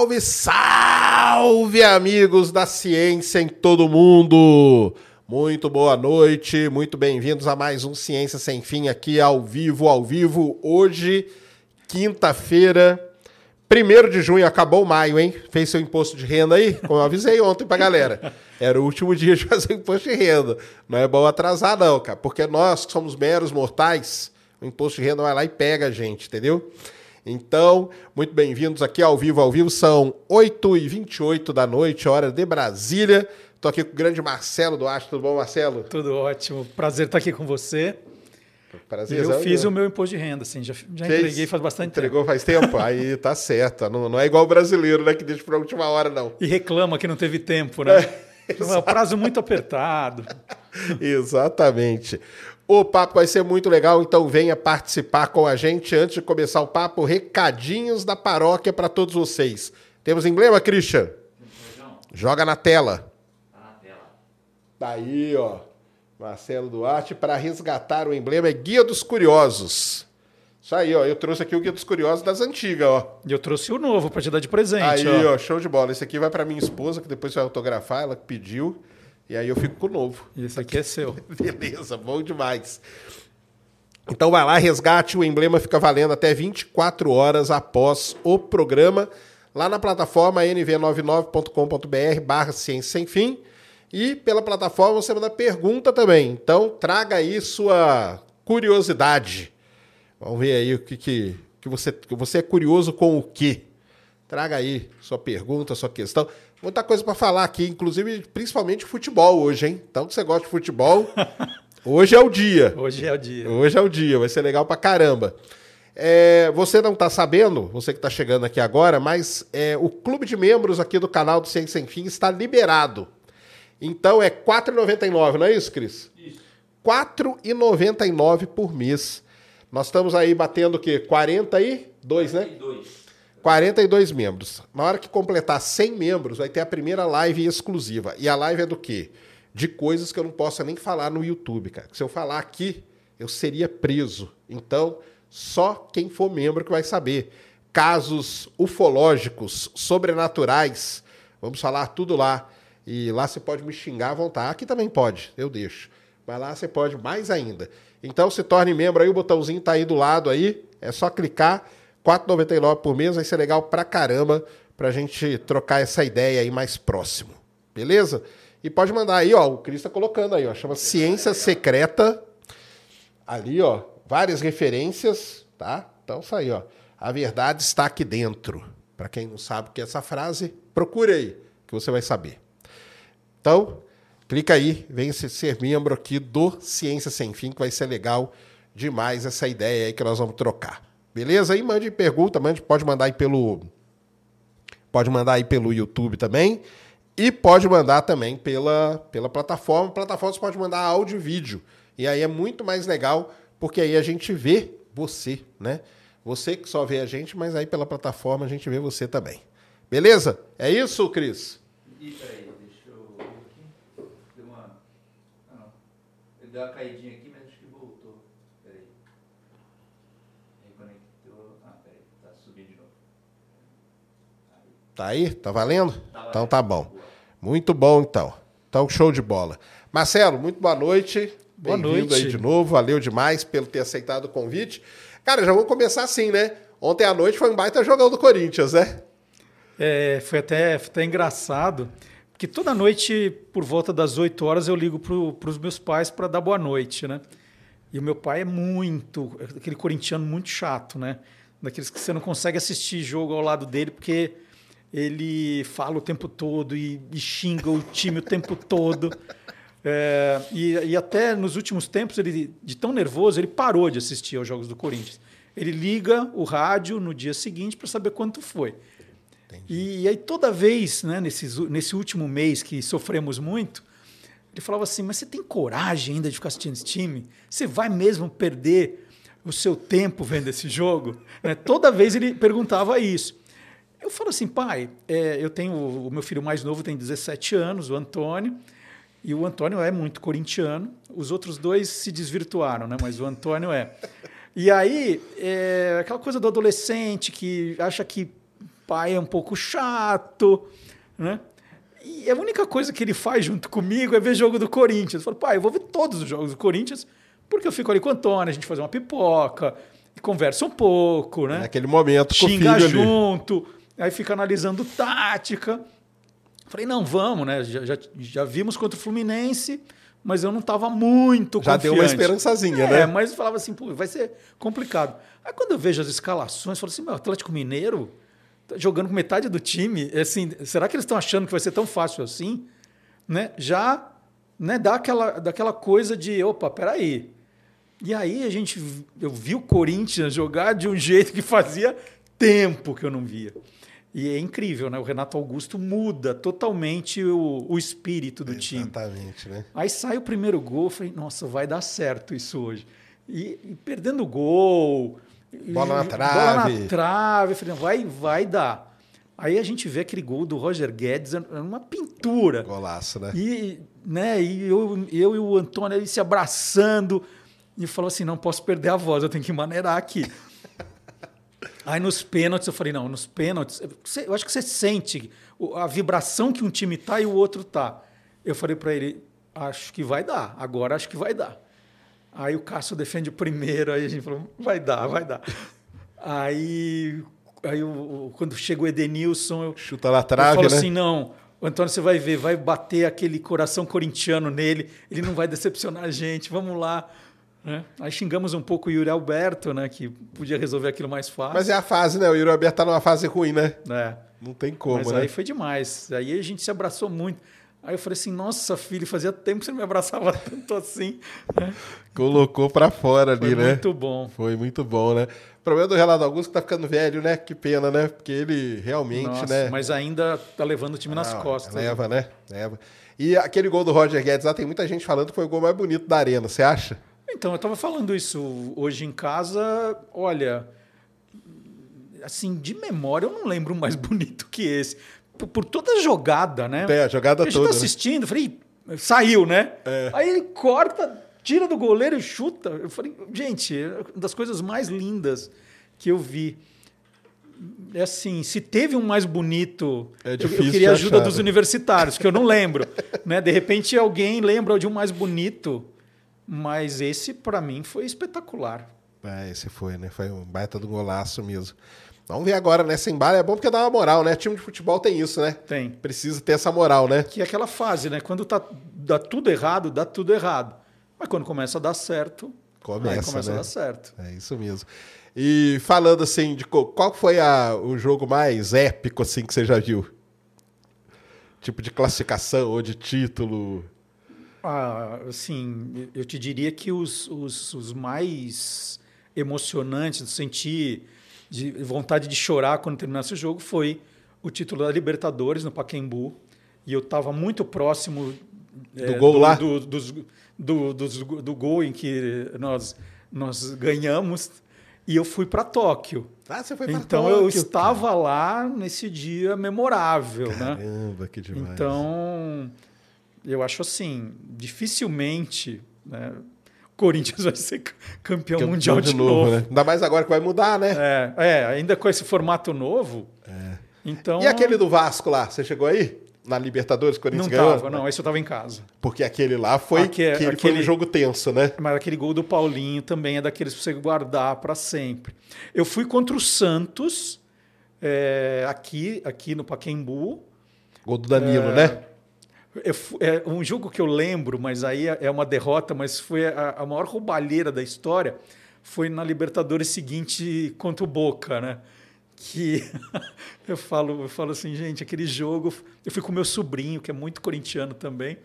Salve, salve, amigos da ciência em todo mundo! Muito boa noite, muito bem-vindos a mais um Ciência Sem Fim aqui ao vivo, ao vivo. Hoje, quinta-feira, 1 de junho, acabou maio, hein? Fez seu imposto de renda aí? Como eu avisei ontem pra galera. Era o último dia de fazer imposto de renda. Não é bom atrasar, não, cara. Porque nós, que somos meros mortais, o imposto de renda vai lá e pega a gente, entendeu? Então, muito bem-vindos aqui ao vivo, ao vivo. São 8h28 da noite, hora de Brasília. Estou aqui com o grande Marcelo Duarte. Tudo bom, Marcelo? Tudo ótimo. Prazer estar aqui com você. Prazer. Eu fiz o meu imposto de renda, assim, já, já entreguei faz bastante Entregou tempo. faz tempo? Aí tá certo. Não, não é igual o brasileiro, né? Que deixa para a última hora, não. E reclama que não teve tempo, né? É, um prazo muito apertado. Exatamente. O papo vai ser muito legal, então venha participar com a gente. Antes de começar o papo, recadinhos da paróquia para todos vocês. Temos emblema, Christian? Joga na tela. Tá aí, ó. Marcelo Duarte, para resgatar o emblema é Guia dos Curiosos. Isso aí, ó. Eu trouxe aqui o Guia dos Curiosos das antigas, ó. E eu trouxe o novo para te dar de presente. Aí, ó. ó, show de bola. Esse aqui vai para minha esposa, que depois vai autografar, ela que pediu. E aí eu fico com o novo. E esse aqui é seu. Beleza, bom demais. Então vai lá, resgate, o emblema fica valendo até 24 horas após o programa, lá na plataforma nv99.com.br barra ciência sem fim. E pela plataforma você manda pergunta também. Então traga aí sua curiosidade. Vamos ver aí o que, que, que você, que você é curioso com o quê? Traga aí sua pergunta, sua questão. Muita coisa para falar aqui, inclusive, principalmente futebol hoje, hein? Então, se você gosta de futebol, hoje é o dia. Hoje é o dia. Hoje é o dia, vai ser legal pra caramba. É, você não está sabendo, você que está chegando aqui agora, mas é, o clube de membros aqui do canal do Ciência Sem Fim está liberado. Então é R$ 4,99, não é isso, Cris? Isso. R$ 4,99 por mês. Nós estamos aí batendo o quê? 42, 42. né? 42 membros. Na hora que completar 100 membros, vai ter a primeira live exclusiva. E a live é do quê? De coisas que eu não posso nem falar no YouTube, cara. Se eu falar aqui, eu seria preso. Então, só quem for membro que vai saber. Casos ufológicos, sobrenaturais, vamos falar tudo lá. E lá você pode me xingar à vontade. Aqui também pode, eu deixo. Mas lá você pode mais ainda. Então se torne membro aí, o botãozinho está aí do lado aí. É só clicar. R$ 4,99 por mês vai ser legal pra caramba pra gente trocar essa ideia aí mais próximo. Beleza? E pode mandar aí, ó. O Cris está colocando aí, ó. Chama Ciência Secreta. Ali, ó. Várias referências, tá? Então, isso aí, ó. A verdade está aqui dentro. Para quem não sabe o que é essa frase, procure aí, que você vai saber. Então, clica aí, vem ser membro aqui do Ciência Sem Fim, que vai ser legal demais essa ideia aí que nós vamos trocar. Beleza? Aí mande pergunta, mande, pode mandar aí pelo pode mandar aí pelo YouTube também e pode mandar também pela, pela plataforma. Plataforma você pode mandar áudio e vídeo. E aí é muito mais legal, porque aí a gente vê você, né? Você que só vê a gente, mas aí pela plataforma a gente vê você também. Beleza? É isso, Cris? Isso aí. deu uma caidinha aqui, mas acho que voltou. Peraí. Reconectou. Ah, peraí. Tá subindo de novo. Aí. Tá aí? Tá valendo? Tá então tá bom. Muito bom, então. Então, show de bola. Marcelo, muito boa noite. Boa noite. aí de novo. Valeu demais pelo ter aceitado o convite. Cara, já vou começar assim, né? Ontem à noite foi um baita jogão do Corinthians, né? É, foi até, foi até engraçado, porque toda noite, por volta das 8 horas, eu ligo para os meus pais para dar boa noite, né? E o meu pai é muito, aquele corintiano muito chato, né? Daqueles que você não consegue assistir jogo ao lado dele, porque ele fala o tempo todo e, e xinga o time o tempo todo. É, e, e, até nos últimos tempos, ele, de tão nervoso, ele parou de assistir aos jogos do Corinthians. Ele liga o rádio no dia seguinte para saber quanto foi. E, e, aí, toda vez, né, nesse, nesse último mês que sofremos muito, ele falava assim: Mas você tem coragem ainda de ficar assistindo esse time? Você vai mesmo perder o seu tempo vendo esse jogo? né? Toda vez ele perguntava isso. Eu falo assim, pai, é, eu tenho o meu filho mais novo tem 17 anos, o Antônio, e o Antônio é muito corintiano. Os outros dois se desvirtuaram, né? Mas o Antônio é. E aí, é aquela coisa do adolescente que acha que pai é um pouco chato, né? E a única coisa que ele faz junto comigo é ver jogo do Corinthians. Eu falo, pai, eu vou ver todos os jogos do Corinthians, porque eu fico ali com o Antônio, a gente faz uma pipoca, e conversa um pouco, né? Naquele momento com o Xinga filho ali. Aí fica analisando tática. Falei, não, vamos, né? Já, já, já vimos contra o Fluminense, mas eu não estava muito Já deu uma confiante. esperançazinha, É, né? mas eu falava assim, pô, vai ser complicado. Aí quando eu vejo as escalações, eu falo assim, meu, Atlético Mineiro tá jogando com metade do time, é assim, será que eles estão achando que vai ser tão fácil assim? Né? Já né, dá aquela, daquela coisa de, opa, peraí. E aí a gente, eu vi o Corinthians jogar de um jeito que fazia tempo que eu não via. E é incrível, né? O Renato Augusto muda totalmente o, o espírito do time. Exatamente, né? Aí sai o primeiro gol, eu falei, nossa, vai dar certo isso hoje. E, e perdendo o gol. e- Bola na Bola trave. na trave. Falei, vai, vai dar. Aí a gente vê aquele gol do Roger Guedes, era uma pintura. Golaço, né? E, né, e eu, eu e o Antônio ali se abraçando. E falou assim: não posso perder a voz, eu tenho que maneirar aqui. Aí nos pênaltis eu falei: não, nos pênaltis, eu acho que você sente a vibração que um time tá e o outro tá. Eu falei para ele: acho que vai dar, agora acho que vai dar. Aí o Cássio defende o primeiro, aí a gente falou: vai dar, vai dar. Aí, aí o- quando chega o Edenilson, eu, Chuta na eu trave, falo né? assim, não, o Antônio, você vai ver, vai bater aquele coração corintiano nele, ele não vai decepcionar a gente, vamos lá. Né? Aí xingamos um pouco o Yuri Alberto, né, que podia resolver aquilo mais fácil. Mas é a fase, né? O Yuri Alberto tá numa fase ruim, né? É, Não tem como, mas né? aí foi demais. Aí a gente se abraçou muito. Aí eu falei assim, nossa, filho, fazia tempo que você não me abraçava tanto assim. né? Colocou pra fora ali, Foi né? muito bom. Foi muito bom, né? O problema do Renato Augusto é que tá ficando velho, né? Que pena, né? Porque ele realmente, Nossa, né? Mas ainda tá levando o time nas Ah, costas. Leva, né? Leva. E aquele gol do Roger Guedes lá, tem muita gente falando que foi o gol mais bonito da arena, você acha? Então, eu estava falando isso hoje em casa. Olha, assim, de memória, eu não lembro um mais bonito que esse. Por, por toda a jogada, né? É, a jogada a gente toda, tá né? assistindo, falei, "Ih, saiu, né? É. Aí ele corta, tira do goleiro e chuta. Eu falei, gente, é uma das coisas mais lindas que eu vi. É assim, se teve um mais bonito, É eu- eu, queria a ajuda achar, dos né? universitários, que eu não lembro. né? De repente alguém lembra de um mais bonito, mas esse para mim foi espetacular. É, esse foi, né? Foi um baita do golaço mesmo. Vamos ver agora, né? Sem bala é bom porque dá uma moral, né? Time de futebol tem isso, né? Tem. Precisa ter essa moral, né? Que é aquela fase, né? Quando tá, dá tudo errado, dá tudo errado. Mas quando começa a dar certo, Começa, começa né? a dar certo. É isso mesmo. E falando assim, de qual foi a- o jogo mais épico assim que você já viu? Tipo de classificação ou de título? Ah, assim, eu te diria que os, os, os mais emocionantes, de sentir de vontade de chorar quando terminasse o jogo, foi o título da Libertadores no Pacaembu. E eu estava muito próximo Do gol lá? do, dos- do, dos- do gol em que nós, nós ganhamos. E eu fui para Tóquio. Ah, você foi pra Então eu Tóquio, estava lá nesse dia memorável, né? Caramba, que demais. Então, eu acho assim, dificilmente né, o Corinthians vai ser campeão mundial de, novo. né? Ainda mais agora que vai mudar, né? É, é, ainda com esse formato novo. Então, E aquele do Vasco lá, você chegou aí? Na Libertadores, Corinthians não ganhou? tava, não, esse eu estava em casa. Porque aquele lá foi, Aque- que ele foi um aquele- jogo tenso, né? Mas aquele gol do Paulinho também é daqueles para você guardar para sempre. Eu fui contra o Santos é, aqui, aqui no Pacaembu. Gol do Danilo, É, né? Eu É um jogo que eu lembro, mas aí é é uma derrota, mas foi a, a maior roubalheira da história. Foi na Libertadores seguinte contra o Boca, né? Que eu falo, eu falo assim, gente, aquele jogo. Eu fui com meu sobrinho, que é muito corintiano também.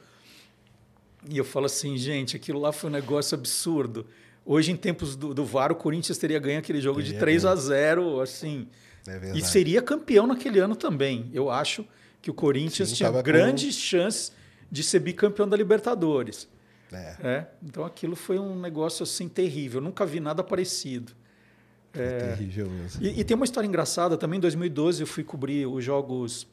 E eu falo assim, gente, aquilo lá foi um negócio absurdo. Hoje, em tempos do, do VAR, o Corinthians teria ganho aquele jogo de Teria 3 a 0 assim. É. E seria campeão naquele ano também. Eu acho que o Corinthians Sim, tinha tava com- grandes chances de ser bicampeão da Libertadores. É, É, então aquilo foi um negócio assim terrível. Eu nunca vi nada parecido. é terrível mesmo. E, e tem uma história engraçada também. Em 2012 eu fui cobrir os Jogos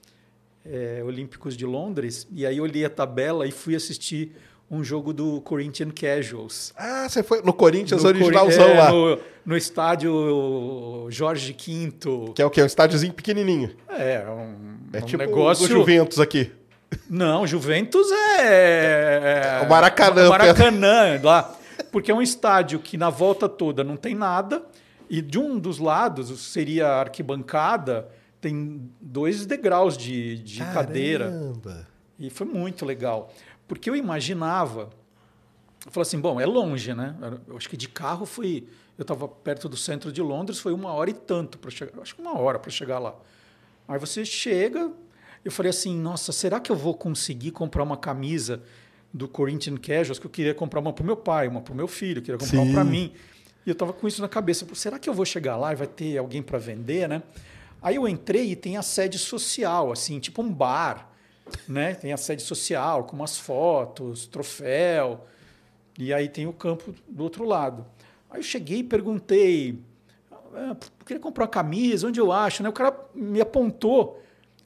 é, Olímpicos de Londres e aí eu li a tabela e fui assistir um jogo do Corinthians Casuals. Ah, você foi no Corinthians No originalzão Cori- é, lá. No, no estádio Jorge V. Que é o quê? Um estádiozinho pequenininho. É, um, É um tipo negócio. o Juventus aqui. Não, Juventus é. O Maracanã, o Maracanã, lá. Porque é um estádio que na volta toda não tem nada. E de um dos lados seria a arquibancada, tem dois degraus de, de cadeira. Caramba. E foi muito legal. Porque eu imaginava. Eu falei assim: bom, é longe, né? Eu acho que de carro foi. Eu estava perto do centro de Londres, foi uma hora e tanto para chegar. Acho que uma hora para chegar lá. Aí você chega. Eu falei assim: nossa, será que eu vou conseguir comprar uma camisa do Corinthians Casuals? Que eu queria comprar uma para o meu pai, uma para o meu filho, eu queria comprar uma Sim. para mim. E eu estava com isso na cabeça. Será que eu vou chegar lá e vai ter alguém para vender, né? Aí eu entrei e tem a sede social, assim, tipo um bar, né? Tem a sede social com umas fotos, troféu, e aí tem o campo do outro lado. Aí eu cheguei e perguntei, eu queria comprar uma camisa, onde eu acho, né? O cara me apontou.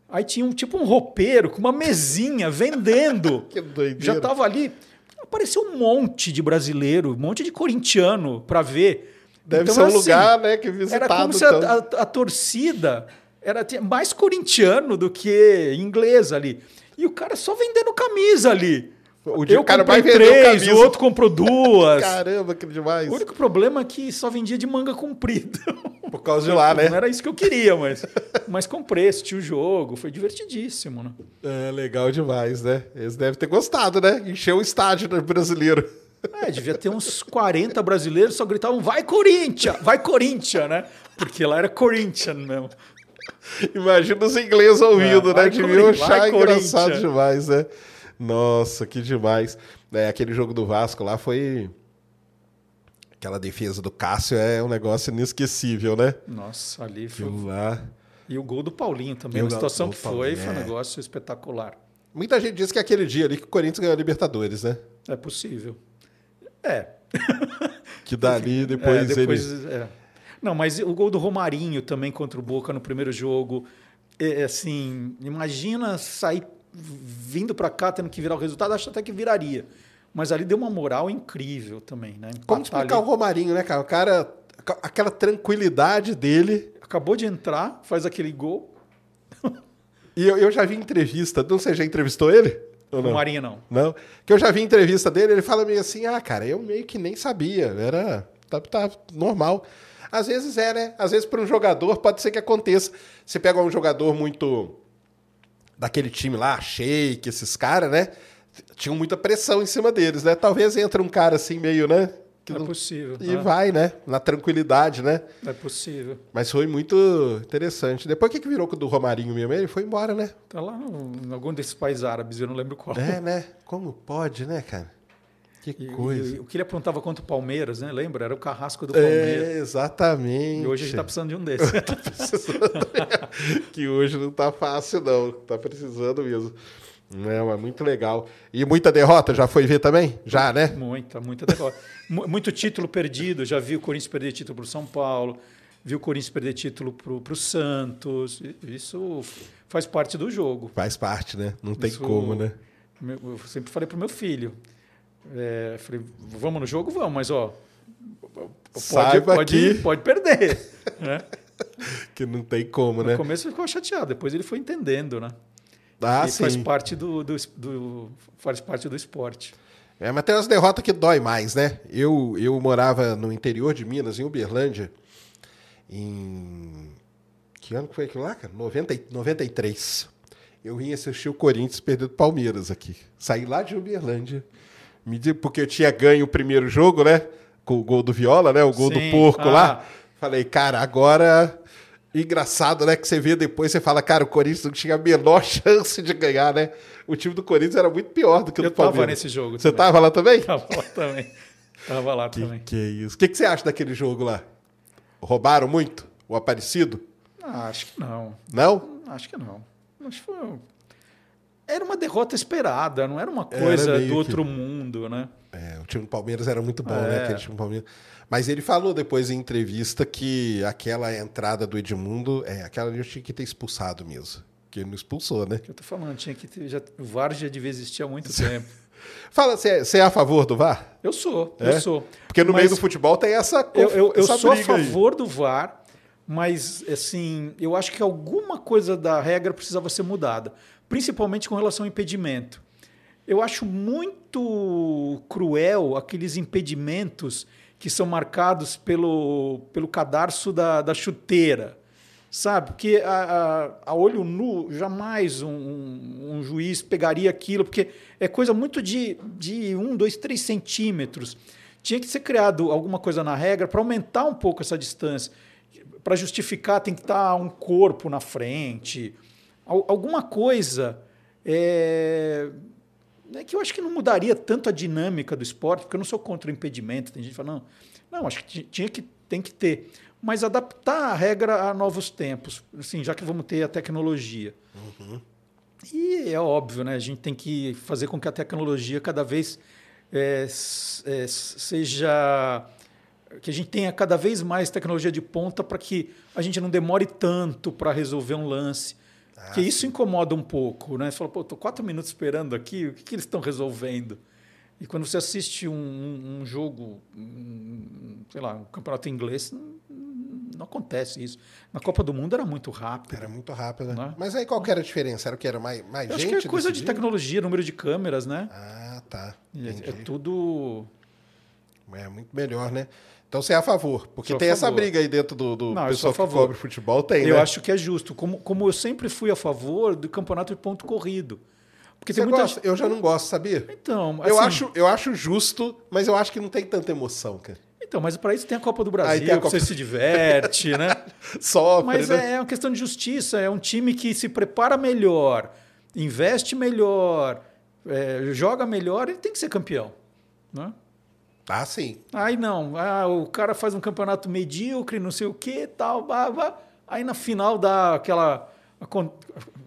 Aí tinha um tipo um roupeiro com uma mesinha vendendo. Que doideira. Já estava ali. Apareceu um monte de brasileiro, um monte de corintiano para ver. Deve Então, ser um assim, lugar, né, que visitado. Era como se a, a- a torcida era mais corintiano do que inglês ali. E o cara só vendendo camisa ali. O dia Eu o cara vai três, camisa. o outro comprou duas. Caramba, que demais. O único problema é que só vendia de manga comprida. Por causa de lá, né? Não era isso que eu queria, mas, mas comprei, assisti o jogo, foi divertidíssimo, né? É, legal demais, né? Eles devem ter gostado, né? Encheu o estádio brasileiro. É, devia ter uns 40 brasileiros só gritavam vai Corinthians, vai Corinthians, né? Porque lá era Corinthians mesmo. Imagina os ingleses ouvindo, É, né? Corinthians, achar engraçado demais, né? Nossa, que demais. É, aquele jogo do Vasco lá foi. Aquela defesa do Cássio é um negócio inesquecível, né? Nossa, ali foi. Lá. E o gol do Paulinho também, o a situação que foi, Paulinho, foi um é. negócio espetacular. Muita gente diz que é aquele dia ali que o Corinthians ganhou a Libertadores, né? É possível. É. Que dali é, depois, depois ele. é. Não, mas o gol do Romarinho também contra o Boca no primeiro jogo. É, assim, imagina sair vindo para cá tendo que virar o resultado, acho até que viraria. Mas ali deu uma moral incrível também, né? Como Empatar explicar o ali. Romarinho, né, cara? O cara. Aquela tranquilidade dele. Acabou de entrar, faz aquele gol. E eu, eu já vi entrevista. Não sei, já entrevistou ele? Ou não? Romarinho não. Não. Que eu já vi entrevista dele, ele fala meio assim: ah, cara, eu meio que nem sabia. Era. Tá, tá normal. Às vezes é, né? Às vezes para um jogador pode ser que aconteça. Você pega um jogador muito. Daquele time lá, Shake, esses caras, né? Tinham muita pressão em cima deles, né? Talvez entre um cara assim meio, né? que É não- possível. E né? vai, né? Na tranquilidade, né? É possível. Mas foi muito interessante. Depois o que, que virou com o do Romarinho mesmo? Ele foi embora, né? Tá lá em algum desses países árabes, eu não lembro qual. É, né? Como pode, né, cara? Que E, coisa. e o que ele aprontava contra o Palmeiras, né? Lembra? Era o carrasco do Palmeiras. É, exatamente. E hoje a gente tá precisando de um desses. que hoje não tá fácil, não. Tá precisando mesmo. Não, é muito legal. E muita derrota, já foi ver também? Já, né? muita, muita derrota. Mu- Muito título perdido. Já vi o Corinthians perder título para o São Paulo, vi o Corinthians perder título para o Santos. Isso faz parte do jogo. Faz parte, né? Não tem Isso- como, né? Eu sempre falei pro meu filho. É, falei, vamos no jogo? Vamos, mas ó. Pode, Saiba pode, que- pode perder. né? Que não tem como, No né? começo ele ficou chateado, depois ele foi entendendo, né? Ah, e sim. faz parte do, do, do- faz parte do esporte. É, mas tem umas derrotas que dói mais, né? Eu, eu morava no interior de Minas, em Uberlândia, em. Que ano que foi aquilo lá, cara? 90, e- 93. Eu vim assistir o Corinthians perder do Palmeiras aqui. Saí lá de Uberlândia. Me di- Porque eu tinha ganho o primeiro jogo, né? Com o gol do Viola, né? O gol Sim. do porco Ah. lá. Falei, cara, agora. Engraçado, né? Que você vê depois, você fala, cara, o Corinthians não tinha a menor chance de ganhar, né? O time do Corinthians era muito pior do que o Eu do Palmeiras. tava nesse jogo. Você também. tava lá também? Tava lá também. Tava lá Que, também. que é isso? O que, que você acha daquele jogo lá? Roubaram muito? O Aparecido? Ah, acho que não. Não? Acho que não. Acho que foi... Era uma derrota esperada, não era uma Era coisa meio do que- outro mundo, né? É, o time do Palmeiras era muito bom, né? É. Aquele time do Palmeiras. Mas ele falou depois em entrevista que aquela entrada do Edmundo, é, aquela ali eu tinha que ter expulsado mesmo. Que ele não expulsou, né? Que eu tô falando, tinha que ter, já, o VAR já devia existir há muito tempo. Fala, você é, a favor do VAR? Eu sou, É? eu sou. Porque no Mas meio do futebol tem essa eu, eu, eu essa sou a briga aí. favor do VAR, mas assim, eu acho que alguma coisa da regra precisava ser mudada, principalmente com relação ao impedimento. Eu acho muito cruel aqueles impedimentos que são marcados pelo, pelo cadarço da, da chuteira. Sabe? Porque a, a, a olho nu, jamais um, um, um juiz pegaria aquilo, porque é coisa muito de, de um, dois, três centímetros. Tinha que ser criado alguma coisa na regra para aumentar um pouco essa distância. Para justificar, tem que estar um corpo na frente. Al- alguma coisa. É, é que eu acho que não mudaria tanto a dinâmica do esporte, porque eu não sou contra o impedimento. Tem gente que fala, não, não, acho que ti- tinha que, tem que ter. Mas adaptar a regra a novos tempos, assim, já que vamos ter a tecnologia. E é óbvio, né? A gente tem que fazer com que a tecnologia cada vez é, é, seja. que a gente tenha cada vez mais tecnologia de ponta para que a gente não demore tanto para resolver um lance. Porque isso incomoda um pouco, né? Você fala, pô, tô quatro minutos esperando aqui, o que, que eles estão resolvendo? E quando você assiste um, um- um jogo, um, sei lá, um campeonato inglês, não, acontece isso. Na Copa do Mundo era muito rápido. Era muito rápido, né? Né? Mas aí qual que era a diferença? Era o que? Era mais, mais Eu gente? acho que é coisa de decidindo? tecnologia, número de câmeras, né? Ah, tá. É- É, tudo. É muito melhor, né? Então você é a favor, porque Sou tem essa briga aí dentro do, do Não, eu pessoal que cobre futebol, tem, eu né? acho que é justo. Como, como eu sempre fui a favor do campeonato de ponto corrido. Porque Você tem muita gosta? Eu já não gosto, sabia? Então, eu, assim, acho, eu acho justo, mas eu acho que não tem tanta emoção, cara. Então, mas para isso tem a Copa do Brasil, Copa- você se diverte, né? Sofre, Mas né? é uma questão de justiça. É um time que se prepara melhor, investe melhor, é, joga melhor, ele tem que ser campeão. Né? Ah, sim. Aí não, ah, o cara faz um campeonato medíocre, não sei o que, tal, blá, blá. aí na final dá aquela.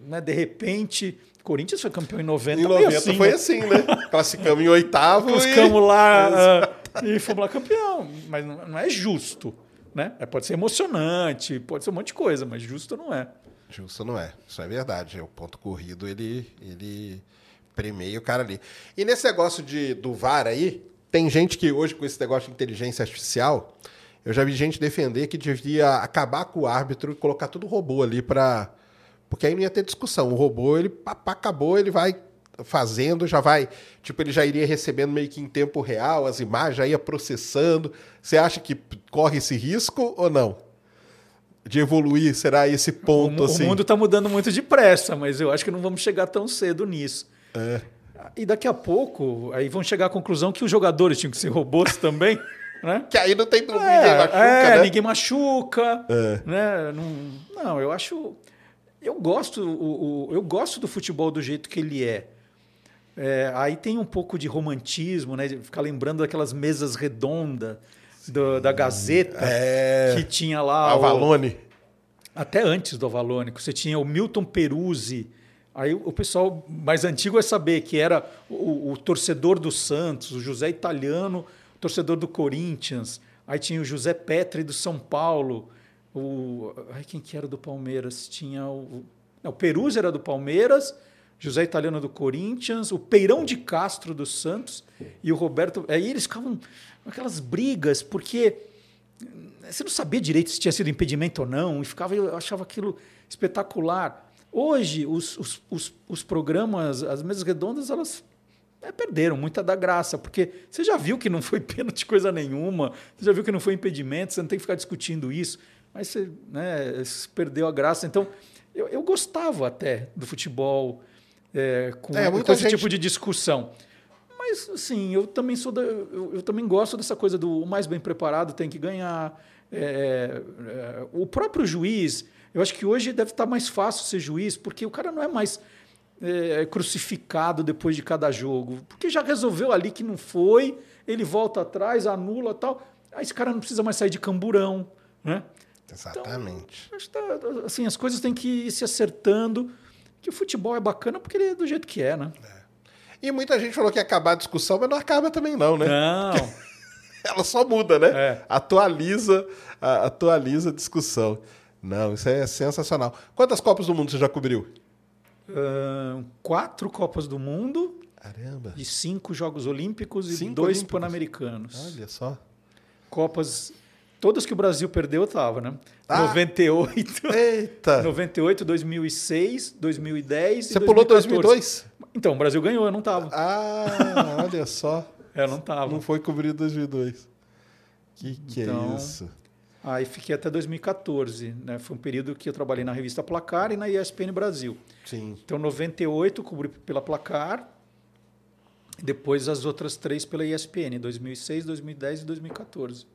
Né, de repente, Corinthians foi campeão em 90. Em meio 90 assim, foi né? assim, né? Classificamos em oitavo e... Buscamos lá ah, e fomos lá campeão. Mas não é justo. Né? É, Pode ser emocionante, pode ser um monte de coisa, mas justo não é. Justo não é. Isso é verdade. O ponto corrido, ele, ele premeia o cara ali. E nesse negócio de, do VAR aí, tem gente que hoje, com esse negócio de inteligência artificial, eu já vi gente defender que devia acabar com o árbitro e colocar tudo robô ali para Porque aí não ia ter discussão. O robô, ele pá, pá, acabou, ele vai fazendo, já vai. Tipo, ele já iria recebendo meio que em tempo real as imagens, já ia processando. Você acha que corre esse risco ou não? De evoluir, será esse ponto o, assim? o mundo está mudando muito depressa, mas eu acho que não vamos chegar tão cedo nisso. É. E daqui a pouco, aí vão chegar à conclusão que os jogadores tinham que ser robôs também, né? Que aí não tem ninguém É, machuca, é, né? ninguém machuca, É. né? Não, não, eu acho, eu gosto, o, o- eu gosto do futebol do jeito que ele é. É, aí tem um pouco de romantismo, né? De ficar lembrando daquelas mesas redondas do- da Gazeta É. que tinha lá o- Avalone. até antes do Avalônico, você tinha o Milton Peruzzi. Aí o pessoal mais antigo vai saber que era o, o torcedor do Santos, o José Italiano, torcedor do Corinthians. Aí tinha o José Petri do São Paulo. O, ai, quem que era do Palmeiras? Tinha o, não, o Peruzzi era do Palmeiras, José Italiano do Corinthians, o Peirão de Castro do Santos e o Roberto. Aí eles ficavam aquelas brigas, porque você não sabia direito se tinha sido impedimento ou não, e ficava, eu achava aquilo espetacular. Hoje, os, os, os, os programas, as mesas redondas, elas é, perderam muita da graça, porque você já viu que não foi pênalti coisa nenhuma, você já viu que não foi impedimento, você não tem que ficar discutindo isso, mas você né, perdeu a graça. Então, eu, eu gostava até do futebol é, com, É, com esse gente- tipo de discussão. Mas, assim, eu também sou da, eu, eu também gosto dessa coisa do mais bem preparado tem que ganhar. É, é, o próprio juiz, eu acho que hoje deve estar mais fácil ser juiz, porque o cara não é mais é, crucificado depois de cada jogo, porque já resolveu ali que não foi, ele volta atrás, anula tal. Aí esse cara não precisa mais sair de camburão, né? Exatamente. Acho que tá, assim, as coisas têm que ir se acertando, que o futebol é bacana porque ele é do jeito que é, né? E muita gente falou que ia acabar a discussão, mas não acaba também não, né? Não. Ela só muda, né? É. Atualiza, a- atualiza a discussão. Não, isso é sensacional. Quantas Copas do Mundo você já cobriu? Ahn, quatro Copas do Mundo Caramba. de cinco Jogos Olímpicos e Cinco dois. Pan-Americanos. Olha só. Copas, todas que o Brasil perdeu, eu tava, né? Ah. 98, Eita! 98, 2006, 2010 Você e pulou 2014. 2002? Então, o Brasil ganhou, eu não tava. Ah, olha só. Eu não tava. Não foi cobrido 2002. Que que Então, é isso? Aí fiquei até 2014, né? Foi um período que eu trabalhei na revista Placar e na ESPN Brasil. Sim. Então, 98 cobri pela Placar, depois as outras três pela ESPN, 2006, 2010 e 2014.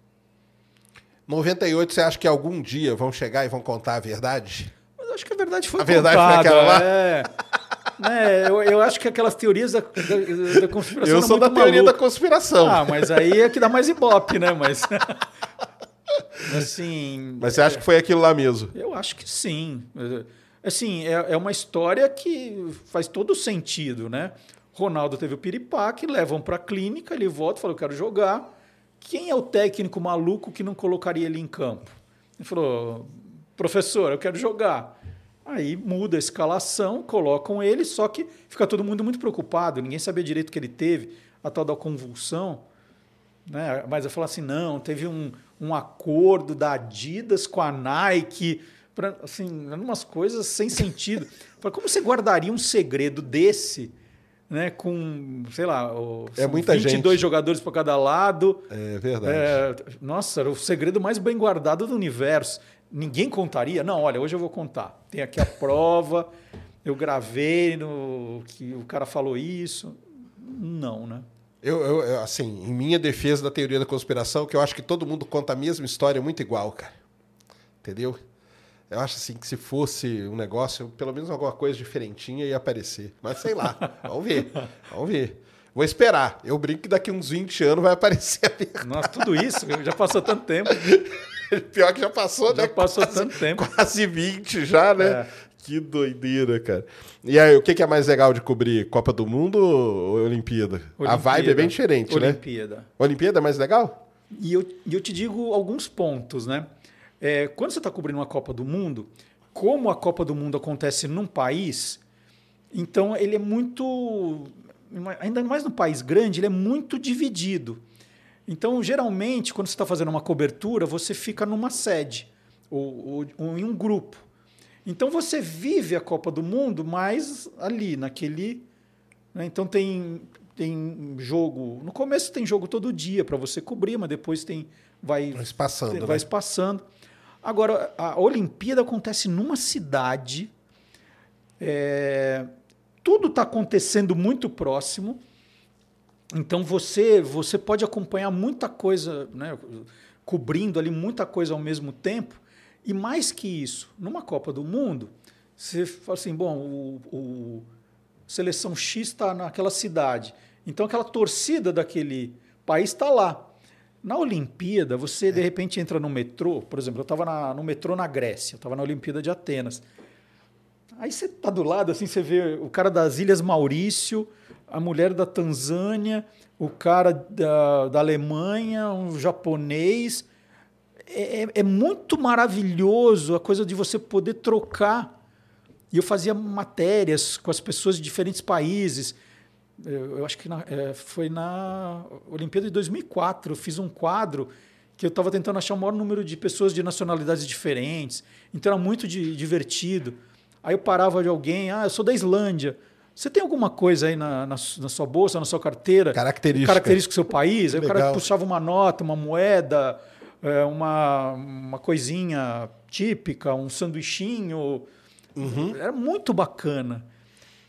98, você acha que algum dia vão chegar e vão contar a verdade? Mas eu acho que a verdade foi A verdade foi contada, aquela lá? É. Né, eu, eu acho que aquelas teorias da, da, da conspiração Eu eram sou da teoria da malucas. conspiração. Ah, mas aí é que dá mais ibope, né? Mas assim, Mas você acha que foi aquilo lá mesmo? eu acho que sim. Assim, é, é uma história que faz todo sentido, né? Ronaldo teve o piripaque, levam para a clínica, ele volta e fala, eu quero jogar. Quem é o técnico maluco que não colocaria ele em campo? Ele falou, professor, eu quero jogar. Aí muda a escalação, colocam ele, só que fica todo mundo muito preocupado, ninguém sabia direito o que ele teve, a tal da convulsão. Né? Mas eu falo assim, não, teve um, um acordo da Adidas com a Nike, pra, assim, umas coisas sem sentido. Fala, como você guardaria um segredo desse, né, com, sei lá, o- É muita 22 gente. jogadores para cada lado. É verdade. É, nossa, era o segredo mais bem guardado do universo. Ninguém contaria? Não, olha, hoje eu vou contar. Tem aqui a prova, eu gravei no que o cara falou isso. Não, né? Eu, eu- assim, em minha defesa da teoria da conspiração, que eu acho que todo mundo conta a mesma história muito igual, cara. Entendeu? Eu acho assim que se fosse um negócio, pelo menos alguma coisa diferentinha ia aparecer. Mas sei lá, vamos ver. Vamos ver. Vou esperar. Eu brinco que daqui uns 20 anos vai aparecer a verdade. Nossa, tudo isso já passou tanto tempo. Pior que já passou, né? Já passou Quase- tanto tempo. Quase 20 já, né? É. Que doideira, cara. E aí, o que é mais legal de cobrir? Copa do Mundo ou Olimpíada? A vibe é bem diferente, né? Olimpíada. Olimpíada é mais legal? E eu, e eu te digo alguns pontos, né? É, quando você está cobrindo uma Copa do Mundo, como a Copa do Mundo acontece num país, então ele é muito. Ainda mais num país grande, ele é muito dividido. Então, geralmente, quando você está fazendo uma cobertura, você fica numa sede ou, ou- ou em um grupo. Então, você vive a Copa do Mundo mais ali, naquele. né? Então, tem, tem jogo. No começo, tem jogo todo dia para você cobrir, mas depois tem. Vai, Vai passando, né? espaçando. Agora, a Olimpíada acontece numa cidade. é, tudo está acontecendo muito próximo. Então você você pode acompanhar muita coisa, né, cobrindo ali muita coisa ao mesmo tempo. E mais que isso, numa Copa do Mundo, você fala assim, bom, o, o seleção X está naquela cidade. Então aquela torcida daquele país está lá. Na Olimpíada, você de repente entra no metrô, por exemplo, eu estava no metrô na Grécia, eu estava na Olimpíada de Atenas. Aí você tá do lado, assim, você vê o cara das Ilhas Maurício, a mulher da Tanzânia, o cara da, da Alemanha, um japonês. É, é- é muito maravilhoso a coisa de você poder trocar. E eu fazia matérias com as pessoas de diferentes países. Eu, eu acho que na- é, foi na Olimpíada de 2004. Eu fiz um quadro que eu estava tentando achar o maior número de pessoas de nacionalidades diferentes. Então era muito di- divertido. Aí eu parava de alguém, ah, eu sou da Islândia. Você tem alguma coisa aí na, na, na sua bolsa, na sua carteira? Característica. Característica do seu país? Aí o cara Legal. puxava uma nota, uma moeda, é, uma, uma coisinha típica, um sanduichinho. Era muito bacana.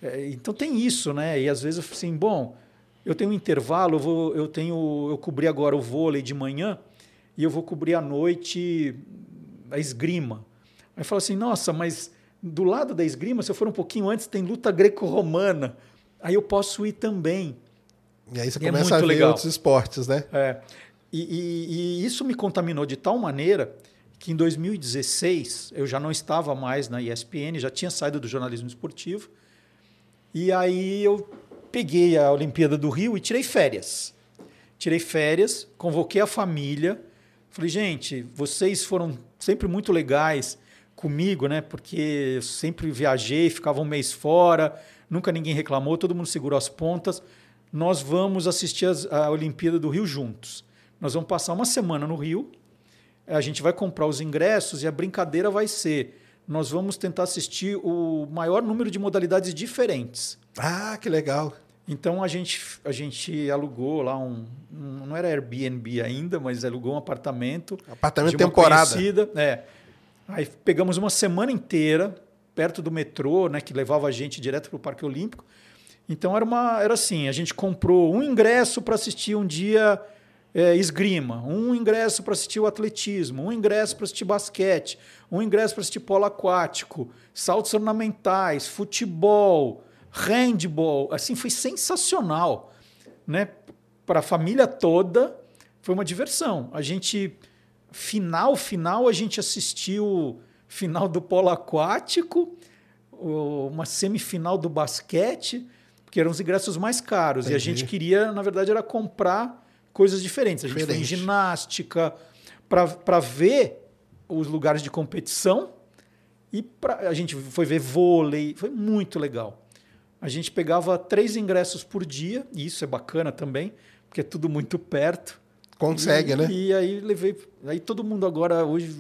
É, então tem isso, né? E às vezes eu falo assim, bom, eu tenho um intervalo, eu, vou, eu tenho, eu cobri agora o vôlei de manhã e eu vou cobrir à noite a esgrima. Aí fala assim, nossa, mas do lado da esgrima, se eu for um pouquinho antes, tem luta greco-romana. Aí eu posso ir também. E aí você E é começa a muito ver legal. outros esportes, né? É. E, e- e isso me contaminou de tal maneira que em 2016 eu já não estava mais na ESPN, já tinha saído do jornalismo esportivo. E aí eu peguei a Olimpíada do Rio e tirei férias. Tirei férias, convoquei a família. Falei, gente, vocês foram sempre muito legais comigo, né? Porque eu sempre viajei, ficava um mês fora, nunca ninguém reclamou, todo mundo segurou as pontas. Nós vamos assistir as- a Olimpíada do Rio juntos. Nós vamos passar uma semana no Rio, a gente vai comprar os ingressos e a brincadeira vai ser: nós vamos tentar assistir o maior número de modalidades diferentes. Ah, que legal. Então a gente, a gente alugou lá um, um- Não era Airbnb ainda, mas alugou um apartamento. Apartamento de uma temporada. conhecida, é. Aí pegamos uma semana inteira perto do metrô, né, que levava a gente direto para o Parque Olímpico. Então era uma era assim, a gente comprou um ingresso para assistir um dia é, esgrima, um ingresso para assistir o atletismo, um ingresso para assistir basquete, um ingresso para assistir polo aquático, saltos ornamentais, futebol, handball, assim foi sensacional, né? Para a família toda foi uma diversão. A gente final final a gente assistiu final do polo aquático, uma semifinal do basquete, que eram os ingressos mais caros. E a Entendi. gente queria, na verdade, era comprar coisas diferentes. A gente foi em Diferente. ginástica para ver os lugares de competição e pra, a gente foi ver vôlei. Foi muito legal. A gente pegava três ingressos por dia, e isso é bacana também, porque é tudo muito perto. Consegue, e, né? E aí levei. Aí todo mundo agora, hoje,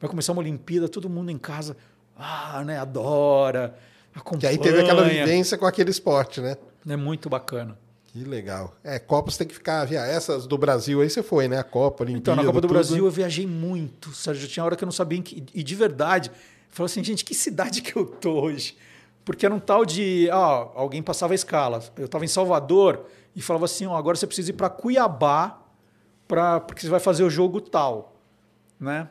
vai começar uma Olimpíada, todo mundo em casa, ah, né, adora, acompanha. aí teve aquela vivência com aquele esporte, né? É muito bacana. Que legal. É, Copas tem que ficar. via- Essas do Brasil aí você foi, né? A Copa, a Olimpíada. Então, na Copa do tudo. Brasil eu viajei muito, Sérgio. Tinha hora que eu não sabia em que. E de verdade, falava assim, gente, que cidade que eu tô hoje? Porque era um tal de. Ah, alguém passava a escala. Eu estava em Salvador e falava assim: ó, agora você precisa ir para Cuiabá, pra, porque você vai fazer o jogo tal. Né?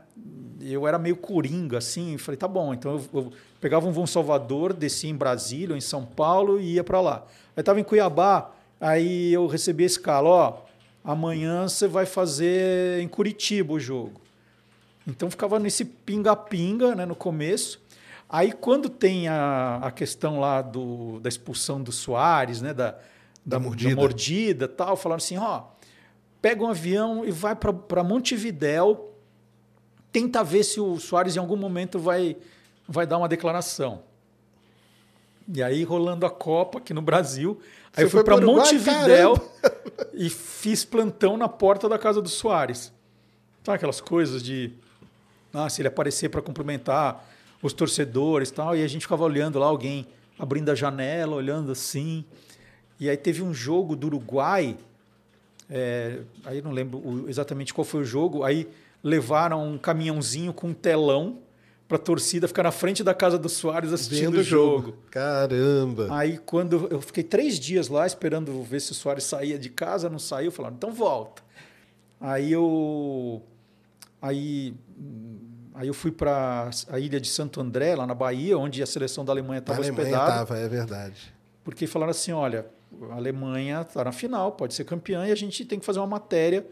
Eu era meio coringa, assim, falei, tá bom. Então eu, eu pegava um voo em Salvador, descia em Brasília, ou em São Paulo e ia para lá. Aí estava em Cuiabá, aí eu recebi a escala, ó, amanhã você vai fazer em Curitiba o jogo. Então ficava nesse pinga-pinga né, no começo. Aí quando tem a, a questão lá do, da expulsão do Soares, né, da, Da mordida. mordida tal, falaram assim, ó, pega um avião e vai para Montevidéu, tenta ver se o Soares em algum momento vai, vai dar uma declaração. E aí, rolando a Copa aqui no Brasil, aí eu fui para? Montevidéu e fiz plantão na porta da casa do Soares. Sabe aquelas coisas de. Ah, se ele aparecer para cumprimentar os torcedores e tal, e a gente ficava olhando lá, alguém abrindo a janela, olhando assim. E aí teve um jogo do Uruguai, é, aí não lembro exatamente qual foi o jogo, aí levaram um caminhãozinho com um telão para a torcida ficar na frente da casa do Soares assistindo Vendo o jogo. Caramba. Aí quando eu fiquei três dias lá esperando ver se o Soares saía de casa, não saiu, falaram, então volta. Aí eu aí aí eu fui para a ilha de Santo André, lá na Bahia, onde a seleção da Alemanha estava Alemanha hospedada, tava, é verdade. porque falaram assim, olha, a Alemanha está na final, pode ser campeã e a gente tem que fazer uma matéria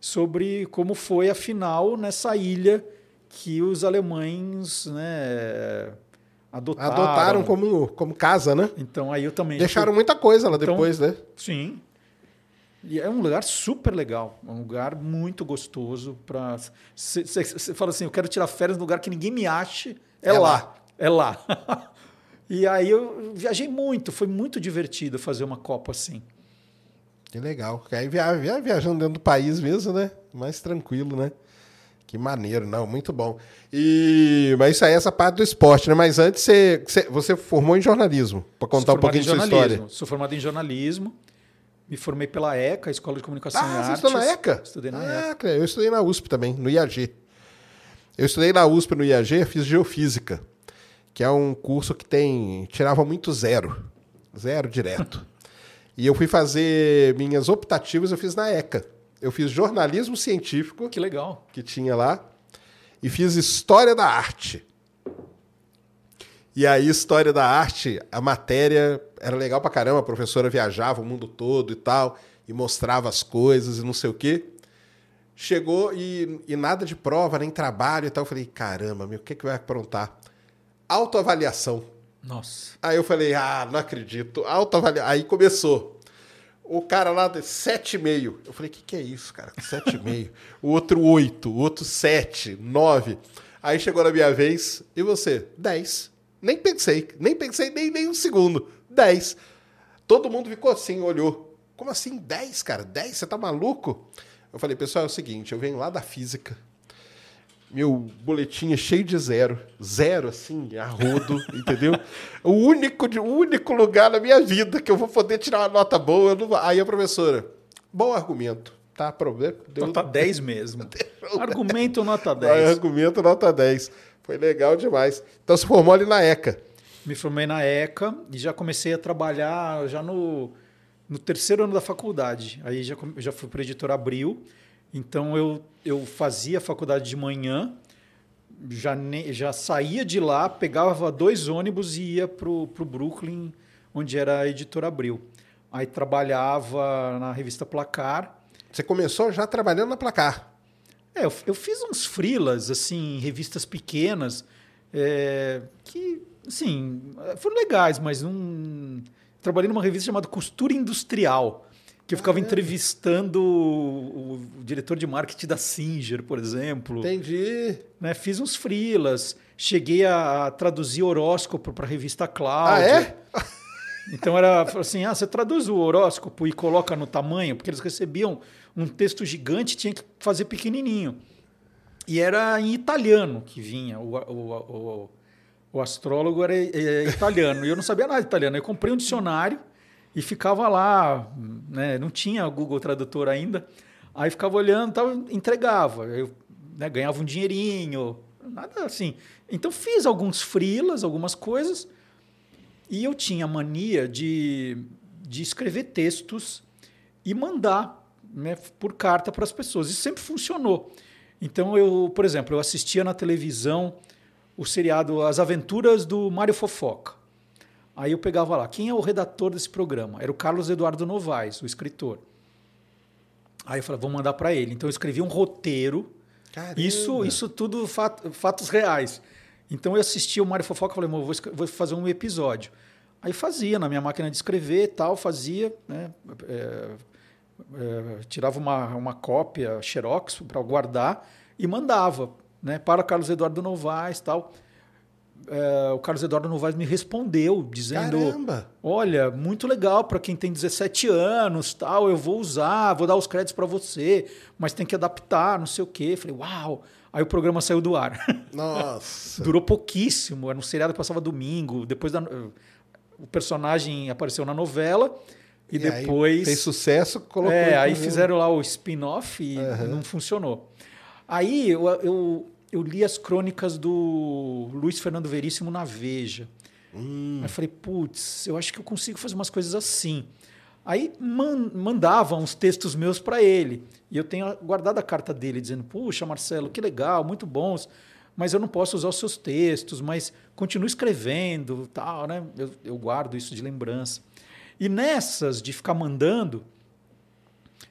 sobre como foi a final nessa ilha que os alemães, né, adotaram. Adotaram como, como casa, né? Então aí eu também Deixaram muita coisa lá Então- depois, né? Sim. E é um lugar super legal, um lugar muito gostoso para. Você fala assim, eu quero tirar férias num lugar que ninguém me ache, é, É lá. lá. é lá. e aí eu viajei muito, foi muito divertido fazer uma Copa assim. Que legal. Aí via, via- viajando dentro do país mesmo, né? Mais tranquilo, né? Que maneiro, não, muito bom. E mas isso aí é essa parte do esporte, né? Mas antes você, você, formou em jornalismo, para contar um pouquinho da formado sua história. Sou formado em jornalismo, me formei pela ECA, Escola de Comunicação e Ah, você Artes. estudou na ECA? Estudei na ah, ECA. eu estudei na USP também, no IAG. Eu estudei na USP no IAG, fiz geofísica, que é um curso que tem tirava muito zero, zero direto. e eu fui fazer minhas optativas, eu fiz na ECA. Eu fiz jornalismo científico, Que legal. que tinha lá, e fiz História da Arte. E aí, História da Arte, a matéria era legal pra caramba, a professora viajava o mundo todo e tal, e mostrava as coisas e não sei o quê. Chegou e, e nada de prova, nem trabalho e tal. Eu falei, caramba, meu, o que, que vai aprontar? Autoavaliação. Nossa. Aí eu falei, ah, não acredito. Autoavaliação. Aí começou. O cara lá, de 7,5. Eu falei, o que, que é isso, cara? 7,5. o outro 8, o outro 7, 9. Aí chegou na minha vez, e você? 10. Nem pensei, nem pensei nem, nem um segundo. 10. Todo mundo ficou assim, olhou. Como assim 10, cara? 10? Você tá maluco? Eu falei, pessoal, é o seguinte, eu venho lá da física. Meu boletim é cheio de zero. Zero, assim, a rodo, entendeu? O único, de- o único lugar na minha vida que eu vou poder tirar uma nota boa. eu não Aí a professora, bom argumento, tá? Problema? Deu- Nota 10 mesmo. Argumento nota Aí, 10. argumento nota 10. Foi legal demais. Então se formou ali na ECA. Me formei na ECA e já comecei a trabalhar já no, no terceiro ano da faculdade. Aí já, já fui para a editora Abril. Então eu, eu fazia a faculdade de manhã, já, ne- já saía de lá, pegava dois ônibus e ia para o Brooklyn, onde era a editora Abril. Aí trabalhava na revista Placar. Você começou já trabalhando na placar. É, eu, eu fiz uns frilas, assim, em revistas pequenas, é, que, assim, foram legais, mas não... Trabalhei numa revista chamada Costura Industrial, que eu ficava entrevistando o, o diretor de marketing da Singer, por exemplo. Entendi. Né? Fiz uns frilas, cheguei a traduzir horóscopo para a revista Cláudia. Ah, é? Então era assim, ah, você traduz o horóscopo e coloca no tamanho, porque eles recebiam um texto gigante, tinha que fazer pequenininho. E era em italiano que vinha, o, o, o, o astrólogo era é, italiano, e eu não sabia nada de italiano. Eu comprei um dicionário e ficava lá, né, não tinha Google Tradutor ainda, aí ficava olhando, tal, entregava, eu né, ganhava um dinheirinho, nada assim. Então fiz alguns frilas, algumas coisas, e eu tinha mania de, de escrever textos e mandar né, por carta para as pessoas. Isso sempre funcionou. Então, eu, por exemplo, eu assistia na televisão o seriado As Aventuras do Mário Fofoca. Aí eu pegava lá, quem é o redator desse programa? Era o Carlos Eduardo Novaes, o escritor. Aí eu falei, vou mandar para ele. Então eu escrevi um roteiro Caramba. isso, isso tudo fat- fatos reais. Então eu assistia o Mário Fofoca e falei, "Amor, vou, vou fazer um episódio. Aí fazia na minha máquina de escrever tal, fazia, né? é, é, tirava uma, uma cópia xerox para guardar e mandava né? para o Carlos Eduardo Novaes tal. É, o Carlos Eduardo Novaes me respondeu dizendo: Caramba. Olha, muito legal para quem tem 17 anos, tal, eu vou usar, vou dar os créditos para você, mas tem que adaptar, não sei o quê. Falei, uau! Aí o programa saiu do ar. Nossa. Durou pouquíssimo, era um seriado que passava domingo, depois da, o personagem apareceu na novela e, E depois fez sucesso, colocou. é, aí fizeram lá o spin-off e não funcionou. Aí eu, eu, eu li as crônicas do Luiz Fernando Veríssimo na Veja. Hum. Aí eu falei, putz, eu acho que eu consigo fazer umas coisas assim. Aí man, mandava uns textos meus para ele. E eu tenho guardado a carta dele, dizendo: Puxa, Marcelo, que legal, muito bons, mas eu não posso usar os seus textos, mas continue escrevendo, tal, né? Eu, eu guardo isso de lembrança. E nessas de ficar mandando,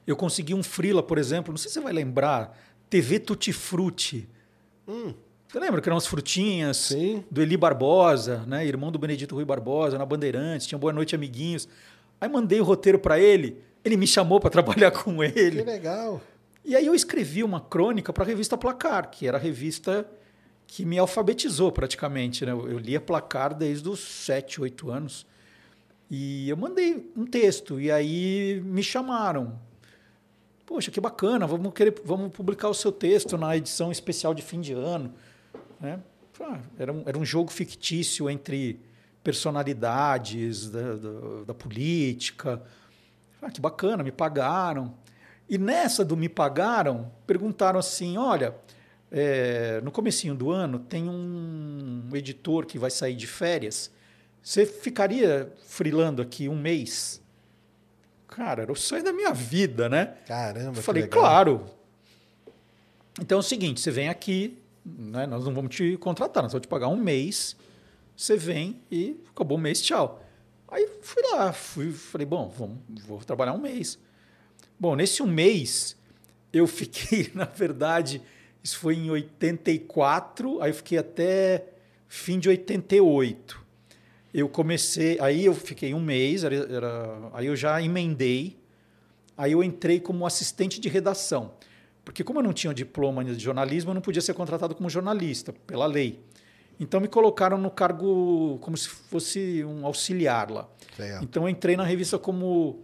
eu consegui um frila, por exemplo, não sei se você vai lembrar, TV Tutti Frutti. Hum, Você lembra que eram umas frutinhas sim. do Eli Barbosa, né? irmão do Benedito Rui Barbosa, na Bandeirantes, tinha Boa Noite Amiguinhos. Aí mandei o roteiro para ele, ele me chamou para trabalhar com Que ele. legal. E aí eu escrevi uma crônica para a revista Placar, que era a revista que me alfabetizou praticamente. Né? Eu lia Placar desde os 7, 8 anos. E eu mandei um texto, e aí me chamaram. Poxa, que bacana, vamos, querer, vamos publicar o seu texto na edição especial de fim de ano. Né? Ah, era, um, era um jogo fictício entre personalidades da, da, da política. Ah, que bacana, me pagaram. E nessa do me pagaram, perguntaram assim, olha, é, no comecinho do ano tem um editor que vai sair de férias, você ficaria frilando aqui um mês? Cara, era o sonho da minha vida, né? Caramba, Eu falei, claro. Então é o seguinte, você vem aqui, né, nós não vamos te contratar, nós vamos te pagar um mês, você vem e acabou o mês, tchau. Aí fui lá, fui, falei, bom, vamos, vou trabalhar um mês. Bom, nesse um mês, eu fiquei, na verdade, isso foi em 84, aí eu fiquei até fim de 88. Eu comecei, aí eu fiquei um mês, era, era- aí eu já emendei, aí eu entrei como assistente de redação. Porque como eu não tinha diploma de jornalismo, eu não podia ser contratado como jornalista, pela lei. Então me colocaram no cargo como se fosse um auxiliar lá. Certo. Então eu entrei na revista como,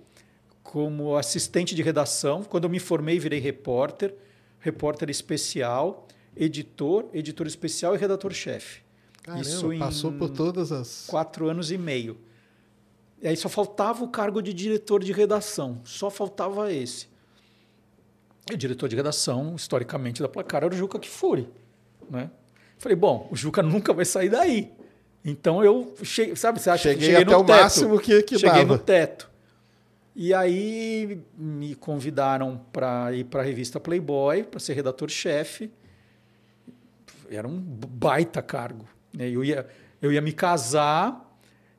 como assistente de redação. Quando eu me formei, virei repórter, repórter especial, editor, editor especial e redator-chefe. Caramba, Isso em passou por todas as. quatro anos e meio. E aí só faltava o cargo de diretor de redação, só faltava esse. E o diretor de redação, historicamente, da Placar era o Juca Kifuri. Né? Falei, bom, o Juca nunca vai sair daí. Então eu cheguei, sabe, você acha que Cheguei cheguei até no o teto. máximo que, que cheguei dava. no teto. E aí me convidaram para ir para a revista Playboy, para ser redator-chefe. Era um baita cargo. Né? Eu ia, eu ia me casar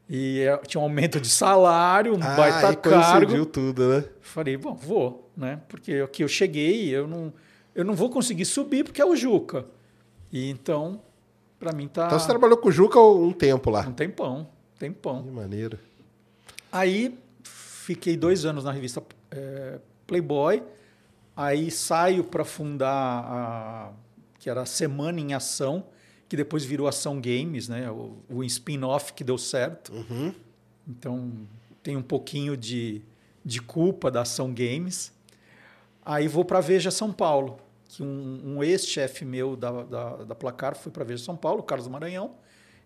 e eh, tinha um aumento de salário, um Ah, baita cargo. tudo, né? Falei, bom, vou, né? Porque aqui eu cheguei, eu não, eu não vou conseguir subir porque é o Juca. E então, para mim tá Então você trabalhou com o Juca um tempo lá. um tempão, tempão. Que maneiro. Aí fiquei dois anos na revista eh, Playboy. Aí saio para fundar a que era a Semana em Ação, que depois virou Ação Games, né? O, o spin-off que deu certo. Uhum. Então tem um pouquinho de, de culpa da Ação Games. Aí vou para a Veja São Paulo, que um, um ex-chefe meu da, da, da Placar foi para a Veja São Paulo, Carlos Maranhão,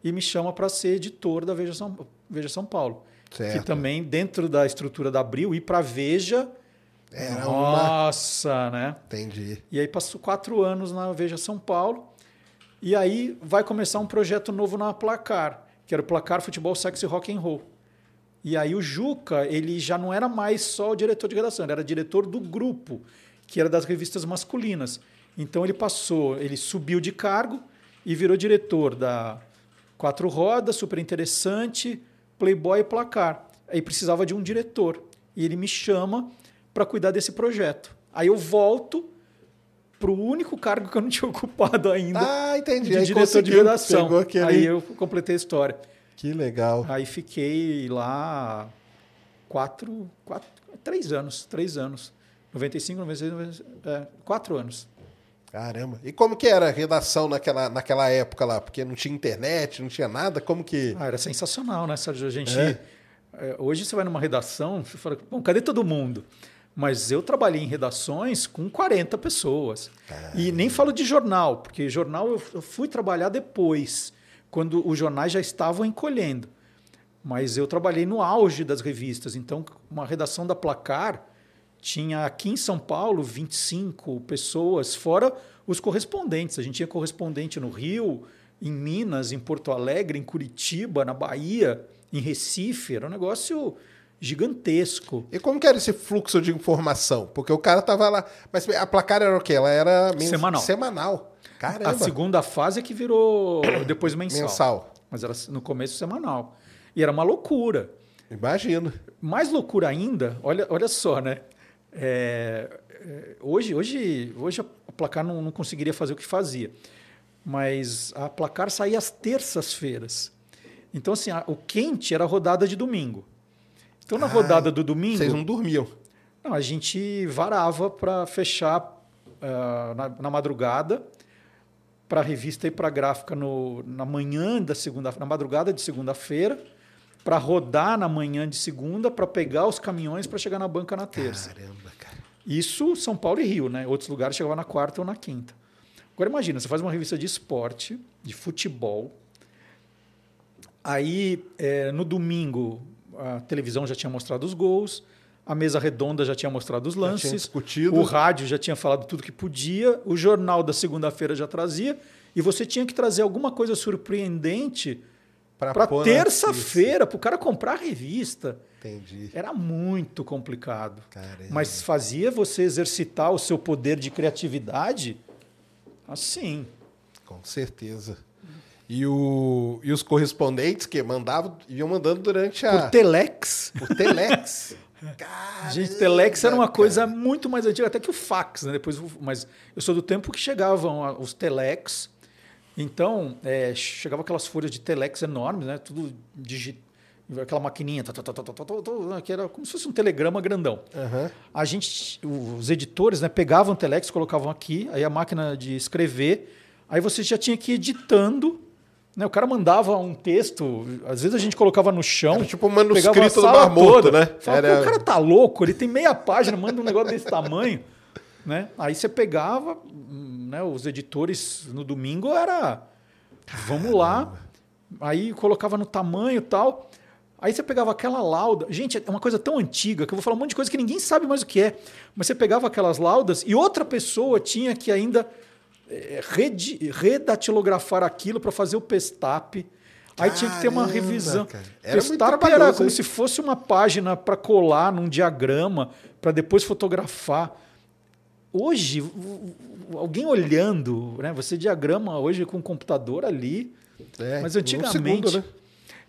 e me chama para ser editor da Veja São, Veja São Paulo. Certo. Que também, dentro da estrutura da Abril, ir para a Veja. Era uma. nossa, né? Entendi. E aí passou quatro anos na Veja São Paulo. E aí vai começar um projeto novo na Placar, que era o Placar Futebol, Sexo e Rock and Roll. E aí o Juca, ele já não era mais só o diretor de redação, ele era diretor do grupo, que era das revistas masculinas. Então ele passou, ele subiu de cargo e virou diretor da Quatro Rodas, Super Interessante, Playboy e Placar. Aí precisava de um diretor. E ele me chama para cuidar desse projeto. Aí eu volto para o único cargo que eu não tinha ocupado ainda, Ah, entendi. de Aí diretor de redação. Aquele... Aí eu completei a história. Que legal. Aí fiquei lá quatro, quatro, três anos, três anos. 95, 96, 96 é, quatro anos. Caramba. E como que era a redação naquela, naquela época lá? Porque não tinha internet, não tinha nada. Como que. Ah, era sensacional, né, Sérgio? A gente, É? é, hoje você vai numa redação, você fala, bom, cadê todo mundo? Mas eu trabalhei em redações com 40 pessoas. E nem falo de jornal, porque jornal eu eu fui trabalhar depois, quando os jornais já estavam encolhendo. Mas eu trabalhei no auge das revistas. Então, uma redação da Placar tinha aqui em São Paulo 25 pessoas, fora os correspondentes. A gente tinha correspondente no Rio, em Minas, em Porto Alegre, em Curitiba, na Bahia, em Recife. Era um negócio gigantesco. E como que era esse fluxo de informação? Porque o cara tava lá. Mas a placar era o quê? Ela era mens- Semanal. Semanal. Caramba. A segunda fase é que virou depois mensal. Mensal. Mas era no começo semanal. E era uma loucura. Imagino. Mais loucura ainda, olha, olha só, né? É, é, hoje, hoje, hoje a placar não, não conseguiria fazer o que fazia. Mas a placar saía às terças-feiras. Então, assim, a- o quente era a rodada de domingo. Então, na Ah, rodada do domingo. Vocês não dormiam. Não, a gente varava para fechar ah, na, na madrugada para a revista e para a gráfica no, na manhã da segunda, na madrugada de segunda-feira, para rodar na manhã de segunda, para pegar os caminhões para chegar na banca na terça. Caramba, cara. Isso São Paulo e Rio, né? Outros lugares chegava na quarta ou na quinta. Agora imagina, você faz uma revista de esporte, de futebol. Aí eh, no domingo a televisão já tinha mostrado os gols, a mesa redonda já tinha mostrado os lances, o rádio já tinha falado tudo que podia, o jornal da segunda-feira já trazia, e você tinha que trazer alguma coisa surpreendente para terça-feira, para o cara comprar a revista. Entendi. Era muito complicado. Caramba. Mas fazia você exercitar o seu poder de criatividade assim. Com certeza. E, o, e os correspondentes que mandavam, iam mandando durante a. Por telex. Por telex. Caramba, Gente, telex era uma coisa muito mais antiga, até que o fax, né? Depois, mas eu sou do tempo que chegavam os telex. Então, é, chegavam aquelas folhas de telex enormes, né? Tudo digital aquela maquininha, tó, tó, tó, que era como se fosse um telegrama grandão. Uhum. A gente, os editores, né, pegavam o telex, colocavam aqui, aí a máquina de escrever, aí você já tinha que ir editando né? O cara mandava um texto, às vezes a gente colocava no chão. Era tipo um manuscrito do Mar Morto, né? Falava, Era- "Pô, O cara tá louco, ele tem meia página, manda um negócio desse tamanho. Né? Aí você pegava, né, os editores no domingo era. Vamos lá. Aí colocava no tamanho e tal. Aí você pegava aquela lauda. Gente, é uma coisa tão antiga que eu vou falar um monte de coisa que ninguém sabe mais o que é. Mas você pegava aquelas laudas e outra pessoa tinha que ainda redatilografar aquilo para fazer o pestap. Aí tinha que ter uma revisão. cara. Era Pestap era como hein? se fosse uma página para colar num diagrama, para depois fotografar. Hoje, alguém olhando, né? Você diagrama hoje com o computador ali. É, Mas um antigamente. segundo, né?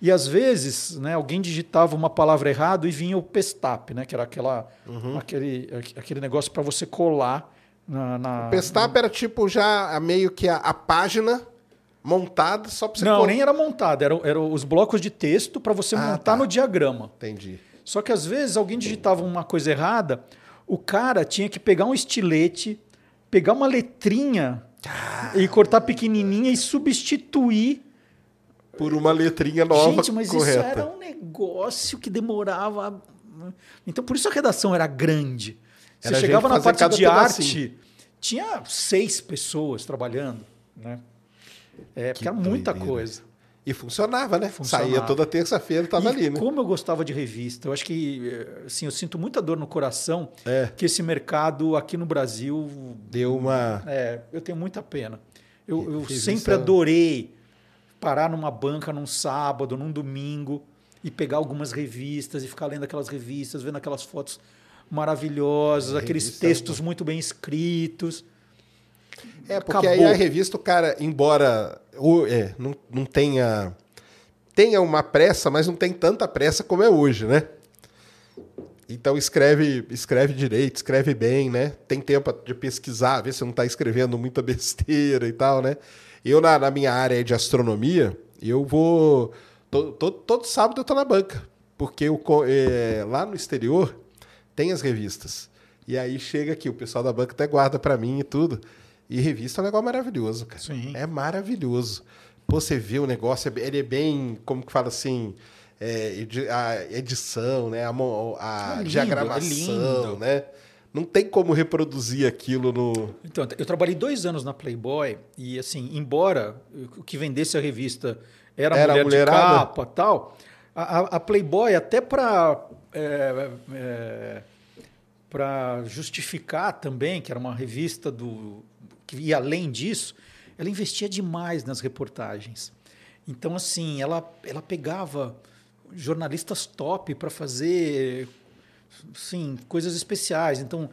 E às vezes, né, alguém digitava uma palavra errada e vinha o pestap, né? Que era aquela, Uhum. aquele, aquele negócio para você colar na. na- Pestap era tipo já meio que a, a página montada só pra você Não, col- nem era montada, eram, eram os blocos de texto para você Ah, montar tá. no diagrama. Entendi. Só que às vezes alguém digitava uma coisa errada, o cara tinha que pegar um estilete, pegar uma letrinha e cortar pequenininha e substituir. Por uma letrinha nova Gente, mas correta. isso era um negócio que demorava. Então por isso a redação era grande. Você chegava na parte de arte, tinha seis pessoas trabalhando, né? É, porque era muita doideira. coisa. E funcionava, né? Funcionava. Saía toda terça-feira, tava e ali, né? como eu gostava de revista, eu acho que eh, assim, eu sinto muita dor no coração É. que esse mercado aqui no Brasil, Deu uma. é, eu tenho muita pena. Eu, eu sempre adorei parar numa banca num sábado, num domingo e pegar algumas revistas e ficar lendo aquelas revistas, vendo aquelas fotos maravilhosas, É, aqueles é textos muito bem escritos. É, porque Acabou. aí a revista, o cara, embora o- é, não, não tenha. Tenha uma pressa, mas não tem tanta pressa como é hoje, né? Então escreve, escreve direito, escreve bem, né? Tem tempo de pesquisar, ver se não está escrevendo muita besteira e tal, né? Eu, na, na minha área de astronomia, eu vou. to- to- todo sábado eu tô na banca. Porque eu, é, lá no exterior tem as revistas. E aí chega aqui, o pessoal da banca até guarda para mim e tudo. E revista é um negócio maravilhoso, cara. Sim. É maravilhoso. Pô, você vê o negócio, é ele é bem, como que fala assim, é, a edição, né? A, a É lindo, diagramação, é né? Não tem como reproduzir aquilo no. Então, eu trabalhei dois anos na Playboy e, assim, embora o que vendesse a revista era, Era mulher de mulherada? capa tal, a, a- a Playboy, até para para justificar também, que era uma revista do que ia além disso, ela investia demais nas reportagens. Então, assim, ela, ela pegava jornalistas top para fazer sim, coisas especiais. Então,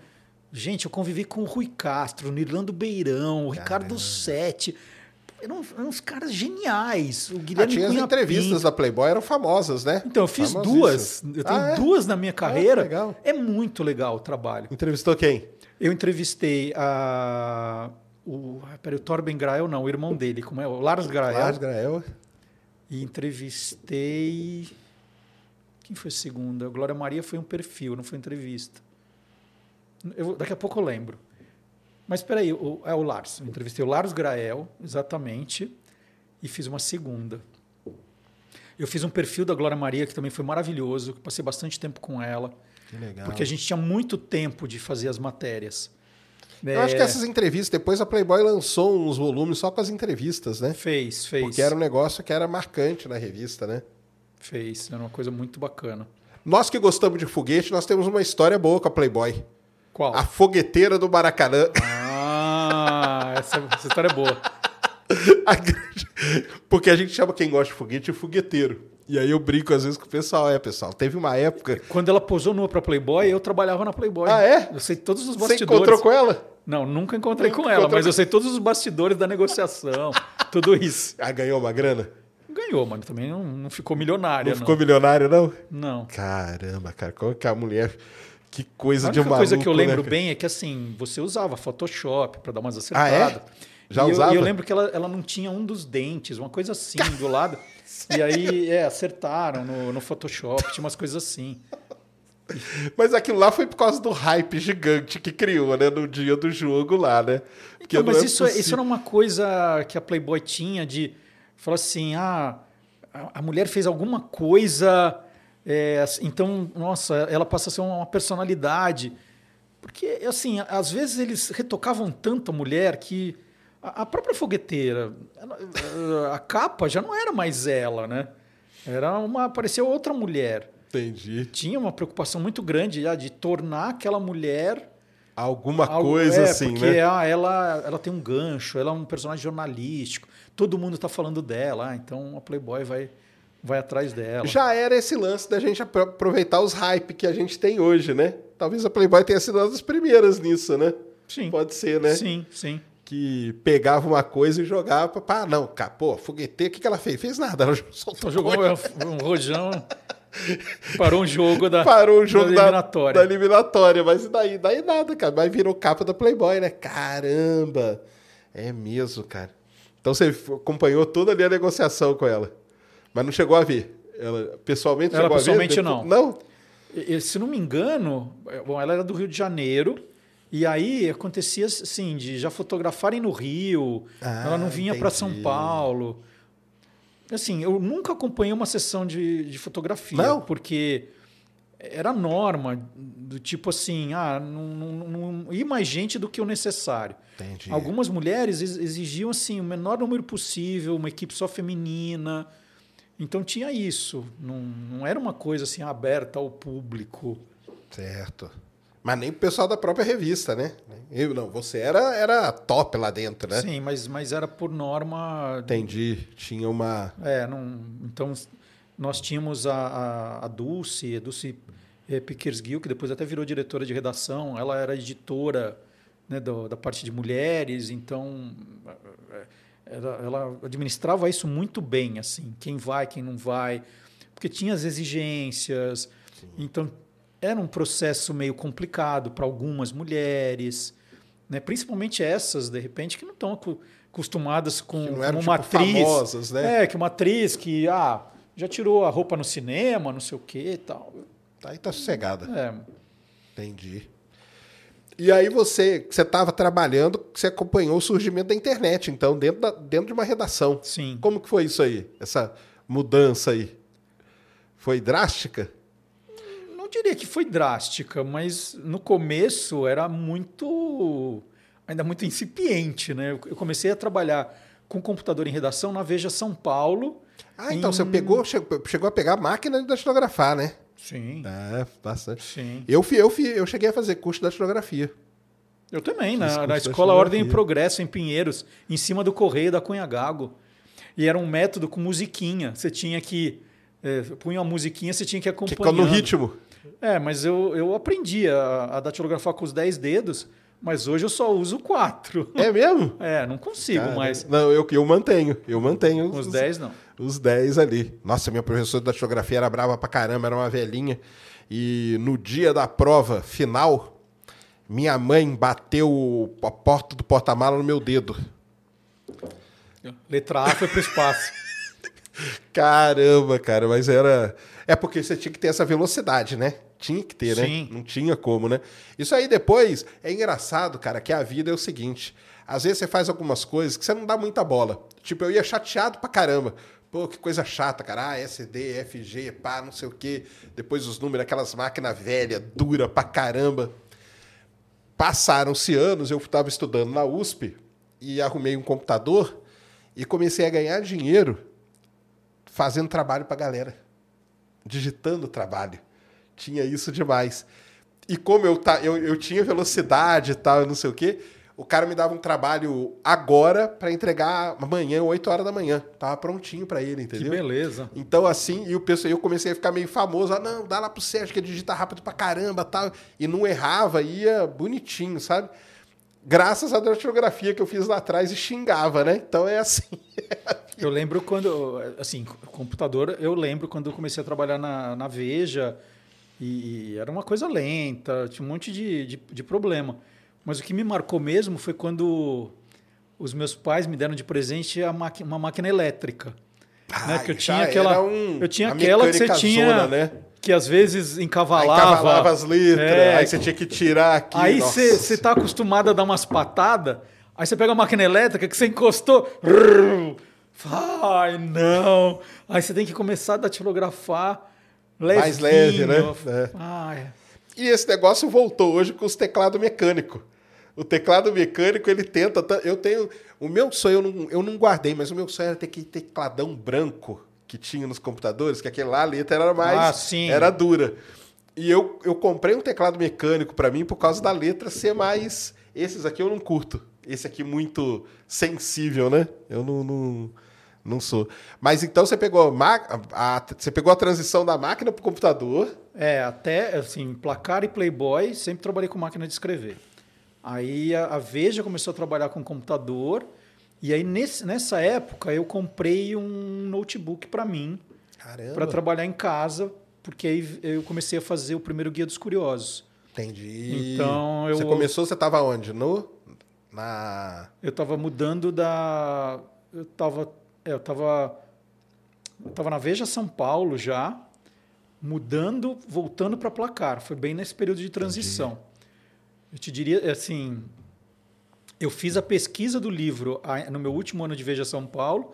gente, eu convivi com o Rui Castro, Nirlando Beirão, o Ricardo Sete. Eram, eram uns caras geniais. O Ah, Guilherme tinha as Cunha entrevistas Pinto. da Playboy, eram famosas, né? Então, eu fiz duas. Eu tenho Ah, é? duas na minha carreira. legal. É muito legal o trabalho. Entrevistou quem? Eu entrevistei a. O, ah, peraí, o Torben Grael, não, o irmão dele, como é? O Lars Grael. Lars Grael. E entrevistei. Quem foi a segunda? Glória Maria foi um perfil, não foi entrevista. Eu- daqui a pouco eu lembro. Mas espera aí, é o Lars. Eu entrevistei o Lars Grael, exatamente, e fiz uma segunda. Eu fiz um perfil da Glória Maria, que também foi maravilhoso, passei bastante tempo com ela, Que legal. porque a gente tinha muito tempo de fazer as matérias. Eu acho É, que essas entrevistas, depois a Playboy lançou uns volumes só com as entrevistas, né? Fez, fez. Porque era um negócio que era marcante na revista, né? Fez, era uma coisa muito bacana. Nós que gostamos de foguete, nós temos uma história boa com a Playboy. Qual? A fogueteira do Maracanã. Ah, essa, essa história é boa. A grande- Porque a gente chama quem gosta de foguete de fogueteiro. E aí eu brinco às vezes com o pessoal. É, pessoal, teve uma época... Quando ela posou nua pra Playboy, eu trabalhava na Playboy. Ah, é? Eu sei todos os Você bastidores. encontrou com ela? Não, nunca encontrei Nunca com ela, mas com- eu sei todos os bastidores da negociação, tudo isso. Ah, ganhou uma grana? Ganhou, mano. Também não, não ficou milionária, Não não. ficou milionário, não? Não. Caramba, cara, como que a mulher... Que coisa A de maluco, coisa que eu lembro né, bem é que assim, você usava Photoshop para dar umas Ah, é? acertadas. Já e eu- usava? E eu lembro que ela, ela não tinha um dos dentes, uma coisa assim do lado. E aí, é, acertaram no, no Photoshop, tinha umas coisas assim. Mas aquilo lá foi por causa do hype gigante que criou, né? No dia do jogo lá, né? Porque Então, mas é isso, é- isso era uma coisa que a Playboy tinha de Fala assim, ah, a mulher fez alguma coisa, é, então, nossa, ela passa a ser uma personalidade. Porque, assim, às vezes eles retocavam tanto a mulher que a, própria fogueteira, a capa já não era mais ela, né? Era uma, parecia outra mulher. Entendi. Tinha uma preocupação muito grande já de tornar aquela mulher Alguma algo- coisa é, assim, porque né? ah, ela, ela tem um gancho, ela é um personagem jornalístico, todo mundo está falando dela, ah, então a Playboy vai, vai atrás dela. Já era esse lance da gente apro- aproveitar os hype que a gente tem hoje, né? Talvez a Playboy tenha sido uma das primeiras nisso, né? sim, Pode ser, né? sim, sim. Que pegava uma coisa e jogava pra. Ah, não, cara, pô, fogueteiro, o que, que ela fez? Fez nada, ela soltou Só jogou um rojão, parou um jogo da, Parou o jogo da eliminatória. da eliminatória, mas e daí? Daí nada, cara. Mas virou capa da Playboy, né? Caramba! É mesmo, cara. Então você acompanhou toda ali a negociação com ela. Mas não chegou a ver. Ela pessoalmente Ela chegou pessoalmente a ver? não. Não? Se não me engano, é, bom, ela era do Rio de Janeiro. E aí acontecia assim, de já fotografarem no Rio, Ah, ela não vinha para São. Paulo. Assim, eu nunca acompanhei uma sessão de, de fotografia, Não? porque era norma do tipo assim, ah, não, não, não ir mais gente do que o necessário. Entendi. Algumas mulheres ex- exigiam assim o menor número possível, uma equipe só feminina. Então tinha isso, não, não era uma coisa assim aberta ao público. Certo. Mas nem o pessoal da própria revista, né? Eu não, você era, era top lá dentro, né? Sim, mas, mas era por norma. Entendi. Tinha uma. É, não, então nós tínhamos a, a, a Dulce, a Dulce eh, Pickersgill, que depois até virou diretora de redação. Ela era editora né, do- da parte de mulheres, então ela, ela administrava isso muito bem, assim, quem vai, quem não vai, porque tinha as exigências. Então era um processo meio complicado para algumas mulheres, né? principalmente essas, de repente, que não estão acostumadas com, Que não com eram, uma tipo, atriz. famosas, né? É, que uma atriz que ah, já tirou a roupa no cinema, não sei o quê e tal. Aí tá sossegada. É, Entendi. E aí você, você estava trabalhando, você acompanhou o surgimento da internet, então, dentro, da- dentro de uma redação. sim. Como que foi isso aí? Essa mudança aí? Foi drástica? Não diria que foi drástica, mas no começo era muito. ainda muito incipiente, né? Eu comecei a trabalhar com computador em redação na Veja São Paulo. Ah, então em- você pegou, chegou, chegou a pegar a máquina de datilografar, né? Sim. É, bastante. Sim. Eu, eu, eu cheguei a fazer curso de datilografia. Eu também, Fiz na, na escola Ordem e. Progresso, em Pinheiros, em cima do Correio da Cunha Gago. E era um método com musiquinha. Você tinha que. É, punha uma musiquinha, você tinha que acompanhar. ficou no ritmo. É, mas eu, eu aprendi a, a datilografar com os 10 dedos, mas hoje eu só uso 4. É mesmo? É, não consigo Cara, mais. Não, eu, eu mantenho. Eu mantenho Com os 10, não. Os 10 ali. Nossa, minha professora de datilografia era brava pra caramba, era uma velhinha. E no dia da prova final, minha mãe bateu a porta do porta-mala no meu dedo. Letra A foi pro espaço. Caramba, cara, mas era. É porque você tinha que ter essa velocidade, né? Tinha que ter, Sim. né? Não tinha como, né? Isso aí depois é engraçado, cara, que a vida é o seguinte: às vezes você faz algumas coisas que você não dá muita bola. Tipo, eu ia chateado pra caramba. Pô, que coisa chata, cara. Ah, SD, FG, pá, não sei o quê. Depois os números, aquelas máquinas velhas, dura pra caramba. Passaram-se anos, eu estava estudando na USP e arrumei um computador e comecei a ganhar dinheiro fazendo trabalho pra galera. Digitando trabalho. Tinha isso demais. E como eu, eu, eu tinha velocidade e tal, não sei o quê, o cara me dava um trabalho agora para entregar amanhã, 8 horas da manhã. Tava prontinho para ele, que entendeu? beleza. Então, assim, e o pessoal, eu comecei a ficar meio famoso. Ah, não, dá lá pro Sérgio que digita rápido pra caramba tal. E não errava, ia bonitinho, sabe? Graças à datilografia que eu fiz lá atrás e xingava, né? Então é assim. Eu lembro quando, assim, computador, eu lembro quando eu comecei a trabalhar na, na Veja e, e era uma coisa lenta, tinha um monte de, de, de problema. Mas o que me marcou mesmo foi quando os meus pais me deram de presente uma máquina elétrica. né? Que eu tinha aquela, um- eu tinha aquela que você tinha, zona, né? que às vezes Aí encavalava. cavalava as letras, É, aí você tinha que tirar aqui. Aí você tá acostumado a dar umas patadas, aí você pega a máquina elétrica que você encostou, rrr, Ai, não. Aí você tem que começar a datilografar levinho. Mais leve, né? É. Ai. E esse negócio voltou hoje com os teclados mecânicos. O teclado mecânico, ele tenta. ta- Eu tenho. O meu sonho, eu não, eu não guardei, mas o meu sonho era ter aquele tecladão branco que tinha nos computadores, que aquele lá a letra era mais. Ah, sim. Era dura. E eu, eu comprei um teclado mecânico para mim por causa da letra ser mais. Esses aqui eu não curto. Esse aqui muito sensível, né? Eu não, não, não sou. Mas então você pegou a, a- você pegou a transição da máquina pro computador. É, até assim, placar e Playboy, sempre trabalhei com máquina de escrever. Aí a, a Veja começou a trabalhar com computador. E aí nesse- nessa época eu comprei um notebook para mim, Caramba. para trabalhar em casa, porque aí eu comecei a fazer o primeiro Guia dos Curiosos. Entendi. Então, eu- Você começou, você estava onde? No. Na. Eu estava mudando da. Eu estava. Eu estava. Eu estava na Veja São Paulo já, mudando, voltando para placar. Foi bem nesse período de transição. Eu te diria assim. Eu fiz a pesquisa do livro no meu último ano de Veja São Paulo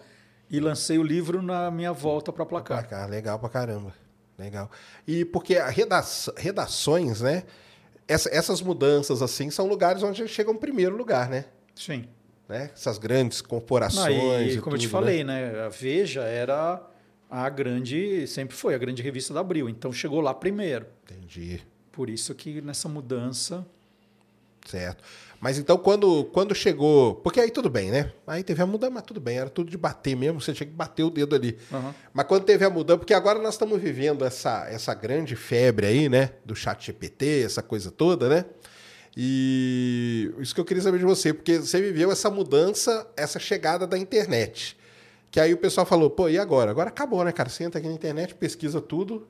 e lancei o livro na minha volta para placar. Placar, legal pra caramba. Legal. E porque redações, né? essa- essas mudanças assim são lugares onde chegam em primeiro lugar, né? Sim. Né? Essas grandes corporações. Não, e, e como eu te tudo, falei, né? A Veja era a grande, sempre foi a grande revista da Abril, então chegou lá primeiro. Entendi. Por isso que nessa mudança. Certo. Mas então, quando, quando chegou. Porque aí tudo bem, né? Aí teve a mudança, mas tudo bem, era tudo de bater mesmo, você tinha que bater o dedo ali. Aham. Mas quando teve a mudança, porque agora nós estamos vivendo essa, essa grande febre aí, né? Do chat GPT, essa coisa toda, né? E isso que eu queria saber de você, porque você viveu essa mudança, essa chegada da internet. Que aí o pessoal falou, pô, e agora? Agora acabou, né, cara? Você entra aqui na internet, pesquisa tudo,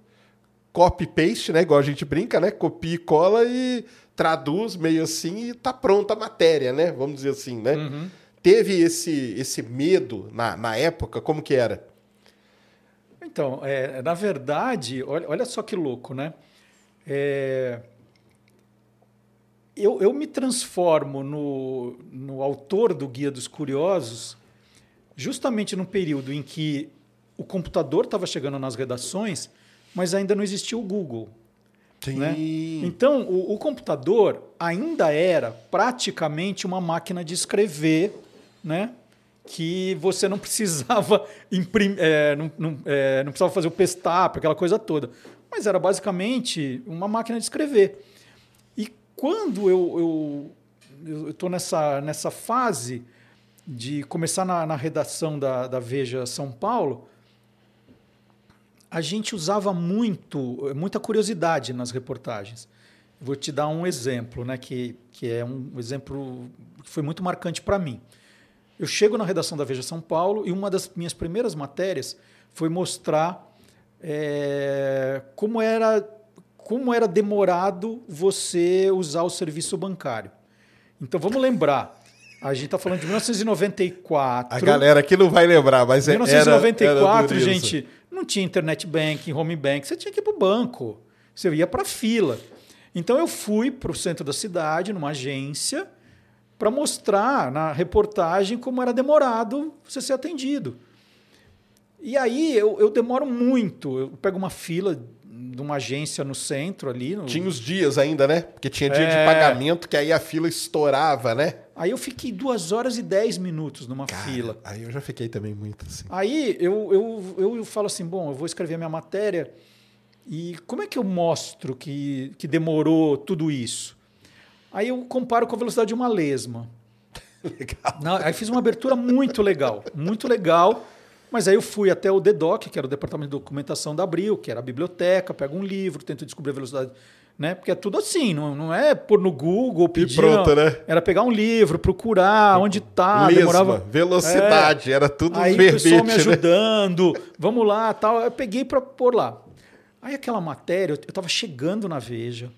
copy-paste, né? Igual a gente brinca, né? Copia e cola e traduz meio assim e tá pronta a matéria, né? Vamos dizer assim, né? Uhum. Teve esse, esse medo na, na época? Como que era? Então, é, na verdade, olha, olha só que louco, né? É, eu, eu me transformo no, no autor do Guia dos Curiosos justamente no período em que o computador estava chegando nas redações, mas ainda não existia o Google. Sim. né? Então, o, o computador ainda era praticamente uma máquina de escrever, né? que você não precisava imprimir, não, não, é, não precisava fazer o pestap, aquela coisa toda. Mas era basicamente uma máquina de escrever. Quando eu estou nessa, nessa fase de começar na, na redação da, da Veja São Paulo, a gente usava muito, muita curiosidade nas reportagens. Vou te dar um exemplo, né, que, que é um exemplo que foi muito marcante para mim. Eu chego na redação da Veja São Paulo e uma das minhas primeiras matérias foi mostrar é, como, era, como era demorado você usar o serviço bancário. Então vamos lembrar, a gente está falando de 1994. A galera aqui não vai lembrar, mas Em é- 1994, era, era dureza. gente, não tinha internet banking, home bank, você tinha que ir para o banco, você ia para a fila. Então eu fui para o centro da cidade, numa agência, para mostrar na reportagem como era demorado você ser atendido. E aí eu, eu demoro muito, eu pego uma fila de uma agência no centro ali. no- Tinha os dias ainda, né? Porque tinha dia de É. pagamento que aí a fila estourava, né? Aí eu fiquei duas horas e dez minutos numa Cara, fila. Aí eu já fiquei também muito assim. Aí eu, eu, eu, eu falo assim, bom, eu vou escrever a minha matéria e como é que eu mostro que, que demorou tudo isso? Aí eu comparo com a velocidade de uma lesma. Legal. Aí fiz uma abertura muito legal, muito legal. Mas aí eu fui até o DEDOC, que era o Departamento de Documentação da Abril, que era a biblioteca, pego um livro, tento descobrir a velocidade, né? Porque é tudo assim, não, não é pôr no Google, pedir. pronto, não. né? Era pegar um livro, procurar onde tá, Lesma, demorava. velocidade, era tudo Aí o verbete, pessoal me né? ajudando, vamos lá, tal. Eu peguei para pôr lá. Aí aquela matéria, eu estava chegando na Veja,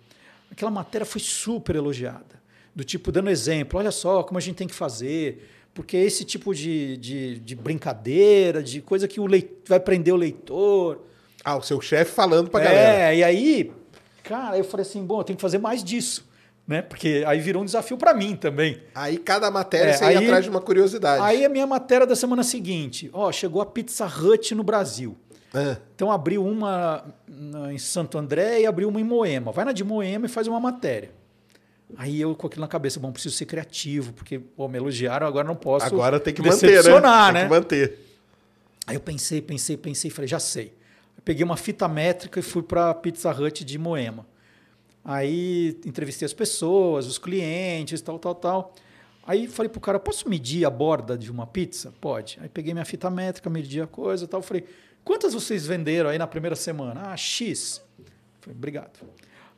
aquela matéria foi super elogiada. Do tipo, dando exemplo, olha só como a gente tem que fazer, porque esse tipo de, de, de brincadeira, de coisa que o leitor, vai prender o leitor. Ah, o seu chefe falando pra é, galera. e aí, cara, eu falei assim, bom, eu tenho que fazer mais disso. né? Porque aí virou um desafio para mim também. Aí cada matéria É, você ia aí- atrás de uma curiosidade. Aí a minha matéria da semana seguinte, ó, chegou a Pizza Hut no Brasil. Ah, Então abriu uma em Santo André e abriu uma em Moema. Vai na de Moema e faz uma matéria. Aí eu com aquilo na cabeça, bom, preciso ser criativo, porque pô, me elogiaram, agora não posso agora tem que manter, né? Tem né? que manter. Aí eu pensei, pensei, pensei, falei, já sei. Eu peguei uma fita métrica e fui para Pizza Hut de Moema. Aí entrevistei as pessoas, os clientes, tal, tal, tal. Aí falei pro cara, posso medir a borda de uma pizza? Pode. Aí peguei minha fita métrica, medi a coisa e tal. Falei, quantas vocês venderam aí na primeira semana? Ah, X. Falei, obrigado.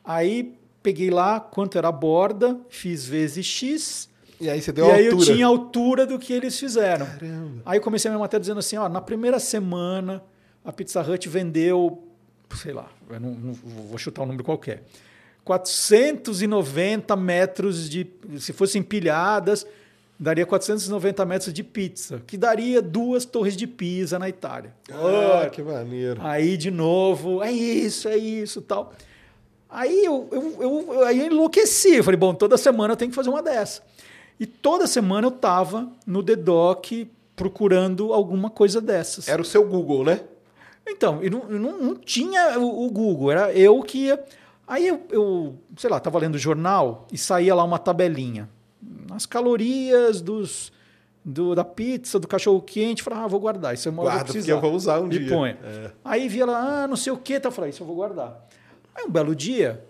Aí peguei lá quanto era a borda, fiz vezes X. E aí você deu e a aí altura. eu tinha a altura do que eles fizeram. Caramba. Aí eu comecei a minha matéria dizendo assim, ó, na primeira semana a Pizza Hut vendeu, sei lá, eu não, não vou chutar um número qualquer, 490 metros de, se fossem empilhadas, daria 490 metros de pizza, que daria duas torres de Pisa na Itália. Ah, que maneiro. Aí de novo, é isso, é isso, tal. Aí eu, eu, eu, aí eu enlouqueci. Eu falei, bom, toda semana eu tenho que fazer uma dessa. E toda semana eu tava no The Doc procurando alguma coisa dessas. Era o seu Google, né? Então, eu não, eu não, não tinha o, o Google, era eu que ia. Aí eu, eu, sei lá, estava lendo jornal e saía lá uma tabelinha. As calorias dos, do, da pizza, do cachorro quente. Falei, ah, vou guardar. Isso é uma eu Guarda, porque precisar. eu vou usar um e dia. É. Aí via lá, ah, não sei o que, tá? Eu falei, isso eu vou guardar. Aí um belo dia,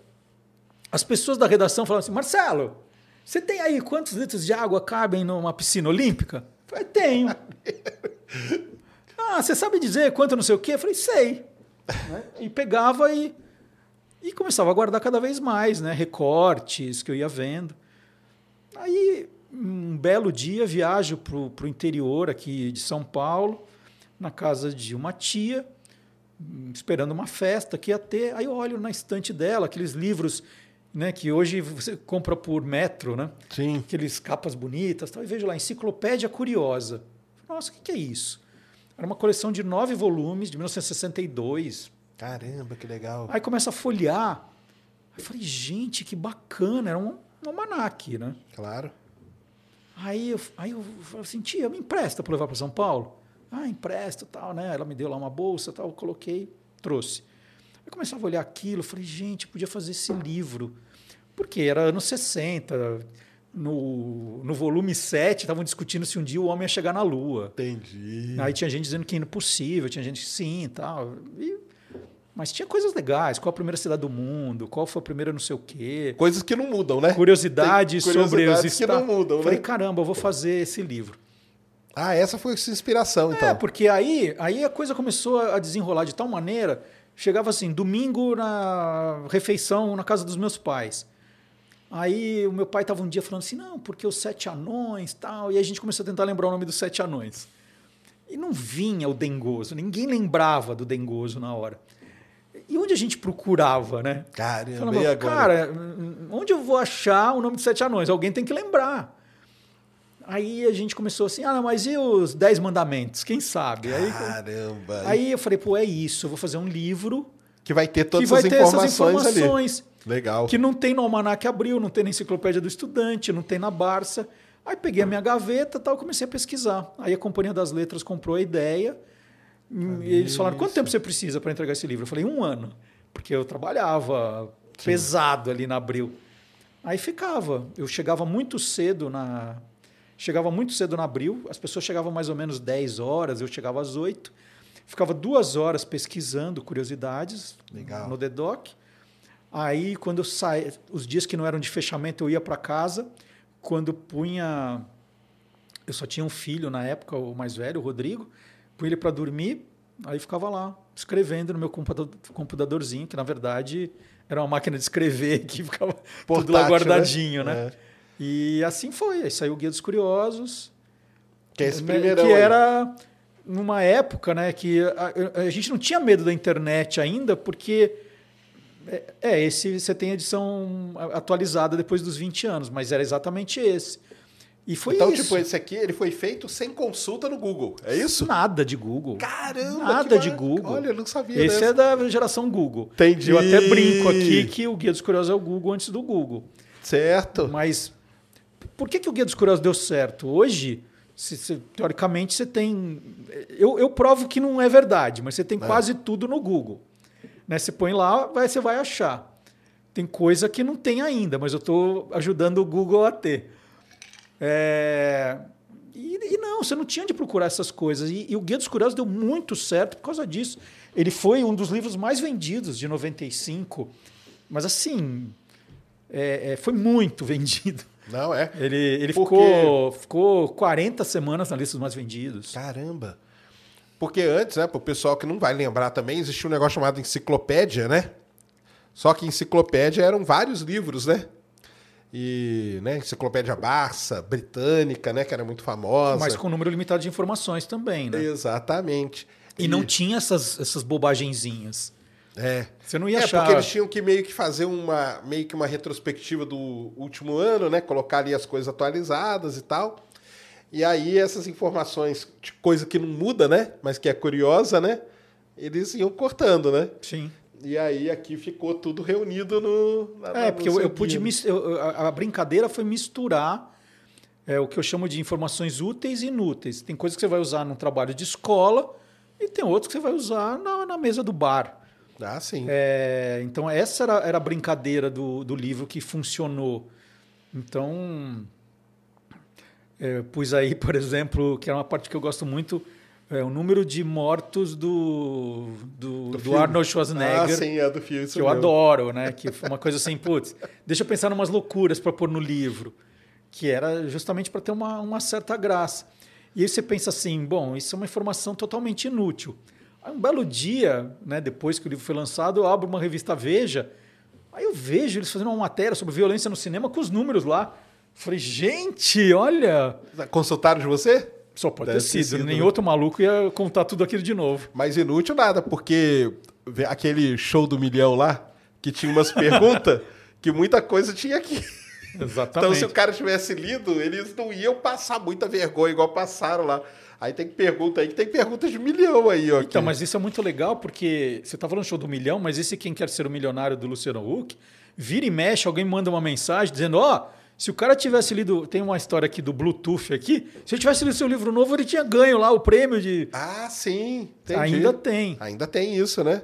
as pessoas da redação falaram assim: Marcelo, você tem aí quantos litros de água cabem numa piscina olímpica? Eu falei, tenho. ah, você sabe dizer quanto não sei o quê? Eu falei, sei. Né? E pegava e, e começava a guardar cada vez mais, né? Recortes que eu ia vendo. Aí, um belo dia, viajo para o interior aqui de São Paulo, na casa de uma tia, esperando uma festa que ia ter. Aí eu olho na estante dela, aqueles livros né, que hoje você compra por metro, né? Sim. aqueles capas bonitas, tal, e vejo lá, Enciclopédia Curiosa. Nossa, o que, que é isso? Era uma coleção de nove volumes, de 1962. Caramba, que legal. Aí começa a folhear. Aí eu falei, gente, que bacana, era um, um almanaque, né? Claro. Aí eu, aí eu falei assim, tia, me empresta para levar para São Paulo? Ah, empresta tal, né? Ela me deu lá uma bolsa tal, eu coloquei, trouxe. Aí começava a olhar aquilo, eu falei, gente, podia fazer esse livro. Porque era anos 60, no, no volume 7, estavam discutindo se um dia o homem ia chegar na Lua. Entendi. Aí tinha gente dizendo que é impossível, tinha gente que sim e tal. E- mas tinha coisas legais, qual a primeira cidade do mundo, qual foi a primeira não sei o quê. Coisas que não mudam, né? Curiosidades Tem sobre os curiosidades que não mudam, Falei, né? caramba, eu vou fazer esse livro. Ah, essa foi a sua inspiração, então. É, porque aí, aí a coisa começou a desenrolar de tal maneira, chegava assim, domingo na refeição na casa dos meus pais. Aí o meu pai estava um dia falando assim, não, porque os sete anões tal, e a gente começou a tentar lembrar o nome dos sete anões. E não vinha o Dengoso, ninguém lembrava do Dengoso na hora. E onde a gente procurava, né? Caramba, Falava, agora? cara, onde eu vou achar o nome dos sete anões? Alguém tem que lembrar. Aí a gente começou assim, ah, não, mas e os dez mandamentos? Quem sabe? Aí, Caramba. aí eu falei, pô, é isso, eu vou fazer um livro que vai ter todas vai as ter informações, essas informações ali. Legal. que não tem no Almanac Abril, não tem na Enciclopédia do Estudante, não tem na Barça. Aí peguei a minha gaveta e tal, comecei a pesquisar. Aí a Companhia das Letras comprou a ideia. e eles falaram: quanto tempo você precisa para entregar esse livro? Eu falei: um ano. Porque eu trabalhava pesado ali na Abril. Aí ficava. Eu chegava muito cedo na. Chegava muito cedo na Abril, as pessoas chegavam mais ou menos 10 horas, eu chegava às 8. Ficava duas horas pesquisando curiosidades Legal. no The Doc. Aí, quando eu saía, os dias que não eram de fechamento, eu ia para casa. Quando punha. Eu só tinha um filho na época, o mais velho, o Rodrigo. Punha ele para dormir, aí ficava lá, escrevendo no meu computa- computadorzinho, que na verdade era uma máquina de escrever que ficava tudo lá Portátil, guardadinho, né? É. E assim foi. Aí saiu o Guia dos Curiosos, Que é esse né, primeirão que aí. era numa época né, que a, a gente não tinha medo da internet ainda, porque é, é, esse você tem a edição atualizada depois dos 20 anos, mas era exatamente esse. E foi Então, isso. tipo, esse aqui, ele foi feito sem consulta no Google. É isso? Nada de Google. Caramba! Nada de Google. Olha, eu não sabia Esse dessa. é da geração Google. Entendi. Eu até brinco aqui que o Guia dos Curiosos é o Google antes do Google. Certo. Mas por que, que o Guia dos Curiosos deu certo? Hoje, se- se- teoricamente, você tem. Eu, eu provo que não é verdade, mas você tem quase tudo no Google. Né? Você põe lá, vai, você vai achar. Tem coisa que não tem ainda, mas eu estou ajudando o Google a ter. É, E, e não, você não tinha de procurar essas coisas. E, e o Guia dos Curiosos deu muito certo por causa disso. Ele foi um dos livros mais vendidos de 95. Mas assim, é, é, foi muito vendido. Não, é. Ele, ele Porque- ficou, ficou 40 semanas na lista dos mais vendidos. Caramba. Porque antes, né, pro pessoal que não vai lembrar também, existia um negócio chamado enciclopédia, né? Só que enciclopédia eram vários livros, né? E, né, enciclopédia Barça, britânica, né, que era muito famosa. Mas com número limitado de informações também, né? Exatamente. E não tinha essas, essas bobagenzinhas. É. Você não ia é, achar. porque eles tinham que meio que fazer uma meio que uma retrospectiva do último ano, né? Colocar ali as coisas atualizadas e tal. E aí essas informações, de coisa que não muda, né? Mas que é curiosa, né? Eles iam cortando, né? Sim. E aí aqui ficou tudo reunido no. na- É, no porque eu, eu pude. eu- a, brincadeira foi misturar é, o que eu chamo de informações úteis e inúteis. Tem coisas que você vai usar num trabalho de escola e tem outros que você vai usar na, na mesa do bar. Ah, sim. É, então, essa era, era a brincadeira do, do livro que funcionou. Então, é, pus aí, por exemplo, que é uma parte que eu gosto muito, é, o número de mortos do, do, do filme. Arnold Ah, Schwarzenegger, sim, é do filme. que eu mesmo. adoro, né? Que foi uma coisa assim, putz, deixa eu pensar em umas loucuras para pôr no livro, que era justamente para ter uma, uma certa graça. E aí você pensa assim, bom, isso é uma informação totalmente inútil. Aí um belo dia, né, depois que o livro foi lançado, eu abro uma revista Veja, aí eu vejo eles fazendo uma matéria sobre violência no cinema com os números lá. Falei, gente, olha, Consultaram de você? só pode Deve ter sido, sido, nem né? outro maluco ia contar tudo aquilo de novo. Mas inútil nada, porque aquele show do milhão lá, que tinha umas perguntas, que muita coisa tinha aqui. Exatamente. Então, se o cara tivesse lido, eles não iam passar muita vergonha, igual passaram lá. Aí tem pergunta aí, que tem perguntas de milhão aí, ó. Então, aqui. mas isso é muito legal porque você está falando show do milhão, mas esse Quem Quer Ser o Milionário do Luciano Huck, vira e mexe, alguém manda uma mensagem dizendo: Ó, se o cara tivesse lido. Tem uma história aqui do Bluetooth aqui. Se ele tivesse lido seu livro novo, ele tinha ganho lá o prêmio de. Ah, sim. entendi. Ainda tem. Ainda tem isso, né?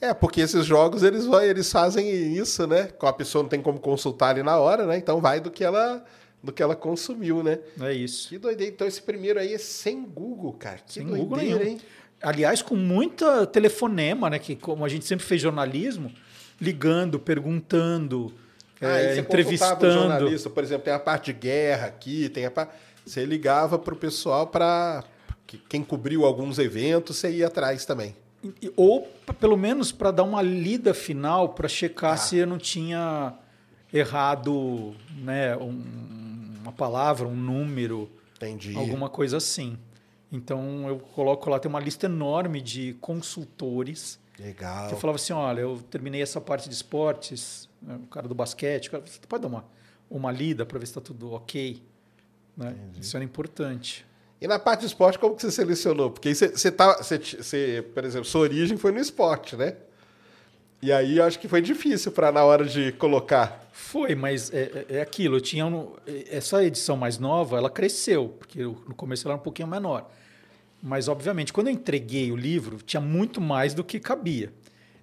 É, porque esses jogos, eles, eles fazem isso, né? A pessoa não tem como consultar ali na hora, né? Então vai do que ela, do que ela consumiu, né? É isso. Que doideira. Então esse primeiro aí é sem Google, cara. Que Sem doideira, Google nenhum. hein? Aliás, com muita telefonema, né? Que como a gente sempre fez jornalismo, ligando, perguntando, Ah, é, o entrevistando. jornalista, por exemplo, tem a parte de guerra aqui, tem a parte... Você ligava pro pessoal para quem cobriu alguns eventos, você ia atrás também. Ou, pelo menos, para dar uma lida final, para checar Ah. se eu não tinha errado né, um- uma palavra, um número, Entendi. alguma coisa assim. Então, eu coloco lá, tem uma lista enorme de consultores. Legal. Que eu falava assim, olha, eu terminei essa parte de esportes, né, o cara do basquete, cara, você pode dar uma, uma lida para ver se está tudo ok. Né? Isso era importante. E na parte de esporte, como que você selecionou? Porque você, você tá, você, você, por exemplo, sua origem foi no esporte, né? E aí eu acho que foi difícil para na hora de colocar. Foi, mas é, é- é aquilo. Eu tinha um- essa edição mais nova, ela cresceu, porque eu- no começo ela era um pouquinho menor. Mas, obviamente, quando eu entreguei o livro, tinha muito mais do que cabia.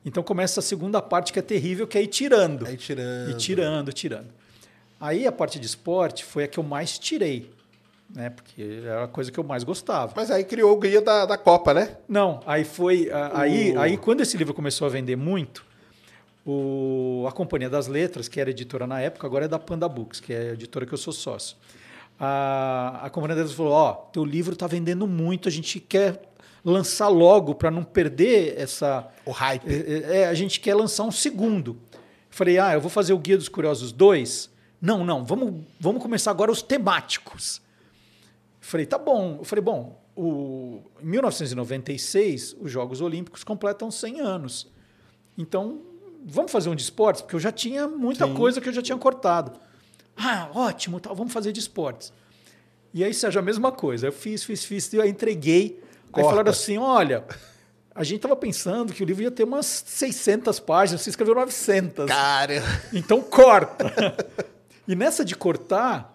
Então começa a segunda parte que é terrível, que é ir tirando. Aí tirando. E tirando, tirando. Aí a parte de esporte foi a que eu mais tirei, né? Porque era a coisa que eu mais gostava. Mas aí criou o guia da, da Copa, né? Não, aí foi. Aí, O- aí quando esse livro começou a vender muito, o, a Companhia das Letras, que era editora na época, agora é da Panda Books, que é a editora que eu sou sócio. A, a Companhia das Letras falou: Ó, teu livro está vendendo muito, a gente quer lançar logo para não perder essa. O hype. É, é, a gente quer lançar um segundo. Falei, ah, eu vou fazer o Guia dos Curiosos 2. Não, não, vamos, vamos começar agora os temáticos. Falei, tá bom. Eu falei, bom, o, em 1996, os Jogos Olímpicos completam 100 anos. Então, vamos fazer um de esportes? Porque eu já tinha muita Sim. coisa que eu já tinha cortado. Ah, ótimo, tá, vamos fazer de esportes. E aí, Sérgio, a mesma coisa. Eu fiz, fiz, fiz, e eu entreguei. Aí Corta. falaram assim, olha, a gente estava pensando que o livro ia ter umas 600 páginas, você escreveu 900. Cara. Então corta. E nessa de cortar,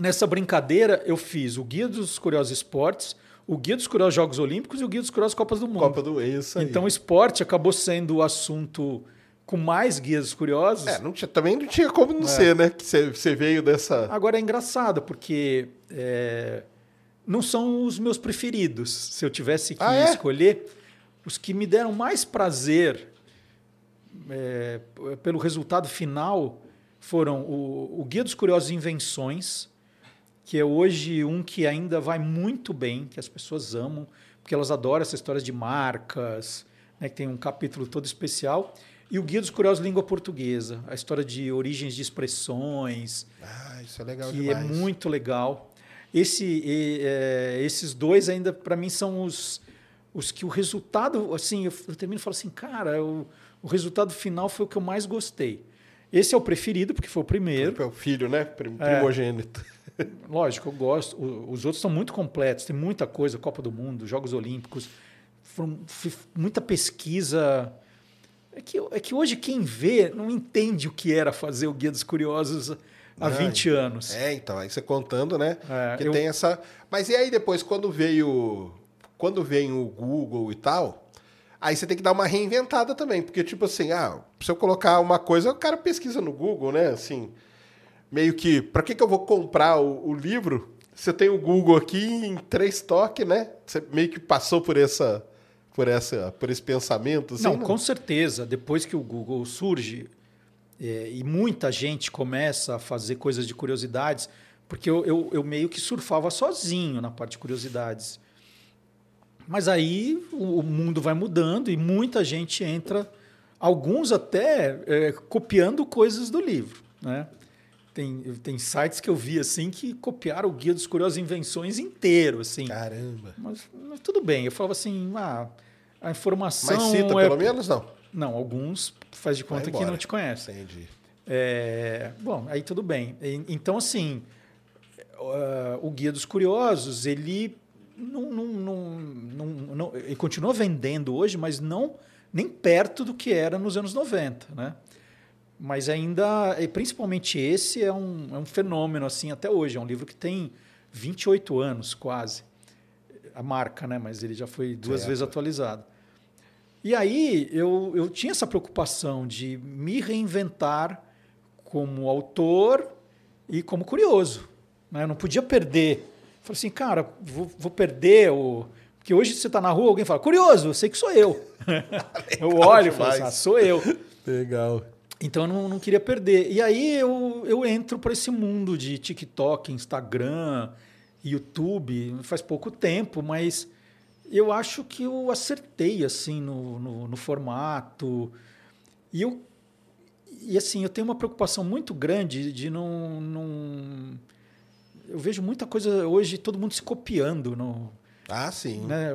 nessa brincadeira, eu fiz o Guia dos Curiosos Esportes, o Guia dos Curiosos Jogos Olímpicos e o Guia dos Curiosos Copas do Mundo. Copa do isso aí. Então o esporte acabou sendo o assunto com mais guias curiosos. É, não tinha, também não tinha como não ser, né? Que você- veio dessa. Agora é engraçado, porque é, não são os meus preferidos. Se eu tivesse que Ah, é? escolher, os que me deram mais prazer é, pelo resultado final foram o, o Guia dos Curiosos Invenções, que é hoje um que ainda vai muito bem, que as pessoas amam, porque elas adoram essa história de marcas, né, que tem um capítulo todo especial. E o Guia dos Curiosos Língua Portuguesa, a história de origens de expressões, Ah, isso é legal que demais. é muito legal. Esse, e, é, esses dois ainda, para mim, são os, os que o resultado, assim, eu, eu termino e falo assim, cara, o, o resultado final foi o que eu mais gostei. Esse é o preferido, porque foi o primeiro. É o filho, né? Prim- É. Lógico, eu gosto. Os outros são muito completos, tem muita coisa, Copa do Mundo, Jogos Olímpicos, muita pesquisa. É que, é que hoje quem vê não entende o que era fazer o Guia dos Curiosos há Ah, 20 anos. É, então, aí você contando, né? É, que eu- tem essa. Mas e aí depois, quando veio. Quando vem o Google e tal, aí você tem que dar uma reinventada também. Porque, tipo assim, ah, se eu colocar uma coisa, o cara pesquisa no Google, né? Assim, meio que. Pra que, que eu vou comprar o, o livro? Você tem o Google aqui em três toques, né? Você meio que passou por essa. Por, essa, por esse pensamento, assim, não, com certeza. Depois que o Google surge é, e muita gente começa a fazer coisas de curiosidades, porque eu, eu, eu meio que surfava sozinho na parte de curiosidades. Mas aí o, o mundo vai mudando e muita gente entra, alguns até é, copiando coisas do livro. Né? Tem, tem sites que eu vi assim que copiaram o Guia dos Curiosos Invenções inteiro. Assim. Caramba. Mas, mas tudo bem. Eu falava assim, ah, a informação. Mas cita, é... pelo menos, não. Não, alguns faz de conta que não te conhecem. Entendi. É, bom, aí tudo bem. Então, assim, ah, o Guia dos Curiosos, ele não, não, não, não, não- ele continua vendendo hoje, mas não nem perto do que era nos anos 90, né? Mas ainda, e principalmente esse é um, é um fenômeno assim até hoje. É um livro que tem 28 anos quase. A marca, né? Mas ele já foi duas vezes atualizado. E aí eu, eu tinha essa preocupação de me reinventar como autor e como curioso. Né? Eu não podia perder. Falei assim, cara, vou, vou perder o. Porque hoje você está na rua, alguém fala, curioso, eu sei que sou eu. eu olho e falo assim, ah, sou eu. Legal. Então eu não, não queria perder. E aí eu, eu entro para esse mundo de TikTok, Instagram, YouTube, faz pouco tempo, mas eu acho que eu acertei assim no, no, no formato. E eu e assim, eu tenho uma preocupação muito grande de não, não eu vejo muita coisa hoje todo mundo se copiando no, Ah, sim. né?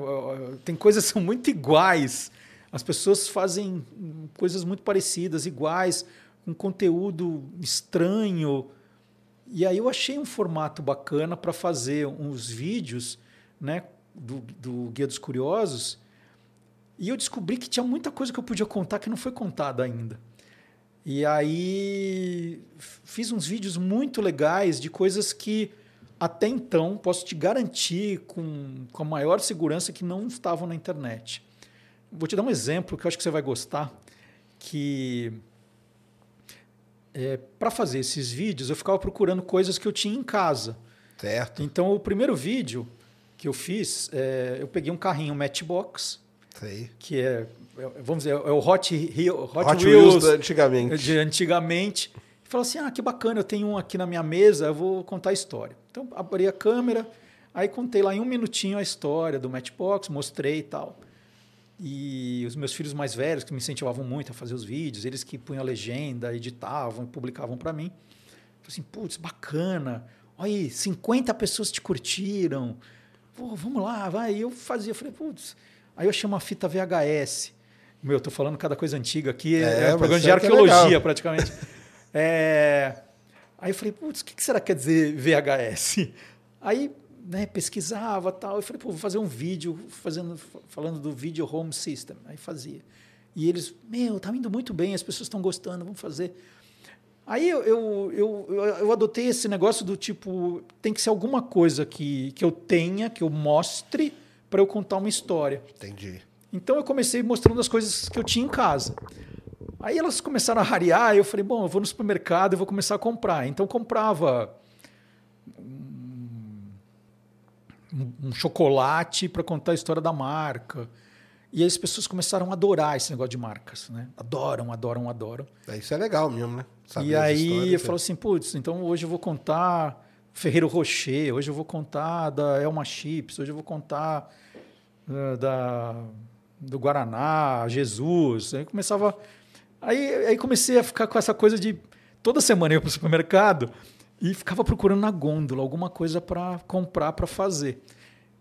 Tem coisas que são muito iguais. As pessoas fazem coisas muito parecidas, iguais, um conteúdo estranho. E aí eu achei um formato bacana para fazer uns vídeos né, do, do Guia dos Curiosos. E eu descobri que tinha muita coisa que eu podia contar que não foi contada ainda. E aí fiz uns vídeos muito legais de coisas que até então posso te garantir com, com a maior segurança que não estavam na internet. Vou te dar um exemplo que eu acho que você vai gostar, que para fazer esses vídeos eu ficava procurando coisas que eu tinha em casa. Certo. Então o primeiro vídeo que eu fiz, é, eu peguei um carrinho Matchbox, Sei. que é, é, vamos dizer, é o Hot, Rio- Hot, Hot, Wheels, Wheels antigamente. de antigamente. E falou assim: ah, que bacana, eu tenho um aqui na minha mesa, eu vou contar a história. Então, abri a câmera, aí contei lá em um minutinho a história do Matchbox, mostrei e tal. E os meus filhos mais velhos, que me incentivavam muito a fazer os vídeos, eles que punham a legenda, editavam e publicavam para mim. Falei assim: putz, bacana, olha aí, 50 pessoas te curtiram. Pô, vamos lá, vai. E eu fazia, eu falei, putz. Aí eu achei uma fita VHS. Meu, eu tô falando cada coisa antiga aqui, É, é, mas um programa de é é arqueologia legal. praticamente. É, Aí eu falei, putz, o que que será que quer dizer VHS? Aí né, pesquisava tal. Eu falei, pô, vou fazer um vídeo fazendo, falando do Video Home System. Aí fazia. E eles, meu, tá indo muito bem, as pessoas estão gostando, vamos fazer. Aí eu, eu, eu, eu, adotei esse negócio do tipo, tem que ser alguma coisa que, que eu tenha, que eu mostre para eu contar uma história. Entendi. Então eu comecei mostrando as coisas que eu tinha em casa. Aí elas começaram a rarear, eu falei, bom, eu vou no supermercado e vou começar a comprar. Então eu comprava um, um chocolate para contar a história da marca. E aí as pessoas começaram a adorar esse negócio de marcas, né? Adoram, adoram, adoram. É, Isso é legal mesmo, né? Saber e aí histórias, eu é. falo assim, putz, então hoje eu vou contar Ferreiro Rocher, hoje eu vou contar da Elma Chips, hoje eu vou contar eh, da, do Guaraná, Jesus. Aí começava. Aí, aí comecei a ficar com essa coisa de. Toda semana eu ia para o supermercado e ficava procurando na gôndola alguma coisa para comprar, para fazer.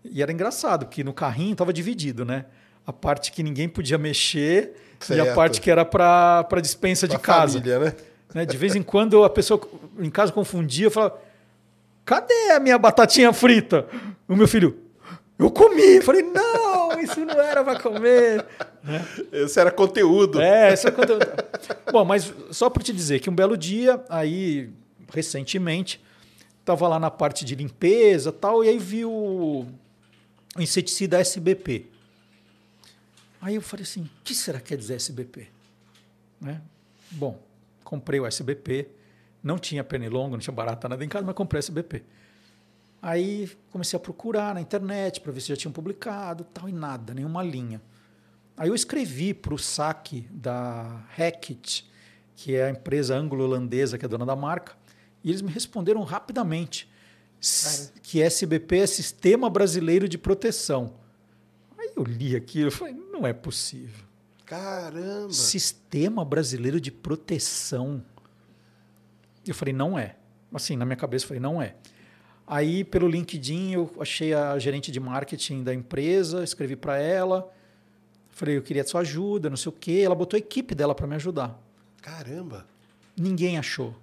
E era engraçado, porque no carrinho estava dividido, né? A parte que ninguém podia mexer e a Certo. parte que era para dispensa de Pra casa. família, né? né? De vez em quando a pessoa em casa confundia, falava: cadê a minha batatinha frita? O meu filho, eu comi. Eu falei: não, isso não era para comer. Esse era conteúdo. É, isso é conteúdo. Bom, mas só para te dizer que um belo dia, aí, recentemente, estava lá na parte de limpeza tal, e aí vi o, o inseticida SBP. Aí eu falei assim, o que será que quer dizer SBP? Né? Bom, comprei o SBP, não tinha pernilongo, não tinha barata nada em casa, mas comprei SBP. Aí comecei a procurar na internet para ver se já tinham publicado, tal, e nada, nenhuma linha. Aí eu escrevi para o saque da Hackett, que é a empresa anglo-holandesa que é dona da marca, e eles me responderam rapidamente que SBP é Sistema Brasileiro de Proteção. Aí eu li aquilo e falei, não é possível. Caramba. Sistema Brasileiro de Proteção. Eu falei, não é. Assim, na minha cabeça, eu falei, não é. Aí, pelo LinkedIn, eu achei a gerente de marketing da empresa, escrevi para ela, falei, eu queria sua ajuda, não sei o quê. Ela botou a equipe dela para me ajudar. Caramba. Ninguém achou.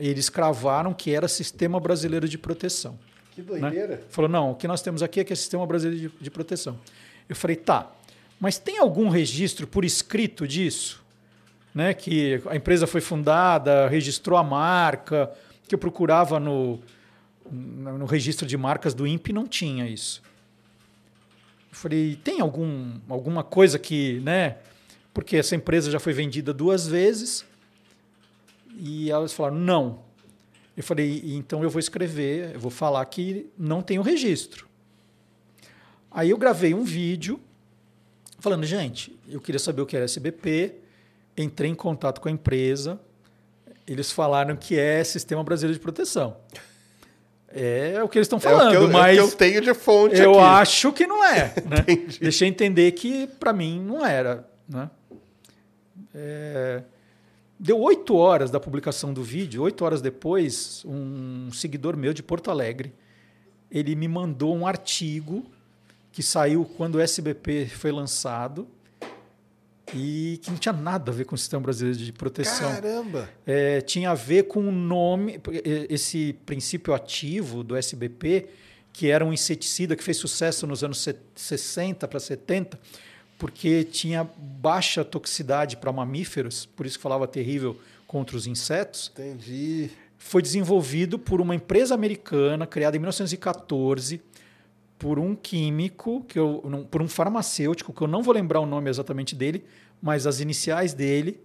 Eles cravaram que era Sistema Brasileiro de Proteção. Que né? doideira. Falou, não, o que nós temos aqui é que é Sistema Brasileiro de, de Proteção. Eu falei, tá, mas tem algum registro por escrito disso? Né, que a empresa foi fundada, registrou a marca, que eu procurava no, no no registro de marcas do INPE não tinha isso. Eu falei, tem algum, alguma coisa que, né? Porque essa empresa já foi vendida duas vezes e elas falaram, não. Eu falei, então eu vou escrever, eu vou falar que não tem o registro. Aí eu gravei um vídeo falando, gente, eu queria saber o que era SBP, entrei em contato com a empresa, eles falaram que é Sistema Brasileiro de Proteção. É o que eles estão É falando, eu, é o mas que eu tenho de fonte eu aqui. acho que não é. Né? Deixei entender que para mim não era. Né? É, Deu oito horas da publicação do vídeo, oito horas depois, um seguidor meu de Porto Alegre, ele me mandou um artigo que saiu quando o SBP foi lançado e que não tinha nada a ver com o Sistema Brasileiro de Proteção Caramba. é, tinha a ver com o nome, esse princípio ativo do SBP, que era um inseticida que fez sucesso nos anos se- 60 para 70, porque tinha baixa toxicidade para mamíferos, por isso que falava terrível contra os insetos. Entendi. Foi desenvolvido por uma empresa americana, criada em 1914, por um químico, que eu, por um farmacêutico, que eu não vou lembrar o nome exatamente dele, mas as iniciais dele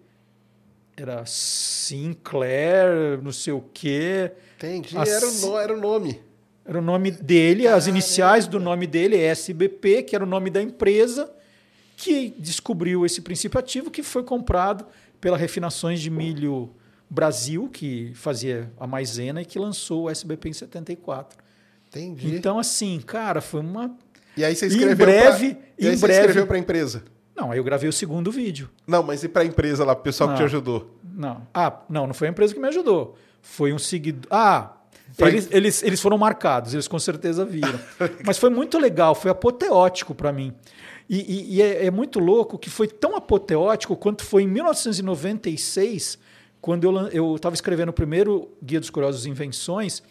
era Sinclair, não sei o quê. Entendi. Assim- Era, o era o nome. Era o nome dele, as Caramba. iniciais do nome dele, SBP, que era o nome da empresa, que descobriu esse princípio ativo, que foi comprado pela Refinações de Milho Brasil, que fazia a maisena e que lançou o SBP em 74. Entendi. Então, assim, cara, foi uma. e aí você em escreveu breve- pra... E aí em você breve- escreveu para a empresa. Não, aí eu gravei o segundo vídeo. Não, mas e para a empresa lá, o pessoal que te Não. ajudou? Não. Ah, não, não foi a empresa que me ajudou. Foi um seguidor. Ah, eles, eles, eles foram marcados, eles com certeza viram. Mas foi muito legal, foi apoteótico para mim. E, e- e é, é muito louco que foi tão apoteótico quanto foi em 1996, quando eu estava escrevendo o primeiro Guia dos Curiosos Invenções,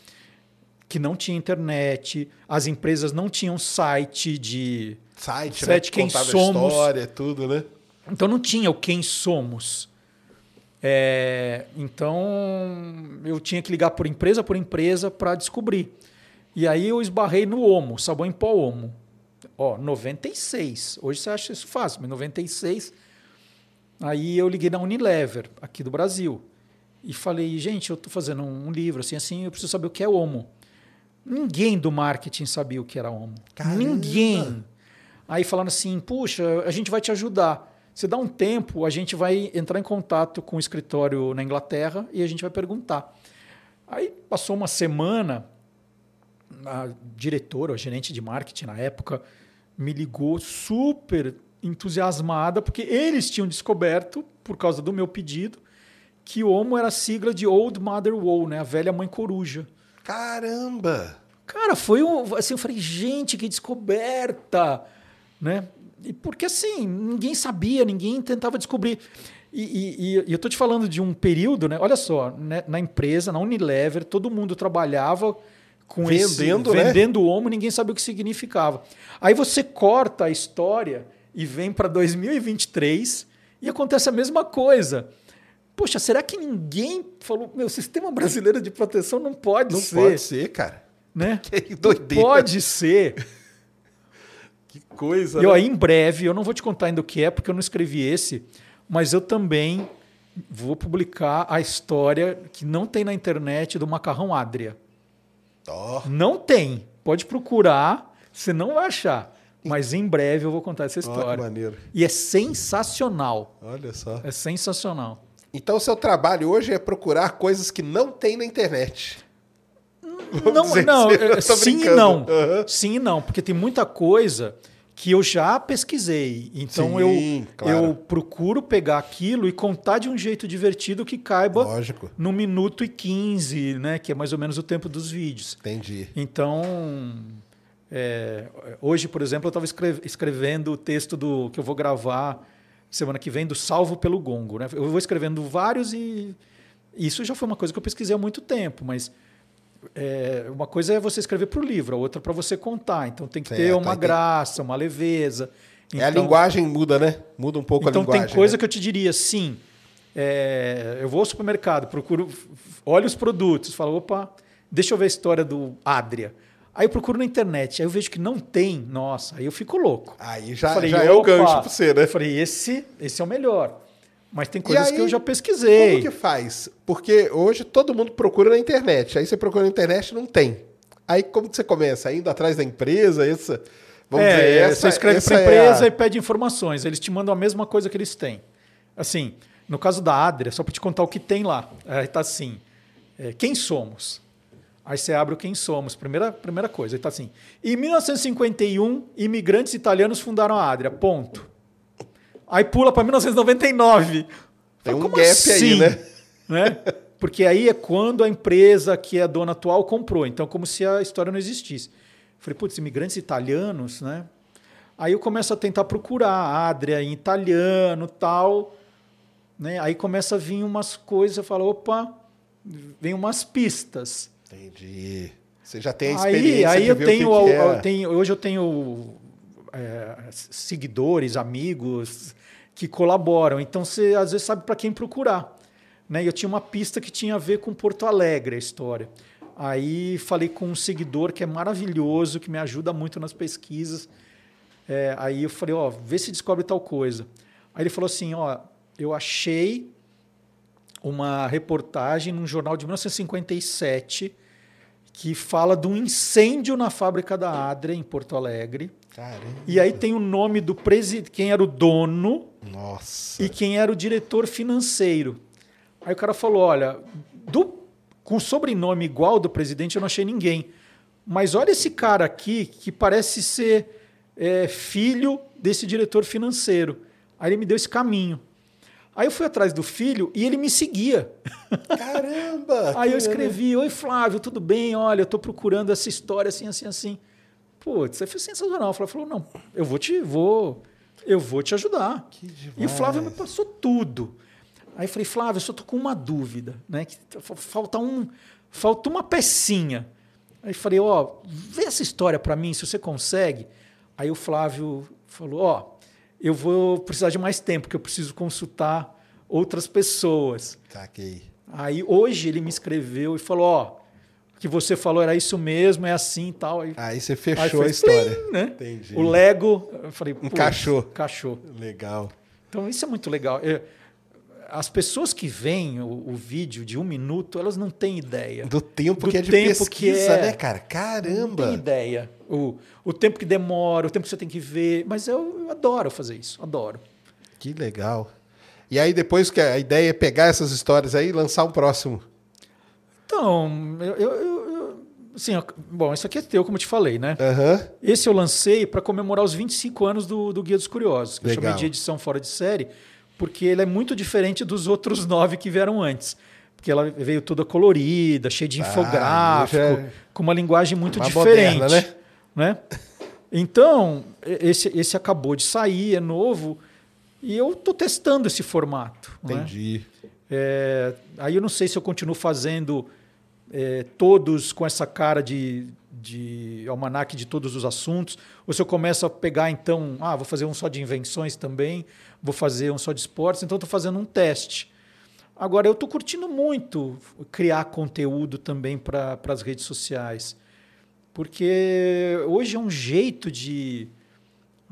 que não tinha internet, as empresas não tinham site de. Site, Site, né? quem Contava somos. história, tudo, né? Então não tinha o quem somos. É, então eu tinha que ligar por empresa por empresa para descobrir. E aí eu esbarrei no Omo, sabão em pó Omo. Ó, 96. Hoje você acha isso fácil, mas 96. Aí eu liguei na Unilever, aqui do Brasil. E falei, gente, eu estou fazendo um livro assim, assim, eu preciso saber o que é Omo. Ninguém do marketing sabia o que era Omo. Caramba! Ninguém. Aí falaram assim, puxa, a gente vai te ajudar. Você dá um tempo, a gente vai entrar em contato com o escritório na Inglaterra e a gente vai perguntar. Aí passou uma semana, a diretora, a gerente de marketing na época, me ligou super entusiasmada, porque eles tinham descoberto, por causa do meu pedido, que Homo era a sigla de Old Mother Wole, né? a velha mãe coruja. Caramba! Cara, foi um. Assim, eu falei, gente, que descoberta! Né? E porque assim, ninguém sabia, ninguém tentava descobrir. E, e, e eu estou te falando de um período, né? Olha só, né? na empresa, na Unilever, todo mundo trabalhava com Vendendo, esse, né? vendendo homo, ninguém sabia o que significava. Aí você corta a história e vem para 2023 e acontece a mesma coisa. Poxa, será que ninguém falou, meu, sistema brasileiro de proteção não pode Não ser, pode ser, cara. né? Que Não doideira. pode ser. Que coisa. E ó, né? em breve, eu não vou te contar ainda o que é, porque eu não escrevi esse, mas eu também vou publicar a história que não tem na internet do macarrão Adria. Ó, Não tem. Pode procurar, você não vai achar. Mas em breve eu vou contar essa ó, que história. maneiro. E é sensacional. Olha só. É sensacional. Então, o seu trabalho hoje é procurar coisas que não tem na internet. Não, dizer não, assim, é, tô sim e brincando. não. Aham. Sim e não, porque tem muita coisa que eu já pesquisei. Então Sim, eu, claro. eu procuro pegar aquilo e contar de um jeito divertido que caiba Lógico. no minuto e 15, né? Que é mais ou menos o tempo dos vídeos. Entendi. Então, é, hoje, por exemplo, eu estava escrevendo o texto do que eu vou gravar semana que vem do Salvo pelo Gongo. Né? Eu vou escrevendo vários e isso já foi uma coisa que eu pesquisei há muito tempo, mas é, uma coisa é você escrever para o livro, a outra para você contar. Então tem que ter Certo, uma aí tem- graça, uma leveza. é a Então- linguagem muda, né? Muda um pouco então a linguagem. tem coisa né? que eu te diria assim. é, eu vou ao supermercado, procuro, olho os produtos, falo, opa, deixa eu ver a história do Adria. Aí eu procuro na internet, aí eu vejo que não tem, nossa, aí eu fico louco. Aí já, Falei, já é o gancho pra você, né? Eu falei, esse, esse é o melhor. Mas tem coisas aí, que eu já pesquisei. Como que faz? Porque hoje todo mundo procura na internet. Aí você procura na internet e não tem. Aí como que você começa? Indo atrás da empresa? Essa, vamos é, dizer, essa, você escreve para a é empresa a- e pede informações. Eles te mandam a mesma coisa que eles têm. Assim, no caso da Adria, só para te contar o que tem lá. Aí tá assim: é, quem somos? Aí você abre o quem somos, primeira, primeira coisa. Aí tá assim: em 1951, imigrantes italianos fundaram a Adria. Ponto. Aí pula para 1999. Tem Fala, um "Como gap aí, assim?" né? né? Porque aí é quando a empresa que é a dona atual comprou. Então, como se a história não existisse. Falei, putz, imigrantes italianos, né? Aí eu começo a tentar procurar Adria em italiano tal. Né? Aí começa a vir umas coisas, eu falo, opa, vem umas pistas. Entendi. Você já tem a Aí, experiência aí de eu tenho, que, que eu é. tenho- hoje eu tenho é, seguidores, amigos que colaboram. Então você às vezes sabe para quem procurar. Né? Eu tinha uma pista que tinha a ver com Porto Alegre, a história. Aí falei com um seguidor que é maravilhoso, que me ajuda muito nas pesquisas. É, aí eu falei, ó, vê se descobre tal coisa. Aí ele falou assim, ó, eu achei uma reportagem num jornal de 1957 que fala de um incêndio na fábrica da Adria em Porto Alegre. Caramba. E aí tem o nome do presidente, quem era o dono Nossa. e quem era o diretor financeiro. Aí o cara falou: olha, do, com sobrenome igual do presidente eu não achei ninguém. Mas olha esse cara aqui que parece ser é, filho desse diretor financeiro. Aí ele me deu esse caminho. Aí eu fui atrás do filho e ele me seguia. Caramba! Aí eu escrevi: Oi, Flávio, tudo bem? Olha, eu estou procurando essa história assim, assim, assim. Putz, isso foi sensacional. O Flávio falou: Não, eu vou te, vou, eu vou te ajudar. E o Flávio me passou tudo. Aí eu falei: Flávio, eu só tô com uma dúvida, né? Que fa- falta um, falta uma pecinha. Aí eu falei: Ó, vê essa história para mim, se você consegue. Aí o Flávio falou: Ó, eu vou precisar de mais tempo, que eu preciso consultar outras pessoas. Saquei. Aí hoje ele me escreveu e falou: Ó, o que você falou era isso mesmo, é assim e tal. Aí, Aí você aí fechou foi a história. plim, né? Entendi. O Lego, eu falei: "Putz, Encaixou. Encaixou. Legal. Então isso é muito legal. É, As pessoas que veem o, o vídeo de um minuto, elas não têm ideia. Do tempo Do que é de tempo que pesquisa, é. né, cara? Não tem Caramba. ideia. O, o tempo que demora, o tempo que você tem que ver. Mas eu, eu adoro fazer isso, adoro. Que legal. E aí depois que a ideia é pegar essas histórias aí e lançar um próximo. Então, eu, eu, eu- eu- assim, bom, isso aqui é teu, como eu te falei, né? Aham. Esse eu lancei para comemorar os 25 anos do, do Guia dos Curiosos, que eu Legal. chamei de edição fora de série, porque ele é muito diferente dos outros nove que vieram antes. Porque ela veio toda colorida, cheia de Ah, infográfico, é com uma linguagem muito mais diferente. moderna, né? né? Então, esse, esse acabou de sair, é novo, e eu estou testando esse formato. né? É, aí eu não sei se eu continuo fazendo é, todos com essa cara de, de almanaque de todos os assuntos, ou se eu começo a pegar, então, ah, vou fazer um só de invenções também, vou fazer um só de esportes, então estou fazendo um teste. Agora, eu estou curtindo muito criar conteúdo também para as redes sociais, porque hoje é um jeito de,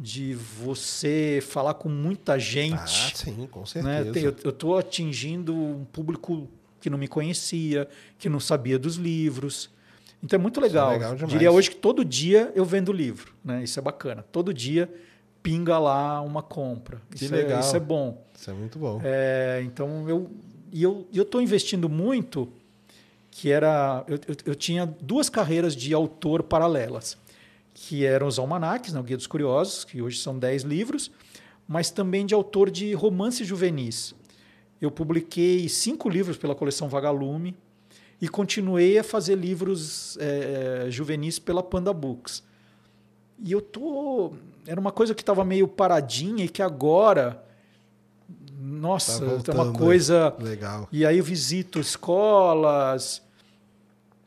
de você falar com muita gente Ah, sim, com né? certeza. Tem- Eu estou atingindo um público que não me conhecia, que não sabia dos livros. Então é muito legal. legal demais. Diria hoje que todo dia eu vendo livro. Né? Isso é bacana. Todo dia pinga lá uma compra. Que isso, legal. É, isso é bom. Isso é muito bom. É, então eu e eu eu estou investindo muito que era eu, eu, eu tinha duas carreiras de autor paralelas que eram os almanaques, né, o Guia dos Curiosos, que hoje são 10 livros, mas também de autor de romances juvenis. Eu publiquei cinco livros pela coleção Vagalume e continuei a fazer livros eh, juvenis pela Panda Books. E eu tô. Era uma coisa que estava meio paradinha e que agora. Nossa, Tá é uma voltando, coisa. Legal. E aí eu visito escolas,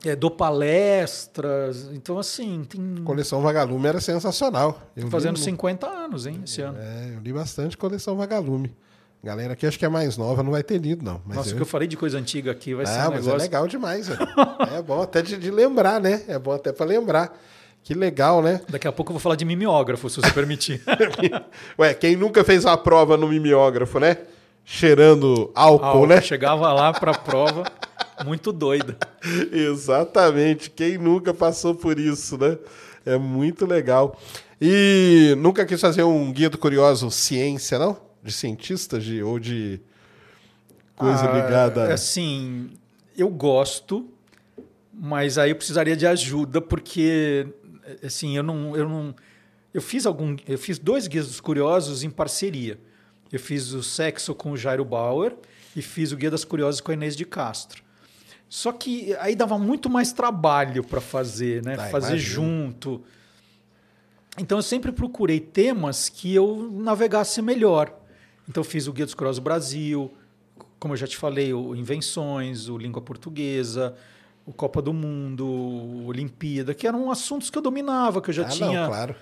eh, dou palestras. Então, assim, tem. Coleção Vagalume era sensacional. Eu li fazendo no- 50 anos, hein, esse ano. É, eu li bastante Coleção Vagalume. Galera aqui acho que é mais nova, não vai ter lido, não. Mas Nossa, o eu... que eu falei de coisa antiga aqui vai ser Ah, um mas negócio. é legal demais, velho. É bom até de, de lembrar, né? É bom até pra lembrar. Que legal, né? Daqui a pouco eu vou falar de mimeógrafo, se você permitir. Ué, quem nunca fez uma prova no mimeógrafo, né? Cheirando álcool, Álcool, né? Chegava lá para a prova, muito doida. Exatamente. Quem nunca passou por isso, né? É muito legal. E nunca quis fazer um guia do curioso ciência, não? De cientistas de, ou de coisa Ah, ligada. Assim, eu gosto, mas aí eu precisaria de ajuda, porque assim, eu não. Eu, não, eu fiz algum. Eu fiz dois guias dos curiosos em parceria. Eu fiz o sexo com o Jairo Bauer e fiz o Guia das Curiosas com a Inês de Castro. Só que aí dava muito mais trabalho para fazer, né? Ah, fazer imagino. junto. Então eu sempre procurei temas que eu navegasse melhor. Então eu fiz o Guia dos Curiosos Brasil, como eu já te falei, o Invenções, o Língua Portuguesa, o Copa do Mundo, o Olimpíada, que eram assuntos que eu dominava, que eu já ah, tinha. não, claro.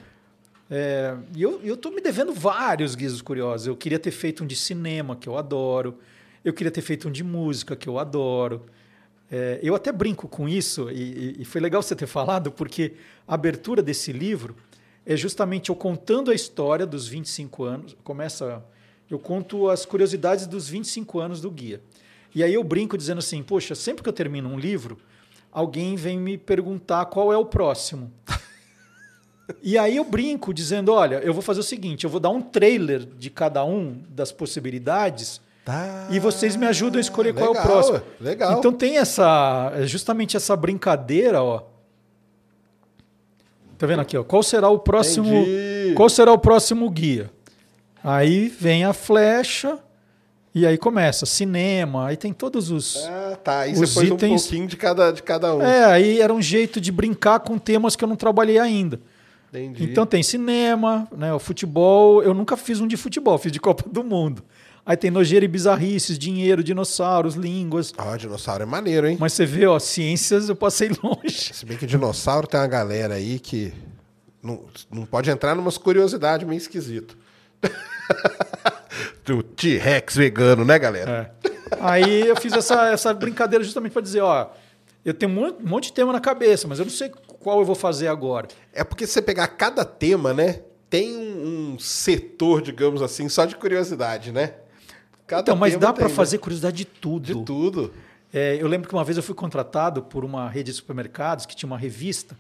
É, e eu, eu tô me devendo vários guias dos curiosos. Eu queria ter feito um de cinema, que eu adoro. Eu queria ter feito um de música, que eu adoro. É, eu até brinco com isso, e, e- foi legal você ter falado, porque a abertura desse livro é justamente eu contando a história dos 25 anos. Começa. Eu conto as curiosidades dos 25 anos do guia. E aí eu brinco dizendo assim: poxa, sempre que eu termino um livro, alguém vem me perguntar qual é o próximo. E aí eu brinco dizendo, olha, eu vou fazer o seguinte, eu vou dar um trailer de cada um das possibilidades Tá. e vocês me ajudam a escolher qual é o Legal, próximo. Legal. Então tem essa, é justamente essa brincadeira, ó. Tá vendo aqui, ó? Qual será o próximo, Entendi. qual será o próximo guia? Aí vem a flecha e aí começa cinema, aí tem todos os Ah, tá. Aí Os você itens- um pouquinho de cada, de cada um. É, aí era um jeito de brincar com temas que eu não trabalhei ainda. Entendi. Então tem cinema, né, o futebol. Eu nunca fiz um de futebol, fiz de Copa do Mundo. Aí tem nojeira e bizarrices, dinheiro, dinossauros, línguas. Ó, dinossauro é maneiro, hein? Mas você vê, ó, ciências eu passei longe. Se bem que dinossauro tem uma galera aí que não, não pode entrar numas curiosidades meio esquisito. do T-Rex vegano, né, galera? É. Aí eu fiz essa, essa brincadeira justamente para dizer, ó, eu tenho um monte- um monte de tema na cabeça, mas eu não sei qual eu vou fazer agora. É porque se você pegar cada tema, né? Tem um, um setor, digamos assim, só de curiosidade, né? Cada então, mas dá para né? fazer curiosidade de tudo. de tudo. É, eu lembro que uma vez eu fui contratado por uma rede de supermercados que tinha uma revista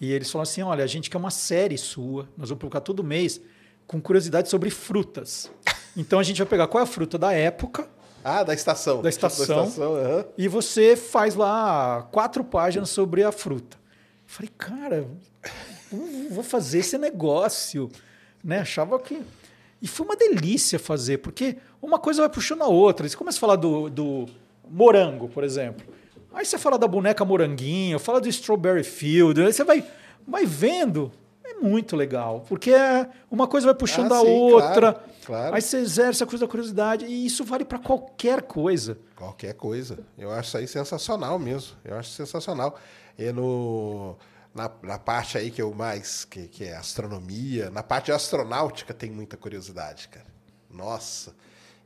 e eles falaram assim: olha, a gente quer uma série sua, nós vamos publicar todo mês com curiosidade sobre frutas. Então a gente vai pegar qual é a fruta da época Ah, da estação. Da estação. Da estação, aham. e você faz lá quatro páginas sobre a fruta. Eu falei, cara, vou fazer esse negócio. Né? Achava que. E foi uma delícia fazer, porque uma coisa vai puxando a outra. Você começa a falar do, do morango, por exemplo. Aí você fala da boneca moranguinho, fala do Strawberry Field, aí você vai, vai vendo. É muito legal, porque é- uma coisa vai puxando Ah, a sim, outra. claro, claro. Aí você exerce a coisa da curiosidade, e isso vale para qualquer coisa. Qualquer coisa. Eu acho isso aí sensacional mesmo. Eu acho sensacional. E no, na, na parte aí que eu mais, que, que é astronomia, na parte astronáutica tem muita curiosidade, cara. Nossa.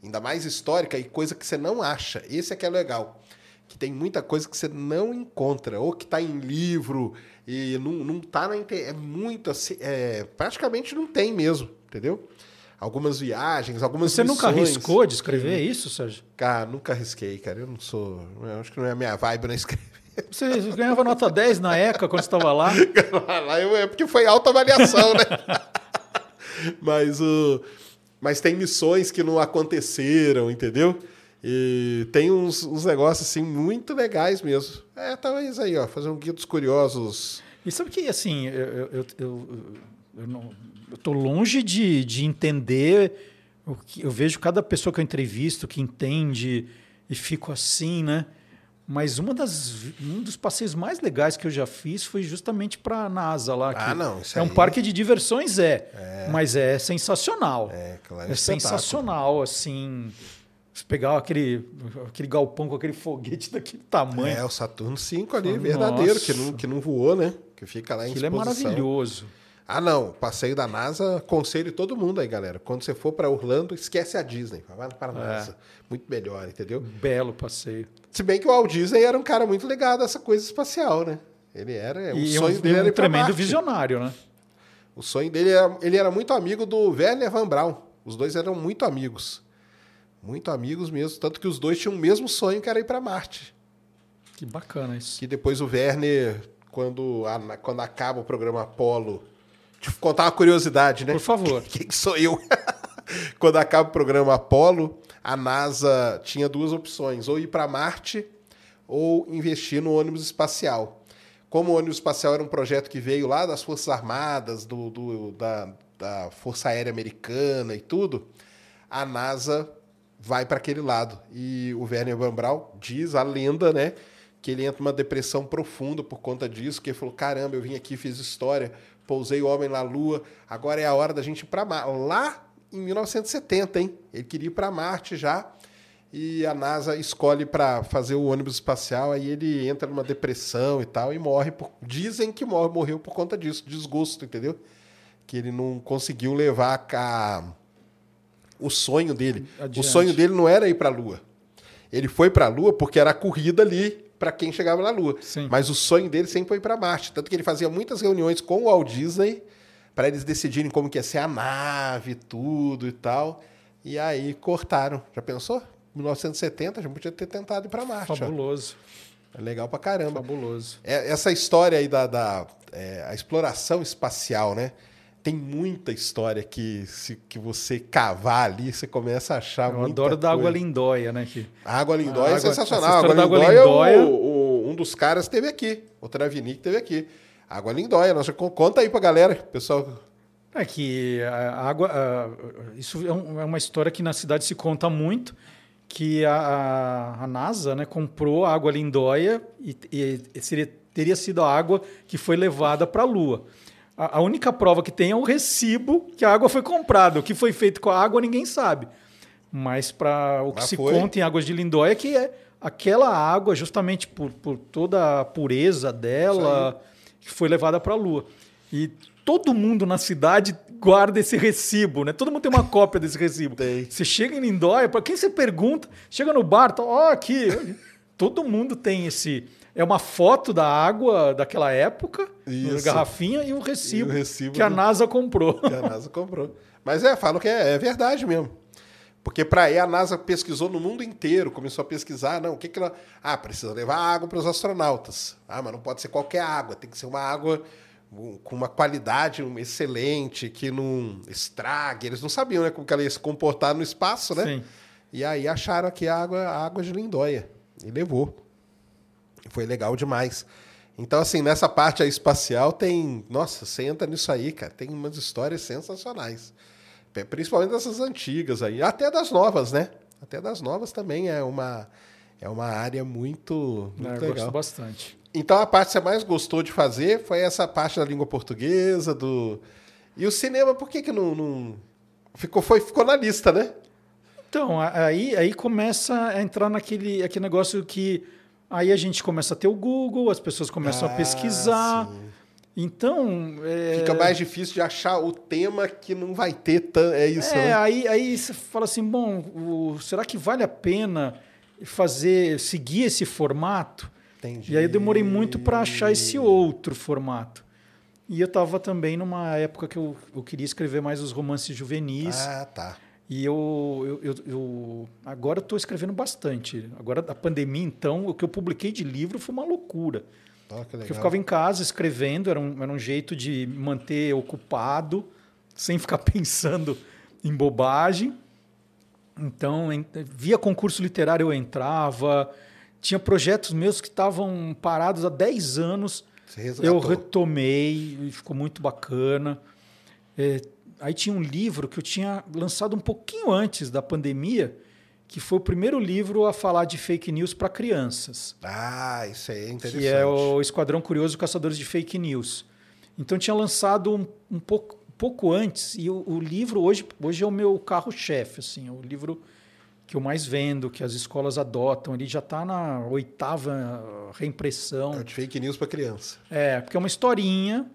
Ainda mais histórica e coisa que você não acha. Esse é que é legal. Que tem muita coisa que você não encontra. Ou que tá em livro e não, não tá na internet. É muito assim. É, praticamente não tem mesmo, entendeu? Algumas viagens, algumas Você nunca missões. arriscou de escrever isso, Sérgio? Cara, nunca arrisquei, cara. Eu não sou. Eu acho que não é a minha vibe na escrever. Você ganhava nota 10 na ECA quando você estava lá. Lá eu- é porque foi autoavaliação, né? mas, o mas tem missões que não aconteceram, entendeu? E tem uns, uns negócios assim muito legais mesmo. É, talvez aí, ó, fazer um guia dos curiosos. E sabe que, assim, eu, eu, eu, eu, eu não, eu tô longe de, de entender. O que, eu vejo cada pessoa que eu entrevisto que entende e fico assim, né? Mas uma das, um dos passeios mais legais que eu já fiz foi justamente para a NASA lá. Ah, não, isso é um aí- parque de diversões, é, Mas é sensacional. É, claro, É espetáculo. sensacional, assim. Você pegar aquele, aquele galpão com aquele foguete daquele tamanho. É, o Saturno 5 ali, Nossa. verdadeiro, que não, que não voou, né? Que fica lá em Aquilo é exposição. maravilhoso. Ah, não. Passeio da NASA, aconselho todo mundo aí, galera. Quando você for para Orlando, esquece a Disney. Vai para a É. NASA. Muito melhor, entendeu? Belo passeio. Se bem que o Walt Disney era um cara muito ligado a essa coisa espacial, né? Ele era. o e sonho um, dele era um tremendo Marte. visionário, né? O sonho dele era. Ele era muito amigo do Werner Van Braun. Os dois eram muito amigos. Muito amigos mesmo. Tanto que os dois tinham o mesmo sonho que era ir para Marte. Que bacana isso. Que depois o Werner, quando, a- quando acaba o programa Apollo. Deixa eu contar uma curiosidade, né? Por favor. Quem sou eu? Quando acaba o programa Apollo, a NASA tinha duas opções: ou ir para Marte ou investir no ônibus espacial. Como o ônibus espacial era um projeto que veio lá das Forças Armadas, do, do- da, da Força Aérea Americana e tudo, a NASA vai para aquele lado. E o Werner Van Braun diz, a lenda, né, que ele entra numa depressão profunda por conta disso, que ele falou, caramba, eu vim aqui, fiz história, pousei o homem na Lua, agora é a hora da gente ir para. Lá em 1970, hein? Ele queria ir para Marte já, e a NASA escolhe para fazer o ônibus espacial, aí ele entra numa depressão e tal, e morre. Por... Dizem que morre, morreu por conta disso, desgosto, entendeu? Que ele não conseguiu levar a... o sonho dele. Adiante. O sonho dele não era ir para a Lua. Ele foi para a Lua porque era a corrida ali para quem chegava na Lua. Sim. Mas o sonho dele sempre foi para Marte. Tanto que ele fazia muitas reuniões com o Walt Disney para eles decidirem como que ia ser a nave, tudo e tal. E aí cortaram. Já pensou? 1970 já podia ter tentado ir para Marte. ó. Fabuloso. É legal pra caramba. Fabuloso. É, essa história aí da, da é, a exploração espacial, né? Tem muita história que, se, que você cavar ali, você começa a achar Eu adoro da água lindóia, né? Que... A água lindóia A é água- sensacional. A água da água lindóia, lindóia- o- o- um dos caras esteve aqui. O Travini que esteve aqui. Água lindóia. Nossa, con- conta aí pra galera, pessoal. É que a água. a- isso é, um- é uma história que na cidade se conta muito. Que a, a- NASA né, comprou a água lindóia e, e- e seria- teria sido a água que foi levada para a Lua. A, a única prova que tem é o recibo que a água foi comprada. O que foi feito com a água ninguém sabe. Mas para o que Mas se foi. conta em águas de lindóia é que é aquela água, justamente por, por toda a pureza dela, que foi levada para a Lua. E todo mundo na cidade guarda esse recibo, né? Todo mundo tem uma cópia desse recibo. Tem. Você chega em Lindóia, para quem você pergunta, chega no bar, tá, ó, aqui. todo mundo tem esse. É uma foto da água daquela época, Isso. garrafinha, e um recibo, E o recibo que a do- NASA comprou. Que a NASA comprou. Mas é, falam que é, é verdade mesmo. Porque para aí a NASA pesquisou no mundo inteiro, começou a pesquisar, não, o que que ela... Ah, precisa levar água para os astronautas. Ah, mas não pode ser qualquer água, tem que ser uma água com uma qualidade excelente, que não estrague. Eles não sabiam, né, como que ela ia se comportar no espaço, né? Sim. E aí acharam aqui a água, a água de Lindóia. E levou. E foi legal demais. Então, assim, nessa parte aí espacial tem. Nossa, você entra nisso aí, cara. Tem umas histórias sensacionais. Principalmente dessas antigas aí. Até das novas, né? Até das novas também é uma, é uma área muito, muito É, eu legal. gosto bastante. Então a parte que você mais gostou de fazer foi essa parte da língua portuguesa, do. E o cinema, por que, que não. não- Ficou, foi, ficou na lista, né? Então, aí, aí começa a entrar naquele aquele negócio que aí a gente começa a ter o Google, as pessoas começam Ah, a pesquisar. sim. Então, é, Fica mais difícil de achar o tema que não vai ter tan... É isso, É, né? aí, aí você fala assim, bom, o- será que vale a pena fazer, seguir esse formato? Entendi. E aí eu demorei muito para achar esse outro formato. E eu estava também numa época que eu, eu queria escrever mais os romances juvenis. Ah, tá. E eu, eu, eu, eu- agora estou escrevendo bastante. Agora, a pandemia, então, o que eu publiquei de livro foi uma loucura. Ó, que. Porque eu ficava em casa escrevendo, era um, era um jeito de me manter ocupado, sem ficar pensando em bobagem. Então, en- via concurso literário eu entrava, tinha projetos meus que estavam parados há 10 anos, eu retomei ficou muito bacana. É, aí tinha um livro que eu tinha lançado um pouquinho antes da pandemia, que foi o primeiro livro a falar de fake news para crianças Ah, isso aí é interessante. que é o Esquadrão Curioso Caçadores de Fake News. Então tinha lançado um, um pouco, pouco antes e o, o livro hoje, hoje é o meu carro-chefe, assim, é o livro que eu mais vendo, que as escolas adotam. Ele já está na oitava reimpressão. É de fake news para criança. É, porque é uma historinha,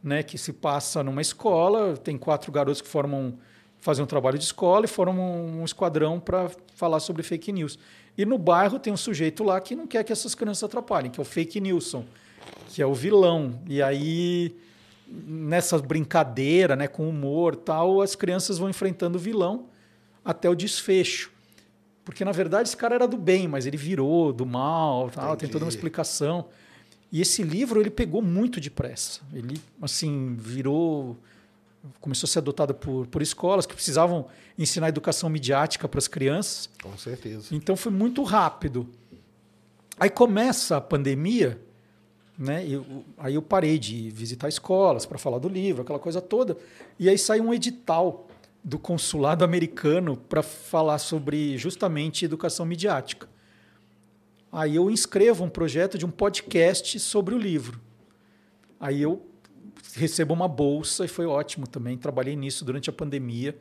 né, que se passa numa escola, tem quatro garotos que formam fazem um trabalho de escola e formam um esquadrão para falar sobre fake news. E no bairro tem um sujeito lá que não quer que essas crianças atrapalhem, que é o Fake Nilson, que é o vilão. E aí nessa brincadeira, né, com humor, tal, as crianças vão enfrentando o vilão até o desfecho. Porque na verdade esse cara era do bem, mas ele virou do mal, tal, tem toda uma explicação. E esse livro ele pegou muito depressa. Ele assim virou começou a ser adotado por, por escolas que precisavam ensinar educação midiática para as crianças. Com certeza. Então foi muito rápido. Aí começa a pandemia, né? eu- aí eu parei de visitar escolas para falar do livro, aquela coisa toda. E aí sai um edital do consulado americano para falar sobre justamente educação midiática. Aí eu inscrevo um projeto de um podcast sobre o livro. Aí eu recebo uma bolsa e foi ótimo também. Trabalhei nisso durante a pandemia,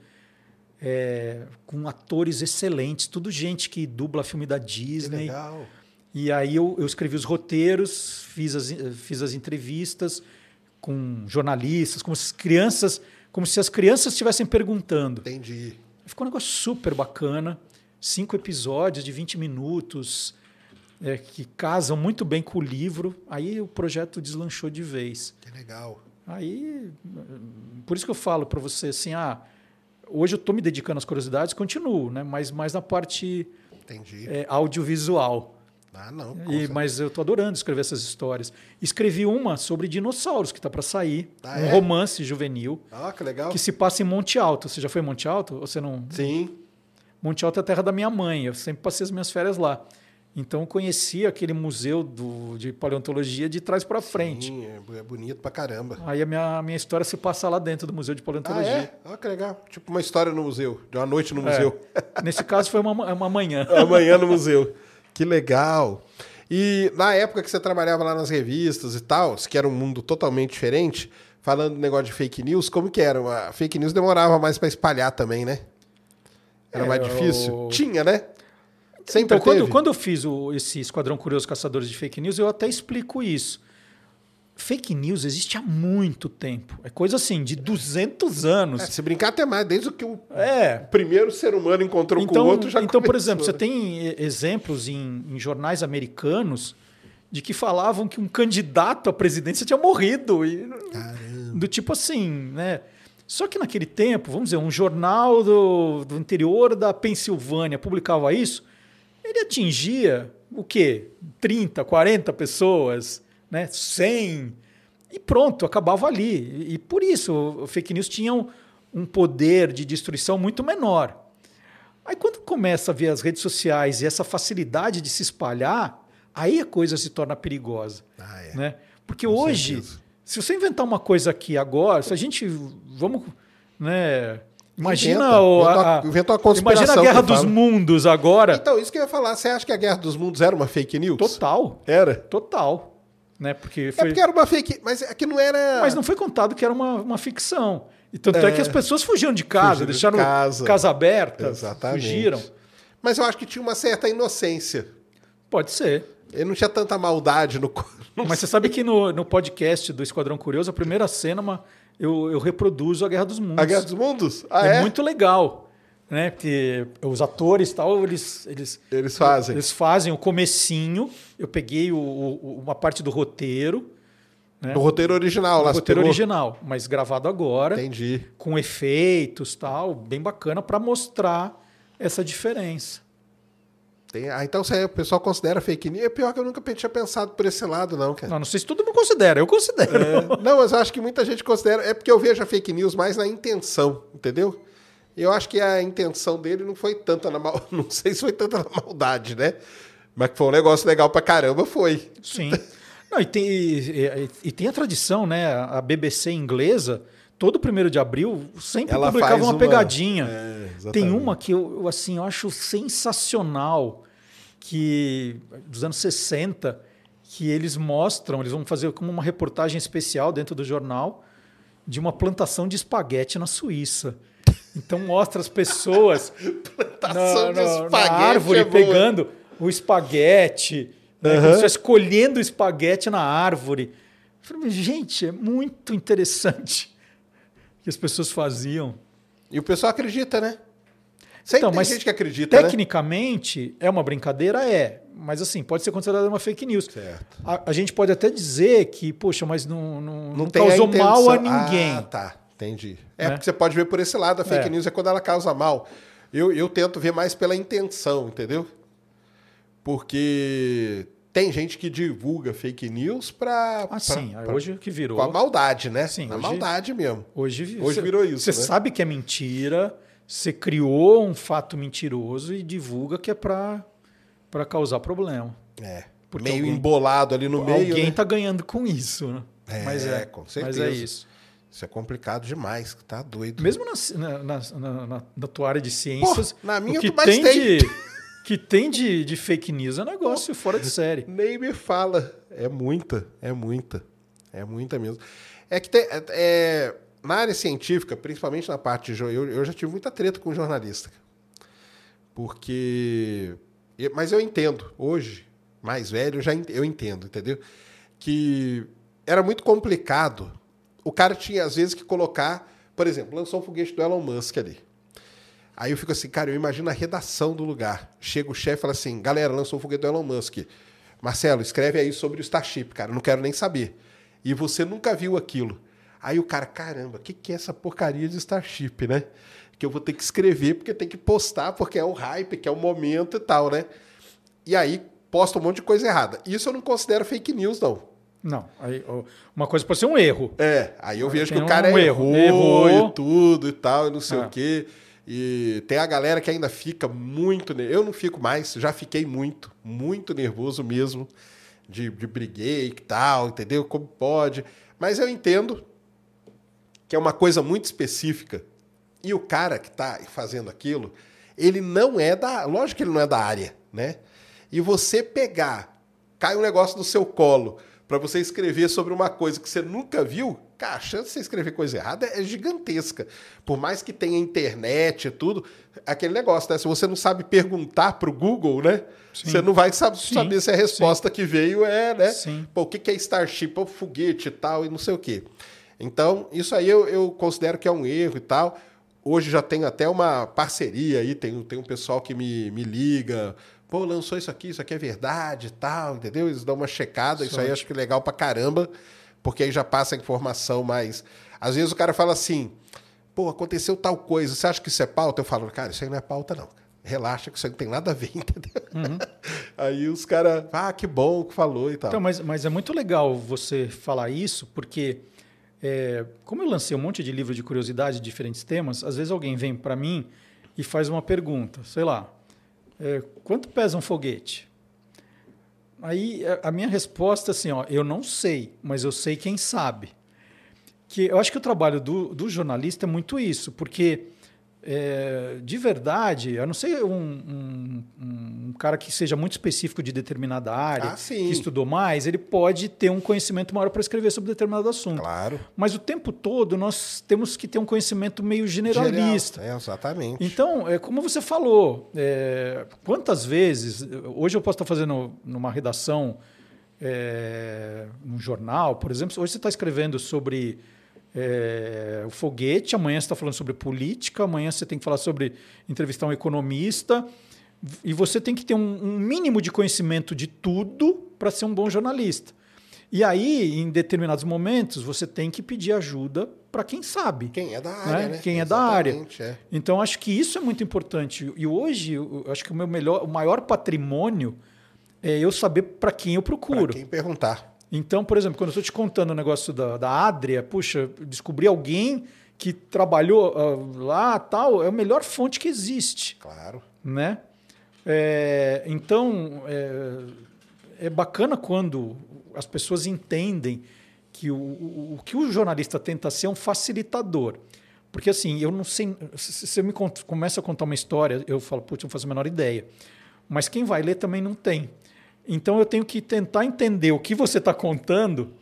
é, com atores excelentes, tudo gente que dubla filme da Que Disney. legal. E aí eu, eu escrevi os roteiros, fiz as, fiz as entrevistas com jornalistas, como se as crianças, como se as crianças estivessem perguntando. Entendi. Ficou um negócio super bacana. Cinco episódios de 20 minutos é, que casam muito bem com o livro. Aí o projeto deslanchou de vez. Que legal. Aí, por isso que eu falo para você assim, ah, hoje eu estou me dedicando às curiosidades, continuo, né? Mas mais na parte é, audiovisual. Ah, não. E, certeza. mas eu estou adorando escrever essas histórias. Escrevi uma sobre dinossauros que está para sair, Ah, um é? romance juvenil Ah, que legal. que se passa em Monte Alto. Você já foi em Monte Alto? Ou você não? Sim. Monte Alto é a terra da minha mãe. Eu sempre passei as minhas férias lá. Então eu conheci aquele museu do, de paleontologia de trás para frente. Sim, é é bonito pra caramba. Aí a minha, minha história se passa lá dentro do museu de Ah, paleontologia. é? Ah, que legal. Tipo uma história no museu. De uma noite no É. museu. Nesse caso foi uma, uma manhã. Amanhã no museu. Que legal. E na época que você trabalhava lá nas revistas e tal, que era um mundo totalmente diferente, falando do negócio de fake news, como que era? A fake news demorava mais pra espalhar também, né? Era É, mais difícil? o- Tinha, né? Sempre Então, quando, teve? quando eu fiz o- esse Esquadrão Curioso Caçadores de Fake News, eu até explico isso. fake news existe há muito tempo. É coisa assim, de 200 anos. É, se brincar até mais, desde que o É. primeiro ser humano encontrou com Então, o outro já então por começou, exemplo, você né? tem eh, exemplos em, em jornais americanos de que falavam que um candidato à presidência tinha morrido. E, do tipo assim, né? Só que naquele tempo, vamos dizer, um jornal do, do interior da Pensilvânia publicava isso, ele atingia o quê? 30, 40 pessoas, né? 100. E pronto, acabava ali. E, por isso, fake news tinham um poder de destruição muito menor. Aí quando começa a ver as redes sociais e essa facilidade de se espalhar, aí a coisa se torna perigosa. Ah, é. Né? Porque Com hoje, certeza. se você inventar uma coisa aqui agora, se a gente. Vamos. Né, imagina, Inventa. o, a, uma- inventa imagina a Guerra dos. Mundos agora. Então, isso que eu ia falar. Você acha que a Guerra dos Mundos era uma fake news? Total. Era. Total. Né? Porque É foi, porque era uma fake, mas é que não era. Mas não foi contado que era uma, uma ficção. E tanto é. É. que as pessoas fugiram de casa, Fugiram de deixaram casa. casa aberta, Exatamente. fugiram. Mas eu acho que tinha uma certa inocência. Pode ser. Ele não tinha tanta maldade no. Mas você sabe que no, no podcast do Esquadrão Curioso, a primeira cena uma- eu, eu reproduzo a Guerra dos Mundos. A Guerra dos Mundos? Ah, é, é? muito legal. Né? Porque os atores tal, eles, eles, Eles fazem. eles fazem o comecinho. Eu peguei o- o- uma parte do roteiro. Né? No roteiro original, lá o roteiro pegou? original, mas gravado agora, Entendi. com efeitos tal, bem bacana para mostrar essa diferença. Tem- ah, então você, o pessoal considera fake news. É pior que eu nunca tinha pensado por esse lado, não, cara. Não, não sei se todo mundo considera, eu considero. É, não, mas eu acho que muita gente considera. É porque eu vejo a fake news mais na intenção, entendeu? Eu acho que a intenção dele não foi tanta na mal... Não sei se foi tanta na maldade, né? Mas que foi um negócio legal pra caramba, foi. Sim. Não, e, tem, e, e- e tem a tradição, né? A BBC inglesa, todo primeiro de abril, sempre Ela publicava uma, uma- pegadinha. É, tem uma que eu, eu, assim, eu acho sensacional, que dos anos 60, que eles mostram, eles vão fazer como uma reportagem especial dentro do jornal de uma plantação de espaguete na Suíça. Então mostra as pessoas Plantação de na, espaguete árvore é pegando o espaguete, né, como se estivesse colhendo o espaguete na árvore. Gente, é muito interessante que as pessoas faziam. E o pessoal acredita, né? Sempre Então, tem mas gente que acredita, né? Tecnicamente, é uma brincadeira? É. Mas assim, pode ser considerada uma fake news. Certo. A, a gente pode até dizer que, poxa, mas não, não, não a causou mal a intenção- ninguém. Ah, tá. Entendi. É, Né? porque você pode ver por esse lado, a fake É. news é quando ela causa mal. Eu, eu tento ver mais pela intenção, entendeu? Porque tem gente que divulga fake news pra. Ah, sim. pra- hoje que virou. com a maldade, né? Sim, Na hoje- maldade mesmo. Hoje, Hoje cê- virou isso, Você né? sabe que é mentira, você criou um fato mentiroso e divulga que é para causar problema. É. Porque Meio alguém- embolado ali no meio. Alguém né? está ganhando com isso, né? É, mas é, com Mas certeza. é isso. Isso é complicado demais, tá doido. Mesmo na, na, na- na- na tua área de ciências, Pô, na minha o que mais tem, tem. de que tem de, de fake news é negócio fora de série. Nem me fala. É muita, é muita. É muita mesmo. É que tem, é- é- na área científica, principalmente na parte de. Eu, eu já tive muita treta com jornalista. Porque. Mas eu entendo. Hoje, mais velho, já eu entendo, entendeu? Que era muito complicado. O cara tinha, às vezes, que colocar. Por exemplo, lançou um foguete do Elon Musk ali. Aí eu fico assim, cara, eu imagino a redação do lugar. Chega o chefe e fala assim: galera, lançou o foguete do Elon Musk. Marcelo, escreve aí sobre o Starship, cara, não quero nem saber. E você nunca viu aquilo. Aí o cara, caramba, o que, que é essa porcaria de Starship, né? Que eu vou ter que escrever, porque tem que postar, porque é o hype, que é o momento e tal, né? E aí posta um monte de coisa errada. Isso eu não considero fake news, não. Não, aí, uma coisa pode ser um erro. É, aí eu vejo Tem que o cara um errou, erro. Errou. e tudo e tal, e não sei Ah. o quê. E tem a galera que ainda fica muito. Eu não fico mais, já fiquei muito, muito nervoso mesmo. De, de briguei e tal, entendeu? Como pode. Mas eu entendo que é uma coisa muito específica. E o cara que está fazendo aquilo, ele não é da. Lógico que ele não é da área, né? E você pegar, cai um negócio no seu colo, para você escrever sobre uma coisa que você nunca viu, cara, a chance de você escrever coisa errada é gigantesca. Por mais que tenha internet e tudo, aquele negócio, né? Se você não sabe perguntar pro Google, né? Sim. Você não vai sab- Sim, saber se a resposta que veio é, né? Sim. Pô, o que é Starship? Pô, foguete e tal, e não sei o quê. Então, isso aí eu, eu considero que é um erro e tal. Hoje já tenho até uma parceria aí, tem, tem um pessoal que me, me liga. Pô, lançou isso aqui, isso aqui é verdade e tal, entendeu? Eles dão uma checada, isso aí acho que é legal pra caramba, porque aí já passa a informação mais. Às vezes o cara fala assim, pô, aconteceu tal coisa, você acha que isso é pauta? Eu falo, cara, isso aí não é pauta, não. Relaxa, que isso aí não tem nada a ver, entendeu? Aí os caras, ah, que bom que falou e tal. Então, mas, mas é muito legal você falar isso, porque é, como eu lancei um monte de livro de curiosidade de diferentes temas, às vezes alguém vem para mim e faz uma pergunta, sei lá, é, quanto pesa um foguete? Aí a- a minha resposta é assim, ó, eu não sei, mas eu sei quem sabe. Que eu acho que o trabalho do, do jornalista é muito isso, porque é, de verdade, a não ser um, um- um cara que seja muito específico de determinada área, Ah, que estudou mais, ele pode ter um conhecimento maior para escrever sobre determinado assunto. Claro. Mas o tempo todo nós temos que ter um conhecimento meio generalista. Geral. É, exatamente. Então, é como você falou, é, quantas vezes, hoje eu posso estar fazendo numa redação, é, num jornal, por exemplo, hoje você está escrevendo sobre é, o foguete, amanhã você está falando sobre política, amanhã você tem que falar sobre entrevistar um economista, e você tem que ter um, um mínimo de conhecimento de tudo para ser um bom jornalista. E aí, em determinados momentos, você tem que pedir ajuda para quem sabe. Quem é da área, Né? né? Quem é da área. Exatamente, é. Então acho que isso é muito importante. E hoje, eu acho que o meu melhor, o maior patrimônio é eu saber para quem eu procuro. quem perguntar. Então, por exemplo, quando eu estou te contando o negócio da, da Adria, puxa, descobri alguém que trabalhou ah, lá, tal, é a melhor fonte que existe, Claro. né? É, então, é, é bacana quando as pessoas entendem que o, o, o que o jornalista tenta ser é um facilitador. Porque assim, eu não sei. Se você me cont- começa a contar uma história, eu falo, putz, eu não faço a menor ideia. Mas quem vai ler também não tem. Então eu tenho que tentar entender o que você está contando.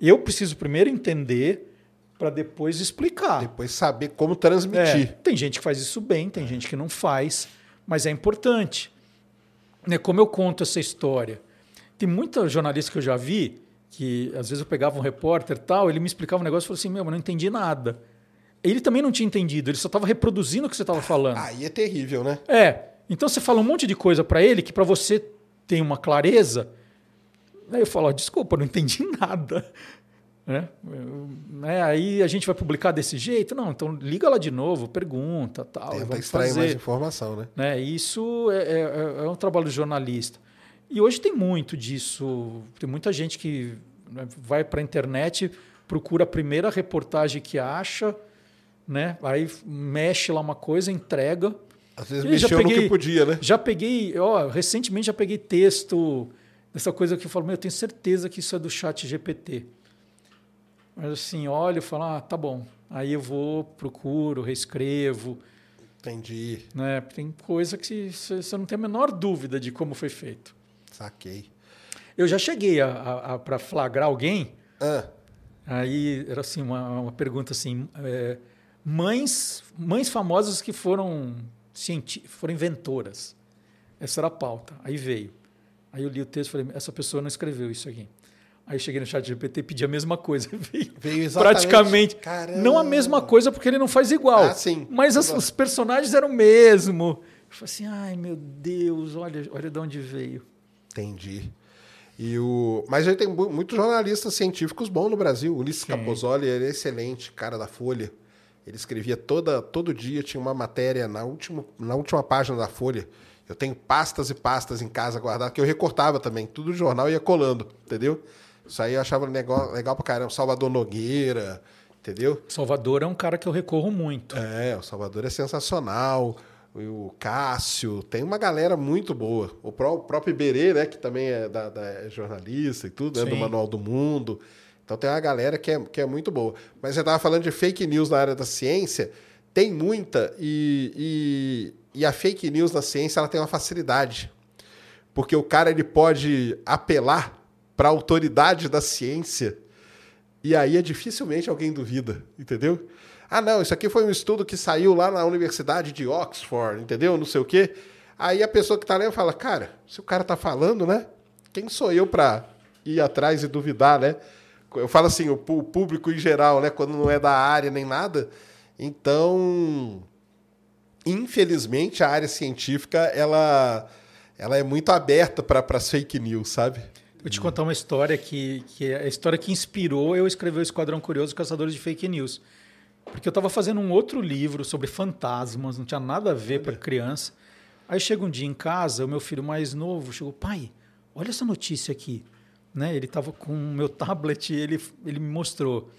Eu preciso primeiro entender para depois explicar. Depois saber como transmitir. É, tem gente que faz isso bem, tem gente que não faz, mas é importante. Né, Como eu conto essa história? Tem muita jornalista que eu já vi que às vezes eu pegava um repórter e tal, ele me explicava um negócio e falou assim: Meu, mas não entendi nada. Ele também não tinha entendido, ele só estava reproduzindo o que você estava falando. Aí é terrível, né? É. Então você fala um monte de coisa para ele que para você tem uma clareza. Aí eu falo, desculpa, não entendi nada. Né? Né? Aí a gente vai publicar desse jeito? Não, então liga lá de novo, pergunta, tal. Tenta vamos extrair fazer. mais informação, né? Né? Isso é, é- é um trabalho de jornalista. E hoje tem muito disso. Tem muita gente que né, vai para a internet, procura a primeira reportagem que acha, né? aí mexe lá uma coisa, entrega. Às vezes Ih, já mexeu no peguei- que podia, né? Já peguei, ó, recentemente já peguei texto dessa coisa que eu falo, meu, eu tenho certeza que isso é do chat GPT. Mas assim, olho e falo, ah, tá bom. Aí eu vou, procuro, reescrevo, Entendi. né? Tem coisa que você não tem a menor dúvida de como foi feito. Saquei. Eu já cheguei a, a, a para flagrar alguém, Ah, aí era assim, uma, uma pergunta assim, é, mães, mães famosas que foram, foram inventoras. Essa era a pauta. Aí veio. Aí eu li o texto e falei, essa pessoa não escreveu isso aqui. Aí eu cheguei no chat GPT e pedi a mesma coisa. Veio, Veio exatamente. praticamente. Caramba. Não a mesma coisa, porque ele não faz igual. Ah, sim. Mas as- os personagens eram o mesmo. Eu falei assim, ai meu Deus, olha, olha de onde veio. Entendi. E o... Mas aí tem mu- muitos jornalistas científicos bons no Brasil. Ulisses. Capozoli era excelente, cara da Folha. Ele escrevia toda, todo dia, tinha uma matéria na última, na última página da Folha. Eu tenho pastas e pastas em casa guardadas, que eu recortava também. Tudo jornal ia colando, entendeu? Isso aí eu achava legal, legal pra caramba. Salvador Nogueira, entendeu? Salvador é um cara que eu recorro muito. É, o Salvador é sensacional. O Cássio, tem uma galera muito boa. O, pró- o próprio Iberê, né, que também é, da, da- é jornalista e tudo, né, do. Manual do Mundo. Então tem uma galera que é, que é muito boa. Mas você estava falando de fake news na área da ciência, tem muita, e, e, e a fake news na ciência ela tem uma facilidade. Porque o cara ele pode apelar para a autoridade da ciência E aí é dificilmente alguém duvida, entendeu? Ah, não, isso aqui foi um estudo que saiu lá na Universidade de Oxford, entendeu? Não sei o quê. Aí a pessoa que está lendo fala, cara, se o cara está falando, né? Quem sou eu para ir atrás e duvidar, né? Eu falo assim, o público em geral, né? Quando não é da área nem nada. Então, infelizmente, a área científica, ela, ela é muito aberta para as fake news, sabe? Vou te contar uma história que, que é a história que inspirou eu escrever o Esquadrão Curioso Caçadores de Fake News. Porque eu estava fazendo um outro livro sobre fantasmas, não tinha nada a ver para criança. Aí chega um dia em casa, o meu filho mais novo chegou, pai, olha essa notícia aqui. Né? Ele estava com o meu tablet e ele, ele me mostrou.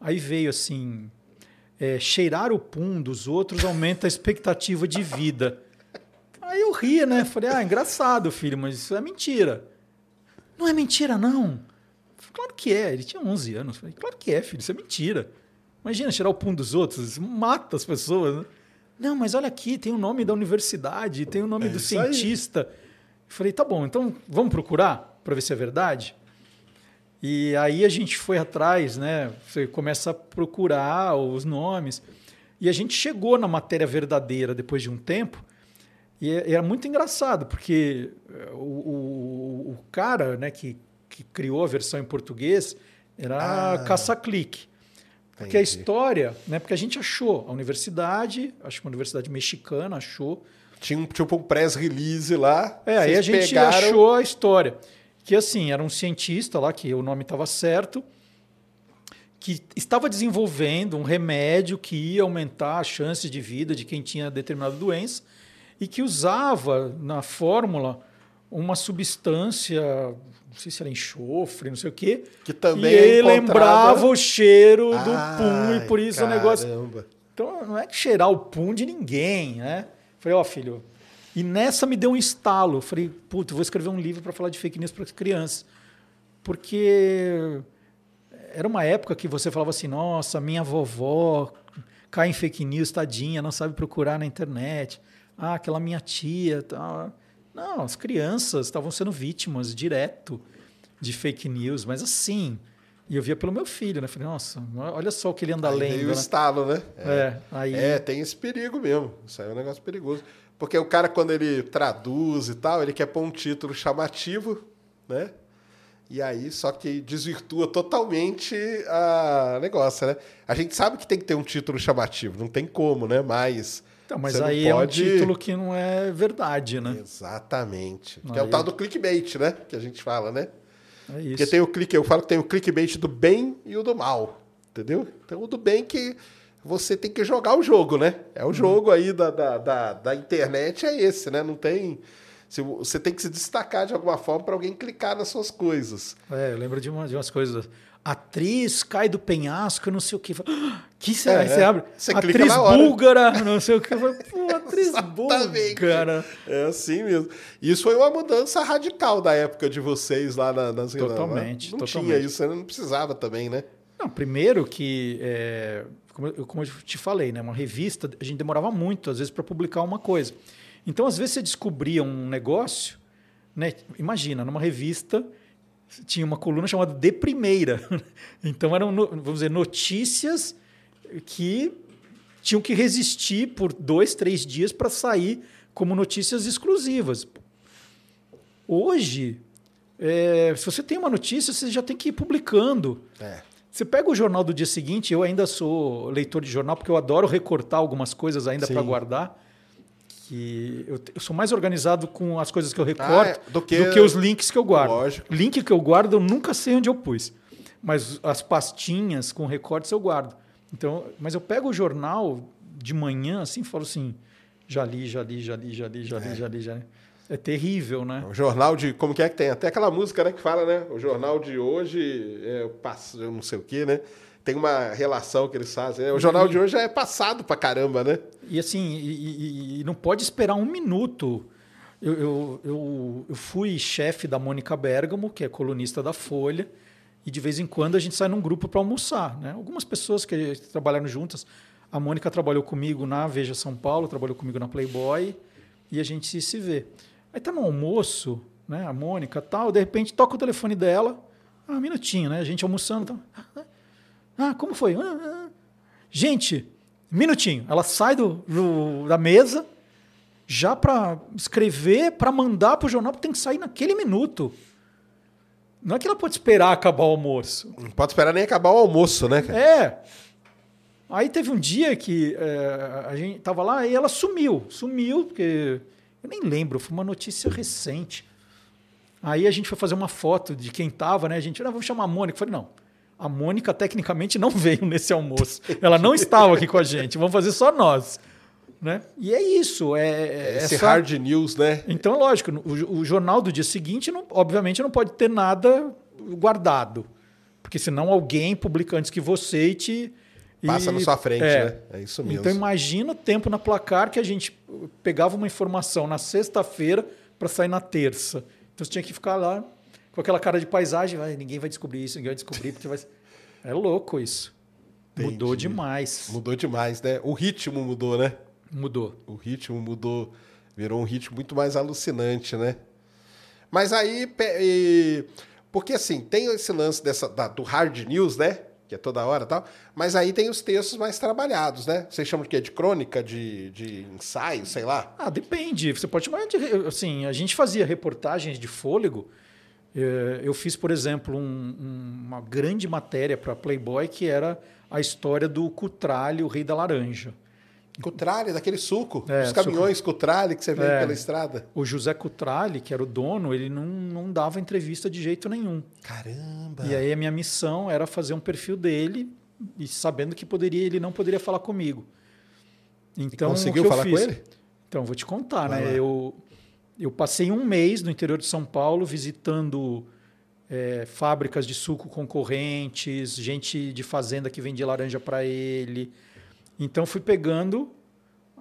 Aí veio assim, é, cheirar o pum dos outros aumenta a expectativa de vida. Aí eu ria, né? Falei, ah, engraçado, filho, mas isso é mentira. Não é mentira, não. Falei, claro que é. Ele tinha 11 anos. Falei, claro que é, filho, isso é mentira. Imagina cheirar o pum dos outros, mata as pessoas. Né? Não, mas olha aqui, tem o nome da universidade, tem o nome é do cientista. Aí. Falei, tá bom, então vamos procurar para ver se é verdade? E aí a gente foi atrás, né? Você começa a procurar os nomes. E a gente chegou na matéria verdadeira depois de um tempo. E é, era muito engraçado, porque o, o, o cara né, que, que criou a versão em português era ah. caça-clique. Porque Entendi. a história, né? Porque a gente achou, a universidade, acho que uma universidade mexicana achou. Tinha um, tipo um press release lá. É, aí a gente pegaram... achou a história. Que assim, era um cientista lá, que o nome estava certo, que estava desenvolvendo um remédio que ia aumentar a chance de vida de quem tinha determinada doença e que usava na fórmula uma substância não sei se era enxofre, não sei o quê. Que também e é lembrava o cheiro do Ai, pum, e por isso caramba. o negócio. Então não é que cheirar o pum de ninguém, né? Falei, ó, oh, filho. E nessa me deu um estalo. Falei, puta, vou escrever um livro para falar de fake news para crianças. Porque era uma época que você falava assim, nossa, minha vovó cai em fake news, tadinha, não sabe procurar na internet. Ah, aquela minha tia. Tá. Não, as crianças estavam sendo vítimas direto de fake news, mas assim. E eu via pelo meu filho, né? Falei, nossa, olha só o que ele anda aí lendo. Tem o né? estalo, né? É, é, aí... é, tem esse perigo mesmo. Isso aí é um negócio perigoso. Porque o cara, quando ele traduz e tal, ele quer pôr um título chamativo, né? E aí, só que desvirtua totalmente a negócio, né? A gente sabe que tem que ter um título chamativo, não tem como, né? Mas então, mas aí pode... é um título que não é verdade, né? Exatamente. Aí... Que é o tal do clickbait, né? Que a gente fala, né? É isso. Porque tem o clique, eu falo que tem o clickbait do bem e o do mal. Entendeu? Então o do bem que você tem que jogar o jogo, né? É o uhum. jogo aí da, da, da, da, internet, é esse, né? Não tem. Você tem que se destacar de alguma forma para alguém clicar nas suas coisas. É, eu lembro de, uma, de umas coisas atriz cai do penhasco, não sei o que. Que você, é, você abre? Você atriz búlgara, não sei o que. Pô, atriz búlgara. É assim mesmo. Isso foi uma mudança radical da época de vocês lá na, nas Totalmente. Não, não totalmente. tinha isso, você não precisava também, né? Não, primeiro que, é, como, eu, como eu te falei, né, uma revista, a gente demorava muito, às vezes, para publicar uma coisa. Então, às vezes, você descobria um negócio, né? Imagina, numa revista tinha uma coluna chamada De Primeira. Então eram, vamos dizer, notícias que tinham que resistir por dois, três dias para sair como notícias exclusivas. Hoje, é, se você tem uma notícia, você já tem que ir publicando. É. Você pega o jornal do dia seguinte, eu ainda sou leitor de jornal, porque eu adoro recortar algumas coisas ainda para guardar que eu, eu, sou mais organizado com as coisas que eu recorto ah, é, do, que, do, que, os links que eu guardo. Lógico. Link que eu guardo, eu nunca sei onde eu pus. Mas as pastinhas com recortes eu guardo. Então, mas eu pego o jornal de manhã assim e falo assim: já li, já li, já li, já li, já li, é. já li, já li. É terrível, né? O jornal de. Como que é que tem? Até aquela música né, que fala, né? O jornal de hoje é, eu não sei o quê, né? tem uma relação que eles fazem. Né? O jornal e, de hoje é passado pra caramba, né? E assim, e, e, não pode esperar um minuto. Eu, eu, eu, eu fui chefe da Mônica Bergamo, que é colunista da Folha, e de vez em quando a gente sai num grupo para almoçar. Né? Algumas pessoas que trabalharam juntas. A Mônica trabalhou comigo na Veja São Paulo, trabalhou comigo na Playboy, e a gente se vê. Aí tá no almoço, né? A Mônica tal, de repente toca o telefone dela. Ah, um minutinho, né? A gente almoçando. Tá, Ah, como foi? Ah, ah. Gente, minutinho. Ela sai do, do- da mesa já para escrever, para mandar para o jornal, porque tem que sair naquele minuto. Não é que ela pode esperar acabar o almoço. Não pode esperar nem acabar o almoço, né, cara? É. Aí teve um dia que é, a gente tava lá e ela sumiu. Sumiu, porque eu nem lembro, foi uma notícia recente. Aí a gente foi fazer uma foto de quem tava, né? A gente, ah, vamos chamar a Mônica. Eu falei, não. A Mônica, tecnicamente, não veio nesse almoço. Ela não estava aqui com a gente. Vamos fazer só nós. Né? E é isso. É, é Esse essa- hard news, né? então, lógico, o, o jornal do dia seguinte, não- obviamente, não pode ter nada guardado. Porque senão alguém publica antes que você e te. E- Passa na sua frente, é. né? É isso mesmo. Então, imagina o tempo na placar que a gente pegava uma informação na sexta-feira para sair na terça. Então, você tinha que ficar lá com aquela cara de paisagem. "Ai, ninguém vai descobrir isso, ninguém vai descobrir, porque vai. É louco isso. Mudou Entendi. demais. Mudou demais, né? O ritmo mudou, né? Mudou. O ritmo mudou, virou um ritmo muito mais alucinante, né? Mas aí, e- porque assim, tem esse lance dessa, da- do hard news, né? Que é toda hora e tal, mas aí tem os textos mais trabalhados, né? Vocês chamam de quê? De crônica, de, de ensaio, sei lá? Ah, depende. Você pode chamar de. Assim, a gente fazia reportagens de fôlego. Eh, Eu fiz, por exemplo, um- um- uma grande matéria para Playboy que era a história do Cutralhe, o rei da laranja. Cutrale, daquele suco. É, os caminhões Cutrale que você vê É. pela estrada. O José Cutralhe, que era o dono, ele não, não dava entrevista de jeito nenhum. Caramba! E aí a minha missão era fazer um perfil dele e sabendo que poderia ele não poderia falar comigo. Então, conseguiu o que eu falar com ele? Então, vou te contar, Vai né? lá. Eu, eu passei um mês no interior de São Paulo visitando é, fábricas de suco concorrentes, gente de fazenda que vendia laranja para ele. Então, fui pegando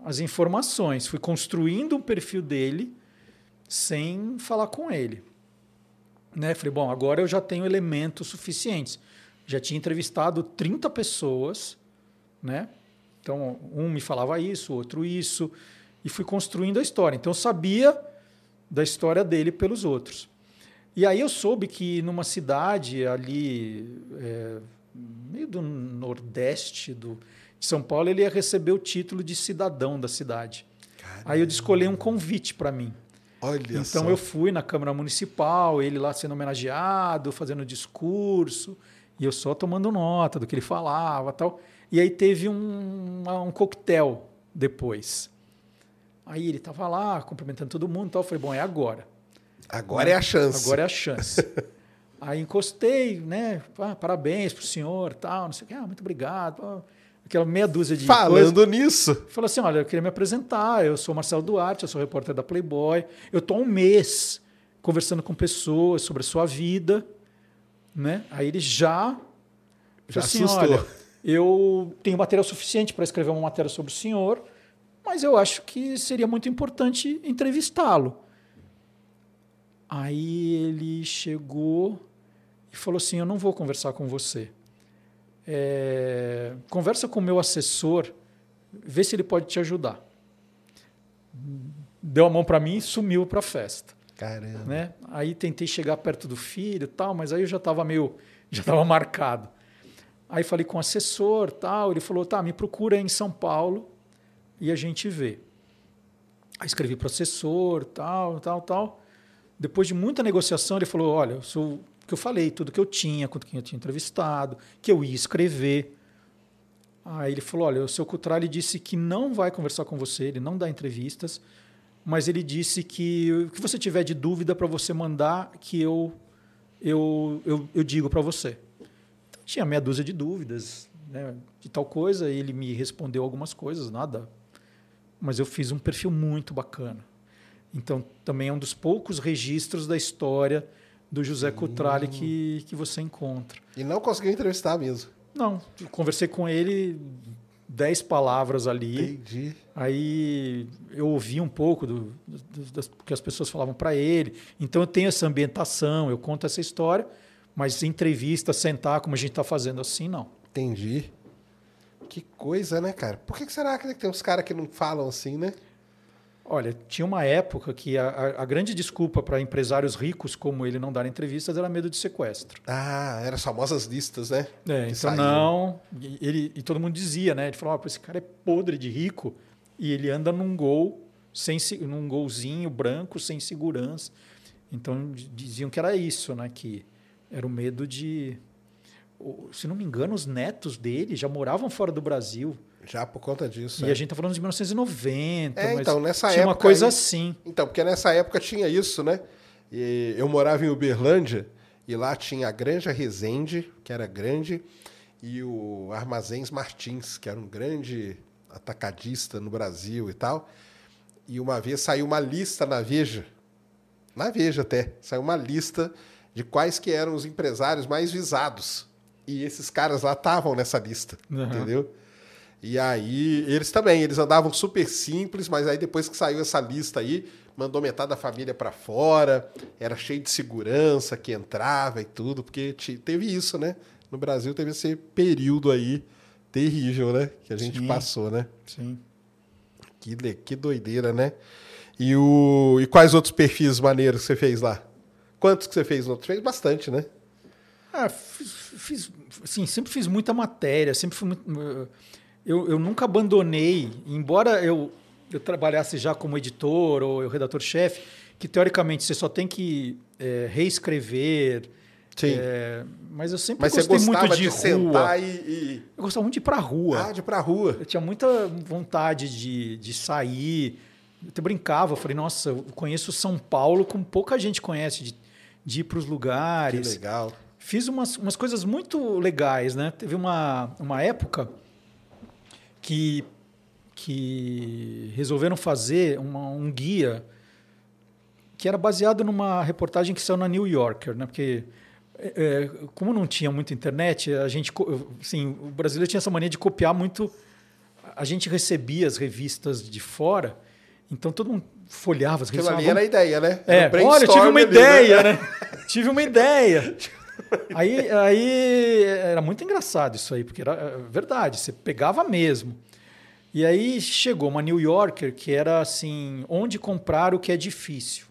as informações, fui construindo um perfil dele sem falar com ele. Né? Falei, bom, agora eu já tenho elementos suficientes. Já tinha entrevistado 30 pessoas, né? Então, um me falava isso, outro isso, e fui construindo a história. Então, eu sabia da história dele pelos outros. E aí eu soube que numa cidade ali, é, meio do nordeste do, São Paulo, ele ia receber o título de cidadão da cidade. Aí eu descolei um convite para mim. Olha Então só. eu fui na Câmara Municipal, ele lá sendo homenageado, fazendo discurso, e eu só tomando nota do que ele falava tal. E aí teve um, um coquetel depois. Aí ele estava lá, cumprimentando todo mundo e tal. Eu falei, bom, é agora. Agora é a chance. Agora é a chance. aí encostei, né? Ah, parabéns pro senhor, tal, não sei o que. Ah, muito obrigado. Aquela meia dúzia de. Falando nisso, Falou assim: olha, eu queria me apresentar. Eu sou Marcelo Duarte, eu sou repórter da Playboy. Eu estou há um mês conversando com pessoas sobre a sua vida. Né? Aí ele já. Já assim, assustou. olha, eu tenho material suficiente para escrever uma matéria sobre o senhor, mas eu acho que seria muito importante entrevistá-lo. Aí ele chegou e falou assim: Eu não vou conversar com você. É, conversa com o meu assessor, vê se ele pode te ajudar. Deu a mão para mim e sumiu para a festa. caramba. Né? Aí tentei chegar perto do filho, tal, mas aí eu já estava meio, já estava marcado. Aí falei com o assessor, tal, ele falou: "Tá, me procura em São Paulo e a gente vê". Aí escrevi para o assessor, tal, tal, tal. Depois de muita negociação, ele falou: "Olha, eu sou que eu falei, tudo que eu tinha, com quem eu tinha entrevistado, que eu ia escrever". Aí ele falou: "Olha, o seu Cutrale disse que não vai conversar com você, ele não dá entrevistas, mas ele disse que o que você tiver de dúvida para você mandar que eu eu, eu, eu digo para você. Então, tinha meia dúzia de dúvidas né, de tal coisa, e ele me respondeu algumas coisas, nada. Mas eu fiz um perfil muito bacana. Então, também é um dos poucos registros da história do José Cutrale que, que você encontra. E não conseguiu entrevistar mesmo. Não, conversei com ele dez palavras ali. Entendi. Aí eu ouvi um pouco do, do, das, que as pessoas falavam para ele. Então eu tenho essa ambientação, eu conto essa história, mas entrevista, sentar como a gente está fazendo assim, não. Entendi. Que coisa, né, cara? Por que que será que tem uns caras que não falam assim, né? Olha, tinha uma época que a, a- grande desculpa para empresários ricos como ele não dar entrevistas era medo de sequestro. Ah, eram as famosas listas, né? É, Que então saíam. não. E, ele, e todo mundo dizia, né? Ele falou: "Ó, esse cara é podre de rico e ele anda num gol, sem, se- num golzinho branco, sem segurança. Então diziam que era isso, né? Que era o medo de. Se não me engano, os netos dele já moravam fora do Brasil. Já por conta disso. E é. a gente tá falando de 1990. É, mas então, nessa tinha uma época coisa aí- assim. Então, porque nessa época tinha isso, né? E eu morava em Uberlândia e lá tinha a Granja Resende, que era grande, e o Armazéns Martins, que era um grande atacadista no Brasil e tal. E uma vez saiu uma lista na Veja, na Veja até, saiu uma lista de quais que eram os empresários mais visados. E esses caras lá estavam nessa lista, Uhum. entendeu? E aí, eles também, eles andavam super simples, mas aí depois que saiu essa lista aí, mandou metade da família para fora, era cheio de segurança que entrava e tudo, porque te- teve isso, né? No Brasil teve esse período aí terrível, né? Que a gente Sim. passou, né? Sim. Que, que doideira, né? E, o, e quais outros perfis maneiros que você fez lá? Quantos que você fez? no outro? Fez bastante, né? Ah, fiz, fiz- assim, sempre fiz muita matéria, sempre fui muito, eh, eu, eu nunca abandonei, embora eu, eu trabalhasse já como editor ou eu redator-chefe, que teoricamente você só tem que eh, reescrever. Sim. eh, mas eu sempre Mas gostei muito de, de, rua. sentar e, e... Eu gostava muito de ir pra rua. Ah, de ir pra rua. Eu tinha muita vontade de, de sair. Eu até brincava, falei, nossa, eu conheço São Paulo como pouca gente conhece, de, de ir para os Que lugares. legal. Fiz umas, umas coisas muito legais, né? Teve uma, uma época que, que resolveram fazer uma- um guia que era baseado numa reportagem que saiu na New Yorker, né? Porque é, é, como não tinha muita internet, a gente, assim, o brasileiro tinha essa mania de copiar muito. A gente recebia as revistas de fora, então todo mundo folhava as Aquilo revistas. ali "Ah, era a ideia, né? é, olha, eu tive uma ali, ideia, né? tive uma ideia. Aí, aí era muito engraçado isso aí, porque era é, verdade, você pegava mesmo. E aí chegou uma New Yorker que era assim, onde comprar o que é difícil.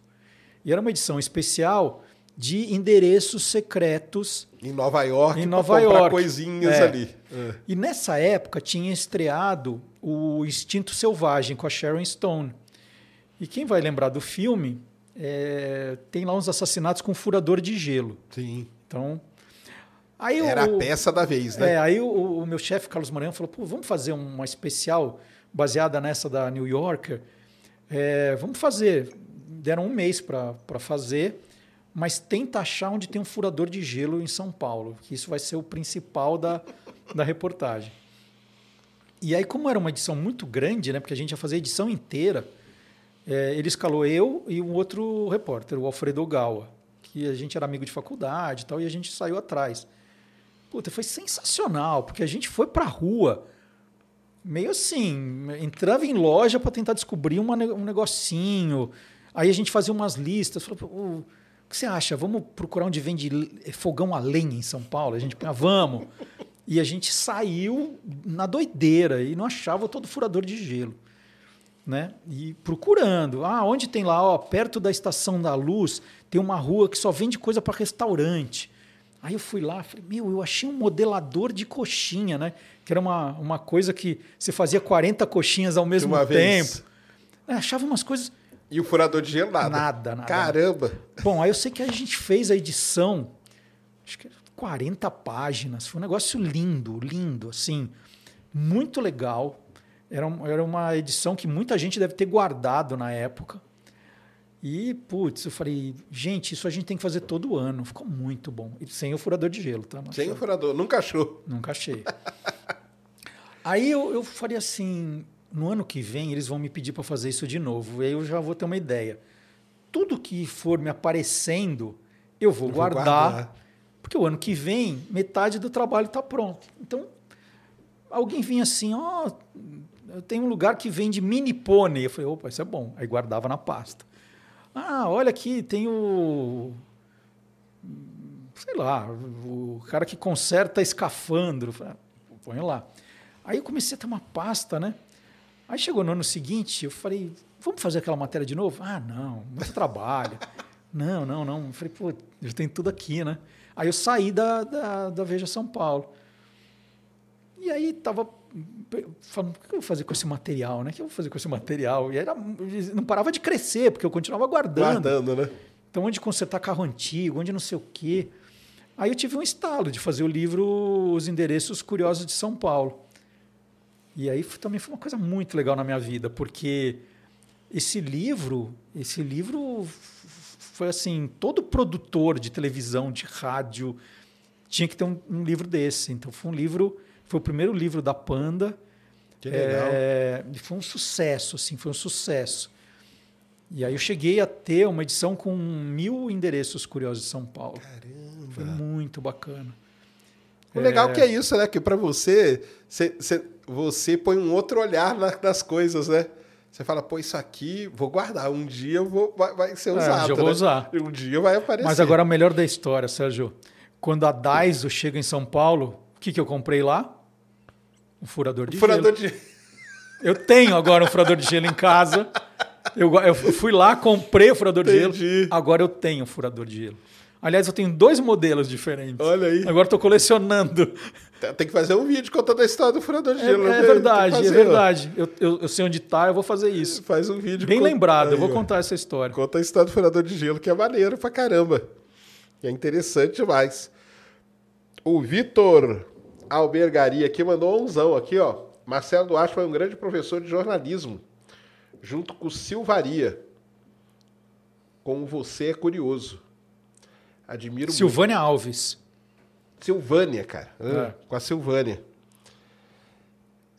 E era uma edição especial de endereços secretos. Em Nova York, Em Nova comprar York. coisinhas É. ali. É. E nessa época tinha estreado o Instinto Selvagem com a Sharon Stone. E quem vai lembrar do filme, é, tem lá uns assassinatos com furador de gelo. Sim. Então, aí Era o, a peça da vez, né? é, aí o, o meu chefe Carlos Maranhão falou: Pô, vamos fazer uma especial baseada nessa da New Yorker. É, vamos fazer. Deram um mês para fazer, mas tenta achar onde tem um furador de gelo em São Paulo, que isso vai ser o principal da, da reportagem. E aí, como era uma edição muito grande, né, porque a gente ia fazer a edição inteira, é, ele escalou eu e um outro repórter, o Alfredo Gawa, que a gente era amigo de faculdade e tal, e a gente saiu atrás. Puta, foi sensacional, porque a gente foi pra rua, meio assim, entrava em loja para tentar descobrir uma um negocinho. Aí a gente fazia umas listas, falou, "Pô, o que você acha? Vamos procurar onde vende fogão a lenha em São Paulo? A gente punha, vamos. E a gente saiu na doideira e não achava todo furador de gelo. Né? E procurando. Ah, onde tem lá, ó, perto da estação da luz, tem uma rua que só vende coisa para restaurante. Aí eu fui lá, falei, meu, eu achei um modelador de coxinha, né? Que era uma, uma coisa que você fazia 40 coxinhas ao mesmo tempo. vez. Eu achava umas coisas. E o furador de gelo, nada. Nada, nada. Caramba. Bom, aí eu sei que a gente fez a edição, acho que era 40 páginas. Foi um negócio lindo, lindo, assim. Muito legal. Era, era uma edição que muita gente deve ter guardado na época. E, putz, eu falei, gente, isso a gente tem que fazer todo ano. Ficou muito bom. E sem o furador de gelo, tá? Sem o furador. Nunca achou. Nunca achei. Aí eu, eu falei assim: no ano que vem eles vão me pedir para fazer isso de novo. Aí eu já vou ter uma ideia. Tudo que for me aparecendo, eu vou, Eu vou guardar, guardar. Porque o ano que vem, metade do trabalho está pronto. Então, alguém vinha assim: ó, eu tenho um lugar que vende mini pônei. Eu falei: opa, isso é bom. Aí guardava na pasta. Ah, olha aqui, tem o sei lá, o cara que conserta escafandro. Ah, põe lá. Aí eu comecei a ter uma pasta, né? Aí chegou no ano seguinte, eu falei, vamos fazer aquela matéria de novo? Ah, não, muito trabalho. não, não, não. Eu falei, pô, já tem tudo aqui, né? Aí eu saí da, da, da Veja São Paulo. E aí tava falando, o que eu vou fazer com esse material, né? O que eu vou fazer com esse material? E era, não parava de crescer, porque eu continuava guardando. Guardando, né? Então, onde consertar carro antigo, onde não sei o quê. Aí eu tive um estalo de fazer o livro Os Endereços Curiosos de São Paulo. E aí foi- também foi uma coisa muito legal na minha vida, porque esse livro, esse livro foi assim, todo produtor de televisão, de rádio, tinha que ter um, um livro desse. Então foi um livro, foi o primeiro livro da Panda. Que legal. É, foi um sucesso, assim, foi um sucesso. E aí eu cheguei a ter uma edição com mil endereços curiosos de São Paulo. Foi Caramba. muito bacana. O legal que é isso, né? Que pra você, você, você, você põe um outro olhar na- nas coisas, né? Você fala, pô, isso aqui vou guardar. Um dia eu vou, vai, vai ser É, usado. já vou né? usar. Um dia vai aparecer. Mas agora a melhor da história, Sérgio. Quando a Daiso chega em São Paulo, o que, que eu comprei lá? Um furador de Furador gelo. de. Eu tenho agora um furador de gelo em casa. Eu, eu fui lá, comprei o furador de Entendi. gelo. Agora eu tenho um furador de gelo. Aliás, eu tenho dois modelos diferentes. Olha aí. Agora estou colecionando. Tem que fazer um vídeo contando a história do furador de É, gelo. é né? Verdade, é fazer, ó. verdade. Eu, eu- eu sei onde está, eu vou fazer isso. Faz um vídeo. Bem lembrado, eu Aí, vou ó. contar essa história. Conta a história do furador de gelo, que é maneiro pra caramba. E é interessante demais. O Vitor Albergaria aqui mandou umzão aqui, ó. Marcelo Duarte foi um grande professor de jornalismo, junto com Silvaria. Como você é curioso. Admiro muito. Silvânia Alves. Silvânia, cara. É. Com a Silvânia.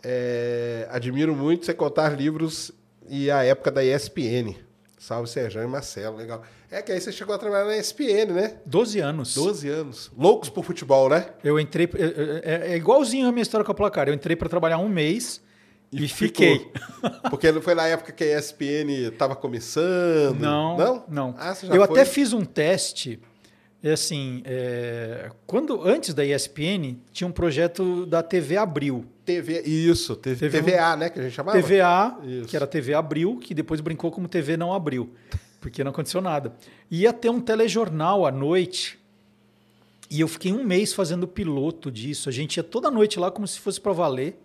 É, admiro muito você contar livros e a época da ESPN. Salve Sérgio e Marcelo, legal. É que aí você chegou a trabalhar na ESPN, né? 12 anos. 12 anos. Loucos por futebol, né? Eu entrei. É, é- é igualzinho a minha história com a placar. Eu entrei para trabalhar um mês e, fiquei. ficou. Porque não foi na época que a ESPN estava começando. Não, Não? não. Ah, você já eu foi? até fiz um teste. É assim, é, quando antes da ESPN tinha um projeto da TV Abril, TV, isso, TV, Teve um- TVA, né? Que a gente chamava. TVA, Isso. que era TV Abril, que depois brincou como TV não abriu, porque não aconteceu nada. Ia ter um telejornal à noite. E eu fiquei um mês fazendo piloto disso. A gente ia toda noite lá como se fosse para valer.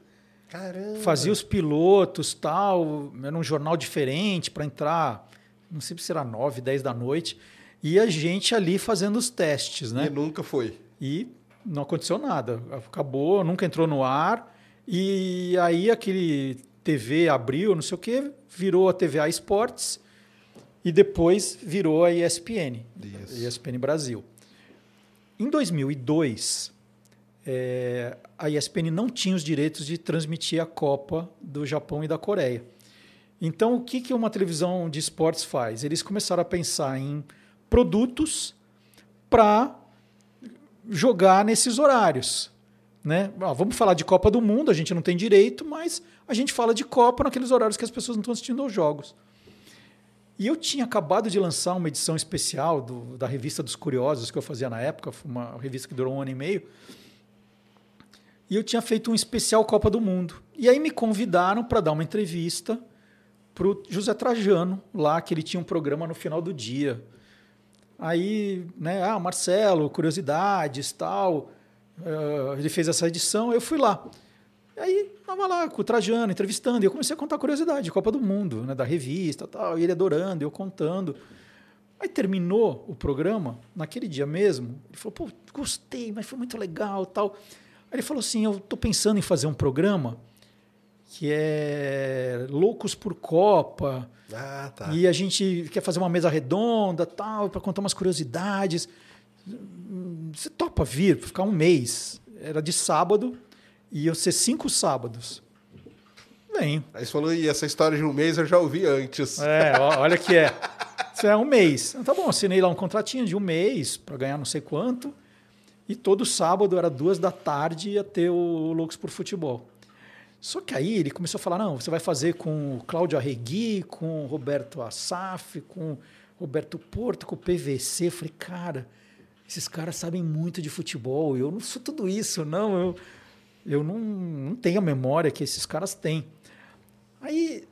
Caramba. Fazia os pilotos, tal, era um jornal diferente para entrar, não sei se era 9, 10 da noite, e a gente ali fazendo os testes, E né? nunca foi. E não aconteceu nada, acabou, nunca entrou no ar, e aí aquele TV abriu, não sei o que, virou a TVA Esportes, e depois virou a ESPN, Isso. ESPN Brasil. Em 2002, é, a ESPN não tinha os direitos de transmitir a Copa do Japão e da Coreia. Então, o que, que uma televisão de esportes faz? Eles começaram a pensar em produtos para jogar nesses horários. Né? Ah, vamos falar de Copa do Mundo, a gente não tem direito, mas a gente fala de Copa naqueles horários que as pessoas não estão assistindo aos jogos. E eu tinha acabado de lançar uma edição especial do- da revista dos Curiosos que eu fazia na época, uma revista que durou um ano e meio. E eu tinha feito um especial Copa do Mundo. E aí me convidaram para dar uma entrevista para o José Trajano, lá que ele tinha um programa no final do dia. Aí, né, ah, Marcelo, curiosidades, tal. eh, ele fez essa edição, eu fui lá. Aí, estava lá com o Trajano, entrevistando, e eu comecei a contar curiosidade de Copa do Mundo, né, da revista, tal, e ele adorando, eu contando. Aí terminou o programa, naquele dia mesmo, ele falou, pô, gostei, mas foi muito legal, tal. Aí ele falou assim, eu estou pensando em fazer um programa que é Loucos por Copa, Ah, tá. e a gente quer fazer uma mesa redonda, tal, para contar umas curiosidades. Você topa vir, ficar um mês? Era de sábado, ia ser cinco sábados. Venho. Aí você falou, e essa história de um mês eu já ouvi antes. É, olha que é. Isso é um mês. Então, tá bom, assinei lá um contratinho de um mês para ganhar não sei quanto. E todo sábado, era duas da tarde, ia ter o Loucos por Futebol. Só que aí ele começou a falar: não, você vai fazer com o Cláudio Arregui, com o Roberto Assaf, com o Roberto Porto, com o PVC. Eu falei, cara, esses caras sabem muito de futebol. Eu não sou tudo isso, não. Eu, eu não, não tenho a memória que esses caras têm. Aí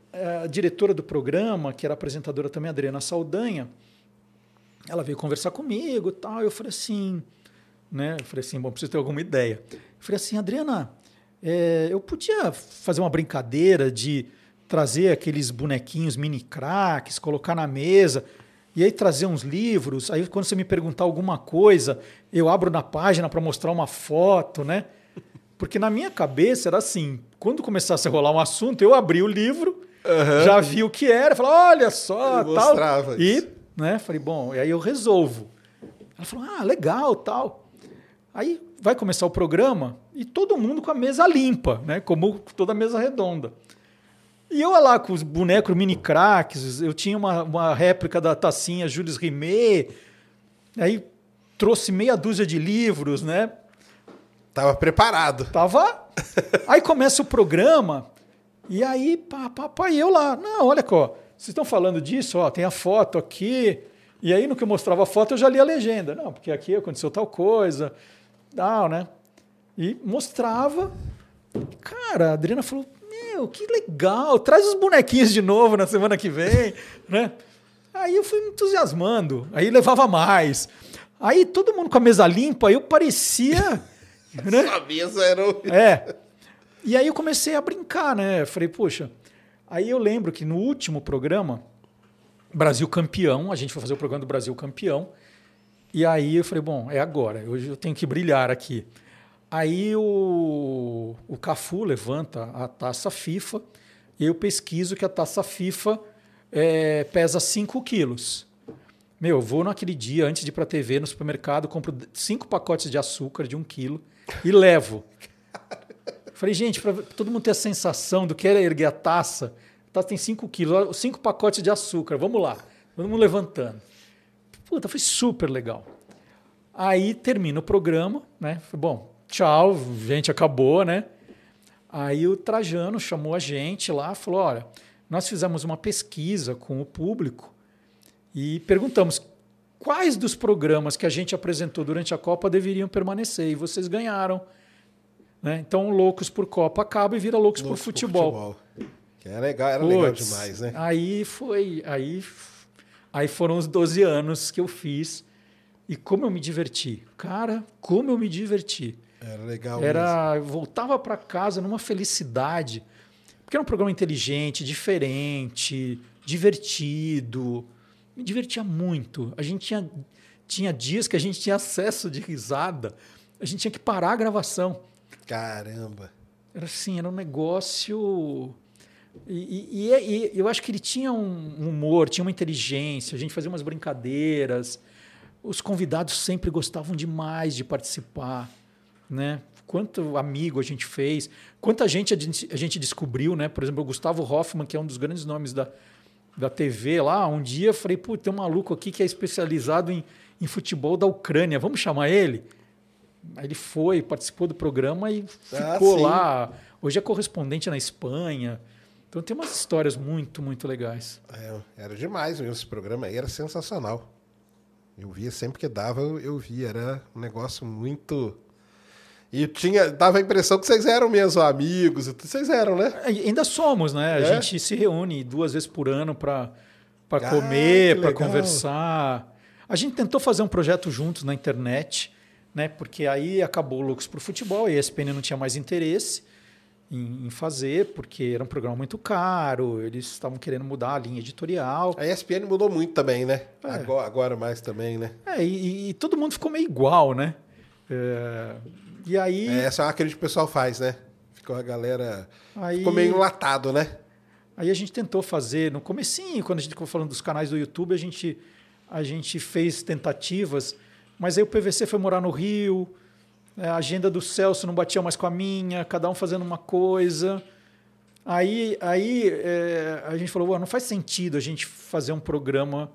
a diretora do programa, que era apresentadora também, Adriana Saldanha, ela veio conversar comigo tal. Eu falei assim, né? Eu falei assim, bom, preciso ter alguma ideia. Eu falei assim, Adriana, é, eu podia fazer uma brincadeira de trazer aqueles bonequinhos mini craques, colocar na mesa e aí trazer uns livros. Aí quando você me perguntar alguma coisa, eu abro na página para mostrar uma foto, né? Porque na minha cabeça era assim, quando começasse a rolar um assunto, eu abri o livro, Aham. já vi o que era, falava, olha só, E tal. mostrava E, isso. né, falei, bom, e aí eu resolvo. Ela falou, ah, legal, tal. Aí vai começar o programa e todo mundo com a mesa limpa, né, como toda mesa redonda. E eu lá com os bonecos mini craques, eu tinha uma, uma réplica da tacinha Jules Rimet, aí trouxe meia dúzia de livros, né? Tava preparado. Tava. Aí começa o programa, e aí, e eu lá. Não, olha ó, vocês estão falando disso, ó, tem a foto aqui. E aí, no que eu mostrava a foto, eu já li a legenda. Não, porque aqui aconteceu tal coisa, tal, né? E mostrava. Cara, a Adriana falou: Meu, que legal, traz os bonequinhos de novo na semana que vem, né? Aí eu fui me entusiasmando, aí levava mais. Aí todo mundo com a mesa limpa, eu parecia. né? A mesa era o... É. E aí eu comecei a brincar, né? Eu falei, poxa. Aí eu lembro que no último programa, Brasil Campeão, a gente foi fazer o programa do Brasil Campeão. E aí eu falei, bom, é agora, hoje eu tenho que brilhar aqui. Aí o, o Cafu levanta a taça FIFA e eu pesquiso que a taça FIFA é, pesa 5 quilos. Meu, eu vou naquele dia, antes de ir para a TV, no supermercado, compro cinco pacotes de açúcar de um quilo e levo. Falei, gente, para todo mundo ter a sensação do que era erguer a taça, a taça tem 5 quilos, cinco pacotes de açúcar, vamos lá. Todo mundo levantando. Puta, foi super legal. Aí termina o programa, né? Falei, bom, tchau, gente, acabou, né? Aí o Trajano chamou a gente lá, falou: olha, nós fizemos uma pesquisa com o público e perguntamos quais dos programas que a gente apresentou durante a Copa deveriam permanecer e vocês ganharam. Né? Então, Loucos por Copa acaba e vira Loucos, por Loucos Futebol. Que era legal, era legal Puts, demais, né? Aí foi, aí, aí foram os 12 anos que eu fiz e como eu me diverti. Cara, como eu me diverti. Era legal mesmo. Era, eu voltava para casa numa felicidade, porque era um programa inteligente, diferente, divertido. Me divertia muito. A gente tinha, tinha dias que a gente tinha acesso de risada. A gente tinha que parar a gravação. Caramba. Era assim, era um negócio. E, e- e- e eu acho que ele tinha um humor, tinha uma inteligência, a gente fazia umas brincadeiras. Os convidados sempre gostavam demais de participar. Né? Quanto amigo a gente fez, quanta gente a gente, a gente descobriu, né? Por exemplo, o Gustavo Hoffman, que é um dos grandes nomes da, da TV lá. Um dia eu falei, pô, tem um maluco aqui que é especializado em, em futebol da Ucrânia, vamos chamar ele? Aí ele foi, participou do programa e Ah, ficou sim. lá. Hoje é correspondente na Espanha. Então tem umas histórias muito, muito legais. É, era demais mesmo esse programa aí, era sensacional. Eu via sempre que dava, eu via, era um negócio muito. E tinha, dava a impressão que vocês eram mesmo amigos, vocês eram, né? É, Ainda somos, né? A É? gente se reúne duas vezes por ano para Ah, comer, para conversar. A gente tentou fazer um projeto juntos na internet, né? Porque aí acabou o Loucos pro Futebol, e a ESPN não tinha mais interesse em, em fazer, porque era um programa muito caro, eles estavam querendo mudar a linha editorial. A ESPN mudou muito também, né? É. Agora, agora mais também, né? É, e, e todo mundo ficou meio igual, né? É, e aí, É, essa é uma crítica que o pessoal faz, né? Ficou a galera. aí Ficou meio enlatado, né? Aí a gente tentou fazer no comecinho, quando a gente ficou falando dos canais do YouTube, a gente, a gente fez tentativas, mas aí o PVC foi morar no Rio, a agenda do Celso não batia mais com a minha, cada um fazendo uma coisa. Aí, aí é, a gente falou, "Ué, não faz sentido a gente fazer um programa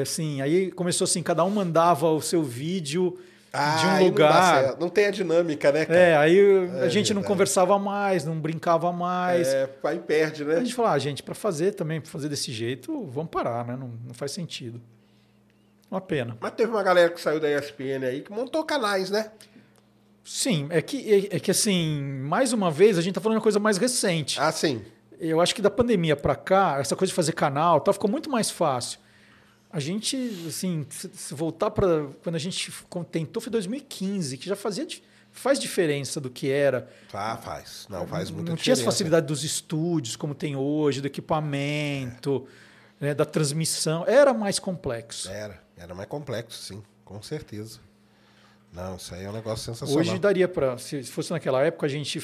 assim. Aí começou assim, cada um mandava o seu vídeo de aí um não lugar. certo. Não, tem a dinâmica, né, cara? É, aí a É gente não conversava mais, não brincava mais. É, aí perde, A né? gente falou, ah, gente, para fazer também, pra fazer desse jeito, vamos parar, né? Não, não faz sentido. Uma pena. Mas teve uma galera que saiu da ESPN aí que montou canais, né? Sim, é que, é, é que assim, mais uma vez, a gente tá falando de uma coisa mais recente. Ah, sim. eu acho que da pandemia para cá, essa coisa de fazer canal, tal, ficou muito mais fácil. A gente, assim, se, voltar para quando a gente tentou foi 2015, que já fazia faz diferença do que era. Ah, faz. Não, faz muita Não diferença. tinha as facilidades dos estúdios como tem hoje, do equipamento, é. né, da transmissão. Era mais complexo. Era, era mais complexo, sim, com certeza. Não, isso aí é um negócio sensacional. Hoje daria para, se fosse naquela época, a gente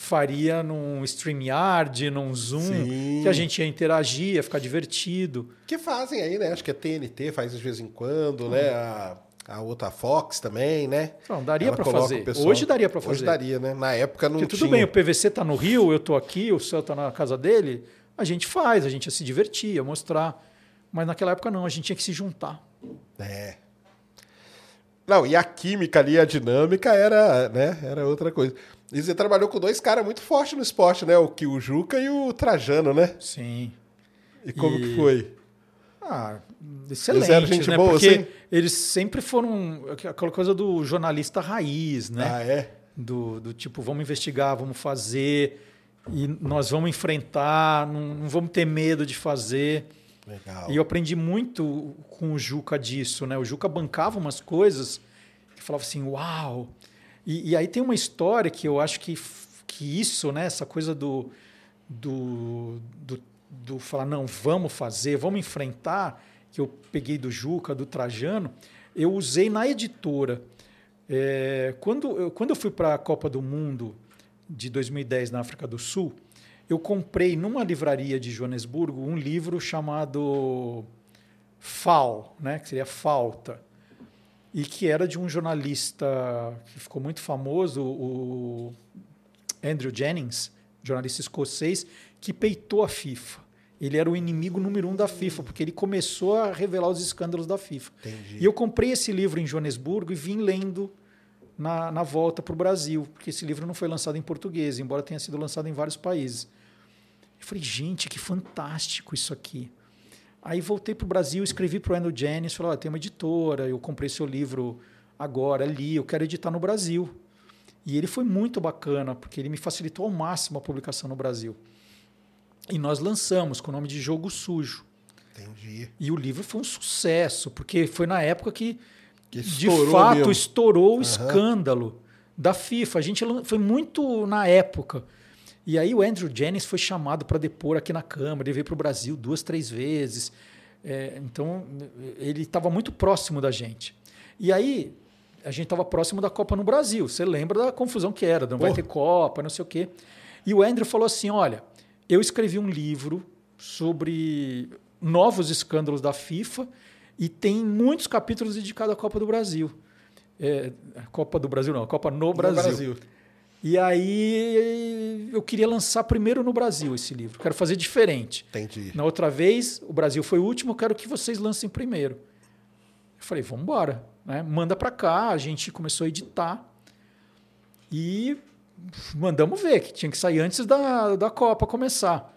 faria num StreamYard, num Zoom, Sim. que a gente ia interagir, ia ficar divertido. Que fazem aí, né? Acho que a TNT faz de vez em quando, hum. né? A, a outra Fox também, né? Não, daria para fazer. Hoje daria para fazer. Hoje daria, né? Na época não Porque tudo tinha. bem, o PVC tá no Rio, eu tô aqui, o céu tá na casa dele, a gente faz, a gente ia se divertir, ia mostrar. Mas naquela época não, a gente tinha que se juntar. É. Não, e a química ali, a dinâmica era, né, era outra coisa. E você trabalhou com dois caras muito fortes no esporte, né? O, que, o Juca e o Trajano, né? Sim. E como e... que foi? Ah, excelente, eles eram gente né? boa, Porque assim? eles sempre foram aquela coisa do jornalista raiz, né? Ah, é? Do, do tipo, vamos investigar, vamos fazer, e nós vamos enfrentar, não, não vamos ter medo de fazer. Legal. E eu aprendi muito com o Juca disso, né? O Juca bancava umas coisas que falava assim, uau, e, e, aí tem uma história que eu acho que, que isso, né, essa coisa do, do, do, do falar, não, vamos fazer, vamos enfrentar, que eu peguei do Juca, do Trajano, eu usei na editora. É, quando, eu, quando eu fui para a Copa do Mundo de 2010 na África do Sul, eu comprei numa livraria de Joanesburgo um livro chamado FAL, né, que seria Falta e que era de um jornalista que ficou muito famoso, o Andrew Jennings, jornalista escocês, que peitou a FIFA. Ele era o inimigo número um da FIFA, porque ele começou a revelar os escândalos da FIFA. Entendi. E eu comprei esse livro em Joanesburgo e vim lendo na, na volta para o Brasil, porque esse livro não foi lançado em português, embora tenha sido lançado em vários países. Eu falei, gente, que fantástico isso aqui. Aí voltei para o Brasil, escrevi para o Andrew Jennings, falei, oh, tem uma editora, eu comprei seu livro agora, ali, eu quero editar no Brasil. E ele foi muito bacana, porque ele me facilitou ao máximo a publicação no Brasil. E nós lançamos com o nome de Jogo Sujo. Entendi. E o livro foi um sucesso, porque foi na época que, que de fato, mesmo. estourou o uhum. escândalo da FIFA. A gente foi muito na época. E aí o Andrew Jennings foi chamado para depor aqui na Câmara, ele veio para o Brasil duas, três vezes. É, então, ele estava muito próximo da gente. E aí, a gente estava próximo da Copa no Brasil. Você lembra da confusão que era, não vai ter Copa, não sei o quê. E o Andrew falou assim: olha, eu escrevi um livro sobre novos escândalos da FIFA e tem muitos capítulos dedicados à Copa do Brasil. É, Copa do Brasil não, Copa no Brasil. No Brasil. E aí eu queria lançar primeiro no Brasil esse livro. Quero fazer diferente. Entendi. Na outra vez, o Brasil foi o último, eu quero que vocês lancem primeiro. Eu falei, vamos embora. Né? Manda para cá. A gente começou a editar. E mandamos ver, que tinha que sair antes da, da Copa começar.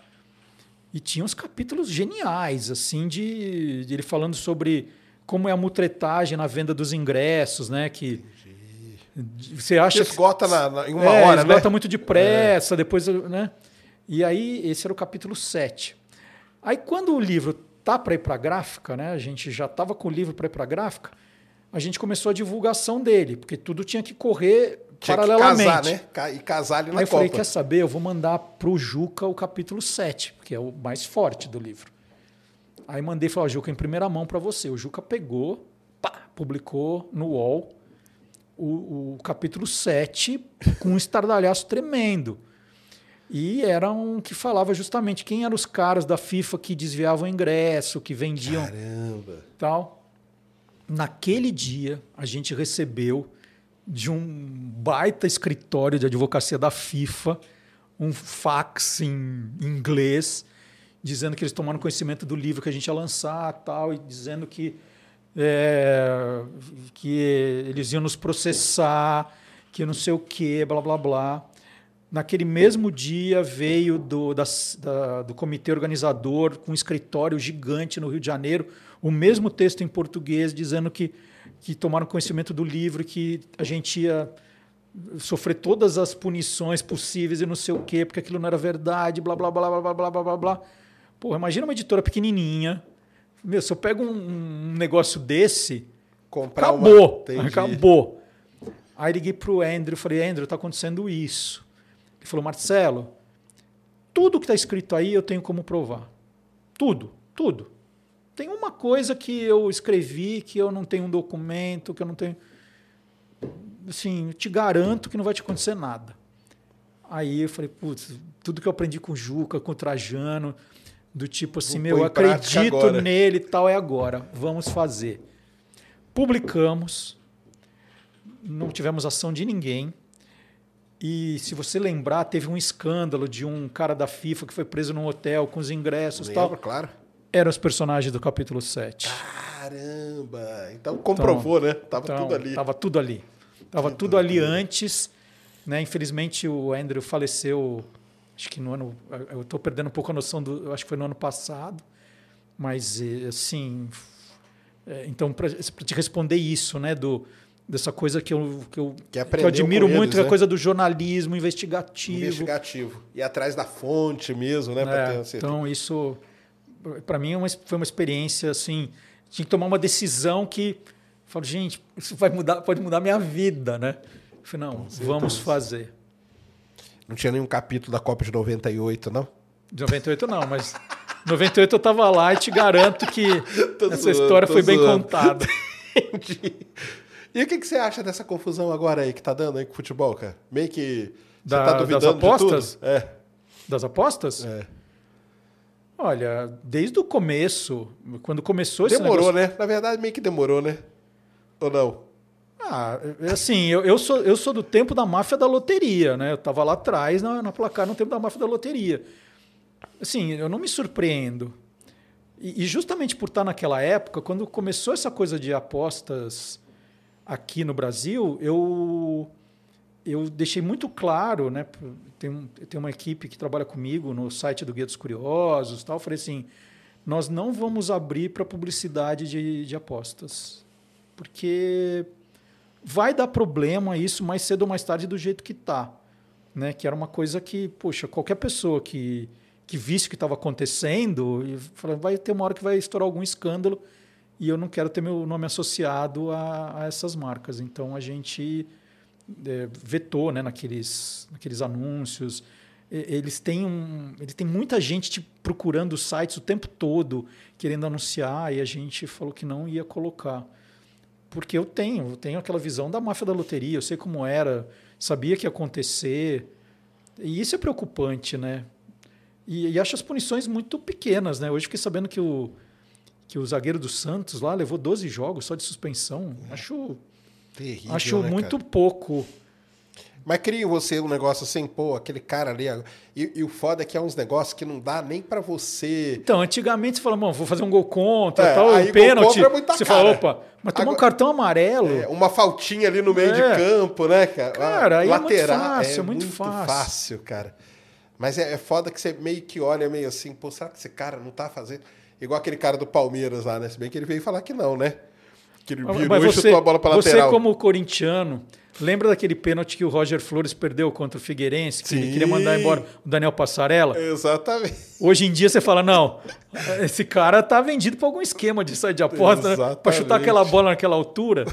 E tinha uns capítulos geniais, assim, de, de ele falando sobre como é a mutretagem na venda dos ingressos, né? Que você acha que esgota na, na, em uma é, hora, esgota né? muito depressa, é. depois, né? E aí esse era o capítulo 7. Aí quando o livro tá para ir para gráfica, né? A gente já estava com o livro para ir para a gráfica, a gente começou a divulgação dele, porque tudo tinha que correr tinha paralelamente. Que casar, né? E casar ali na Aí Copa. eu falei, quer saber? Eu vou mandar para o Juca o capítulo 7, que é o mais forte do livro. Aí mandei falar, Juca, em primeira mão para você. O Juca pegou, pá, publicou no UOL o, o capítulo 7 com um estardalhaço tremendo. E era um que falava justamente quem eram os caras da FIFA que desviavam ingresso, que vendiam. Caramba! Tal. Naquele dia, a gente recebeu de um baita escritório de advocacia da FIFA um fax em inglês dizendo que eles tomaram conhecimento do livro que a gente ia lançar tal e dizendo que é, que eles iam nos processar, que não sei o quê, blá blá blá. Naquele mesmo dia veio do, da, da, do comitê organizador, com um escritório gigante no Rio de Janeiro, o mesmo texto em português dizendo que, que tomaram conhecimento do livro, que a gente ia sofrer todas as punições possíveis e não sei o quê, porque aquilo não era verdade, blá, blá, blá, blá, blá, blá, blá, blá. Porra, imagina uma editora pequenininha. Meu, se eu pego um, um negócio desse, Comprar acabou, uma... Acabou. Aí liguei pro Andrew, falei, Andrew, tá acontecendo isso. Ele falou, Marcelo, tudo que está escrito aí eu tenho como provar. Tudo, tudo. Tem uma coisa que eu escrevi que eu não tenho um documento, que eu não tenho. Assim, eu te garanto que não vai te acontecer nada. Aí eu falei, putz, tudo que eu aprendi com o Juca, com o Trajano, do tipo assim, Vou meu, eu acredito agora. nele e tal, é agora, vamos fazer. Publicamos, não tivemos ação de ninguém. E se você lembrar, teve um escândalo de um cara da FIFA que foi preso num hotel com os ingressos e tal. Claro. Eram os personagens do capítulo 7. Caramba! Então comprovou, né? Tava Então, tudo ali. Tava tudo ali. Tava tudo ali antes. Né? Infelizmente, o Andrew faleceu, acho que no ano. Eu estou perdendo um pouco a noção do. Acho que foi no ano passado. Mas, eh, assim. eh, Então, para te responder isso, né? Do, dessa coisa que eu, que eu, Que que eu admiro muito, eles, que é a né? coisa do jornalismo investigativo. Investigativo. E atrás da fonte mesmo, né? É, ter então, isso, para mim, é uma- foi uma experiência assim. Tinha que tomar uma decisão que. Falo, gente, isso vai mudar, pode mudar minha vida, né? Eu falei, não, vamos fazer. Não tinha nenhum capítulo da Copa de 98, não? De 98 não, mas 98 eu estava lá e te garanto que Tô essa zoando, história foi bem zoando. contada. Entendi. E o que, que você acha dessa confusão agora aí que tá dando aí com o futebol, cara? Meio que. Você Da- tá das duvidando de apostas? É. Das apostas? é. Olha, desde o começo, quando começou esse Demorou, né? Na verdade, meio que demorou, né? Ou não? Ah, assim, eu, eu, sou, eu sou do tempo da máfia da loteria, né? Eu estava lá atrás na, na placar no tempo da máfia da loteria. Assim, eu não me surpreendo. E, e justamente por estar naquela época, quando começou essa coisa de apostas aqui no Brasil, eu, eu deixei muito claro, né? Tem, tem uma equipe que trabalha comigo no site do Guia dos Curiosos tal. Eu falei assim: nós não vamos abrir para publicidade de, de apostas. Porque vai dar problema isso mais cedo ou mais tarde do jeito que tá, né? Que era uma coisa que, poxa, qualquer pessoa que que visse o que estava acontecendo e falava, vai ter uma hora que vai estourar algum escândalo e eu não quero ter meu nome associado a, a essas marcas. Então a gente é, vetou, né? Naqueles naqueles anúncios. Eles têm um, eles têm muita gente te procurando os sites o tempo todo querendo anunciar e a gente falou que não ia colocar porque eu tenho, eu tenho aquela visão da máfia da loteria, eu sei como era, sabia que ia acontecer. E isso é preocupante, né? E, e acho as punições muito pequenas, né? Hoje fiquei sabendo que o, que o zagueiro do Santos lá levou 12 jogos só de suspensão. Acho, Terrível, acho né, muito cara? pouco. Mas cria em você um negócio assim, pô, aquele cara ali. E, e o foda é que é uns negócios que não dá nem pra você. Então, antigamente você fala, mano, vou fazer um gol contra, É, tal, um pênalti. é muita você cara. fala, opa, mas tomar um cartão amarelo. É, uma faltinha ali no meio É. de campo, né, cara? Cara, aí é muito Lateral, fácil, é muito fácil. fácil, cara. Mas é, é foda que você meio que olha meio assim, pô, será que esse cara não tá fazendo? Igual aquele cara do Palmeiras lá, né? Se bem que ele veio falar que não, né? Que ele virou Mas e você, chutou a bola pra você lateral. como corintiano, lembra daquele pênalti que o Roger Flores perdeu contra o Figueirense, que ele Sim. queria mandar embora o Daniel Passarella? Exatamente. Hoje em dia você fala, não, esse cara tá vendido para algum esquema de sair de aposta, né? para chutar aquela bola naquela altura,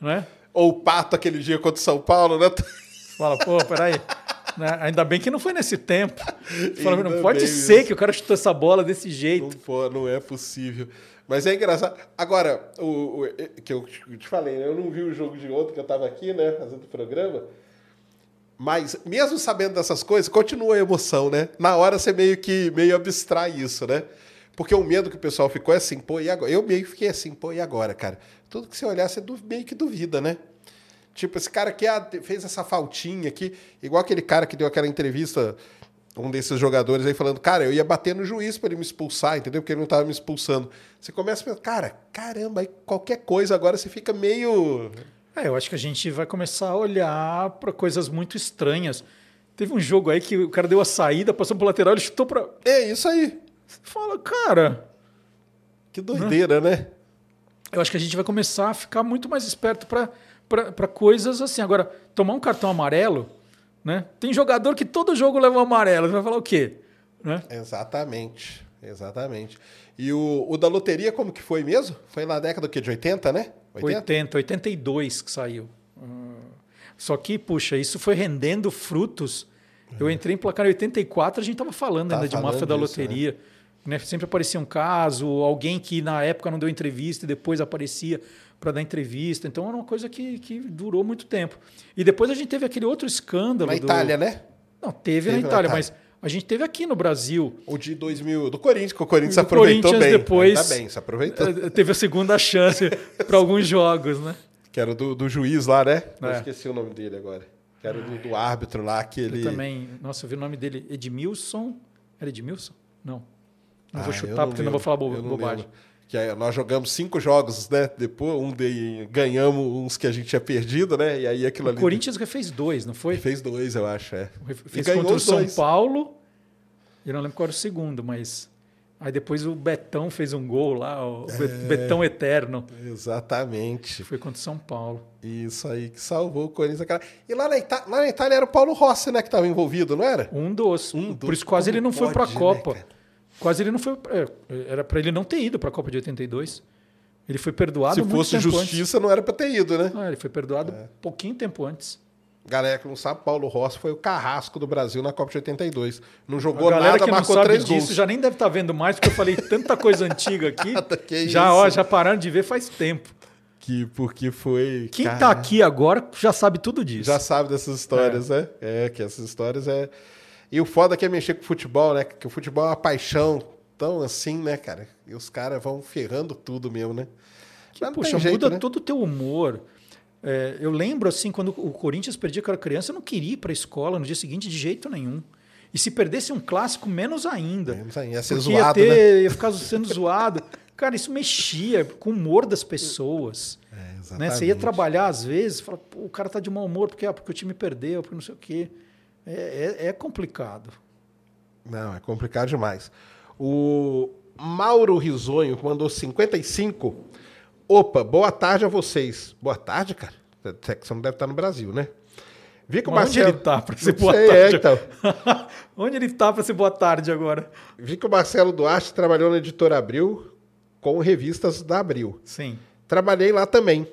né? Ou o Pato aquele dia contra o São Paulo, né? Fala, pô, peraí. Né? Ainda bem que não foi nesse tempo. Fala, não pode ser mesmo. que o cara chutou essa bola desse Não, jeito. pô, não é possível. Mas é engraçado. Agora, o, o- que eu te falei, né? eu não vi o jogo de ontem que eu tava aqui, né, fazendo o programa. Mas mesmo sabendo dessas coisas, continua a emoção, né? Na hora você meio que meio abstrai isso, né? Porque o medo que o pessoal ficou é assim, pô, e agora? Eu meio que fiquei assim, pô, e agora, cara? Tudo que você olhar, você meio que duvida, né? Tipo, esse cara aqui ah, fez essa faltinha aqui, igual aquele cara que deu aquela entrevista, um desses jogadores aí falando, cara, eu ia bater no juiz para ele me expulsar, entendeu? Porque ele não tava me expulsando. Você começa a pensar, cara, caramba, aí qualquer coisa agora você fica meio. É, eu acho que a gente vai começar a olhar para coisas muito estranhas. Teve um jogo aí que o cara deu a saída, passou pro lateral, ele chutou para. É isso aí. Você fala, cara, Que doideira, né? eu acho que a gente vai começar a ficar muito mais esperto para coisas assim. Agora, tomar um cartão amarelo, né? Tem jogador que todo jogo leva um amarelo. Você vai falar o quê? Né? Exatamente, exatamente. E o, o da loteria, como que foi mesmo? Foi na década do quê? de 80, né? 80, 82 que saiu. Hum. Só que, puxa, isso foi rendendo frutos. Eu entrei em placar em 84, a gente estava falando Tava ainda de falando máfia da disso, loteria. Né? Sempre aparecia um caso, alguém que na época não deu entrevista e depois aparecia para dar entrevista. Então era uma coisa que, que durou muito tempo. E depois a gente teve aquele outro escândalo. Na do- Itália, né? Não, teve, Teve na na Itália, Itália. mas a gente teve aqui no Brasil. O de 2000, do Corinthians, que o Corinthians Do aproveitou Corinthians bem. depois- Ainda bem, se aproveitou. Eh, Teve a segunda chance para alguns jogos, né? Que era do, do juiz lá, né? Eu É. esqueci o nome dele agora. Que era do, do árbitro lá, que ele... Eu também. Nossa, eu vi o nome dele. Edmilson. Era Edmilson? Não. Não Ah, vou eu chutar porque não lembro, vou falar bo- eu não bobagem. lembro. Que aí nós jogamos cinco jogos, né? Depois, um de, ganhamos uns que a gente tinha perdido, né? E aí aquilo O ali... Corinthians que fez dois, não foi? Fez dois, eu acho, é. Fez ganhou contra o São dois. Paulo. Eu não lembro qual era o segundo, mas. Aí depois o Betão fez um gol lá, o É. Be- Betão Eterno. Exatamente. Foi contra o São Paulo. Isso aí que salvou o Corinthians. Aquela... E lá na, Ita... lá na Itália era o Paulo Rossi, né? Que estava envolvido, não era? Um dos. Um Por dos. isso quase ele não Como foi para a né, Copa. cara? Quase ele não foi. é, Era para ele não ter ido para a Copa de 82. Ele foi perdoado Se fosse justiça, não era pra ter ido, né? antes. Ah, ele foi perdoado É. pouquinho tempo antes. Galera que não sabe, Paulo Rossi foi o carrasco do Brasil na Copa de 82. Não jogou nada, que não marcou sabe três disso gols. já nem deve estar vendo mais, porque eu falei tanta coisa antiga aqui. Já, isso? ó, já pararam de ver faz tempo. Que, porque foi... Quem cara, tá aqui agora já sabe tudo disso. Já sabe dessas histórias, né? É, que essas histórias é... E o foda que é mexer com futebol, né? Que o futebol é uma paixão tão assim, né, cara? E os caras vão ferrando tudo mesmo, né? Que, Mas puxa, jeito, muda né? todo o teu humor. É, eu lembro, assim, quando o Corinthians perdia que eu era criança, eu não queria ir para a escola no dia seguinte de jeito nenhum. E se perdesse um clássico, menos ainda. Menos ainda, ia ser Porque zoado, ia, né? ter, ia ficar sendo zoado. Cara, isso mexia com o humor das pessoas. É, Né? exatamente. Você ia trabalhar às vezes, fala, Pô, o cara tá de mau humor porque, ah, porque o time perdeu, porque não sei o quê. É, é- é complicado. Não, é complicado demais. O Mauro Risonho mandou 55. Opa, boa tarde a vocês. Boa tarde, cara. Você não deve estar no Brasil, né? Vi que o Mas onde Marcelo... ele tá para ser boa sei, tarde? é, então. onde ele tá para ser boa tarde agora? Vi que o Marcelo Duarte trabalhou na editora Abril com revistas da Abril. Sim. Trabalhei lá também,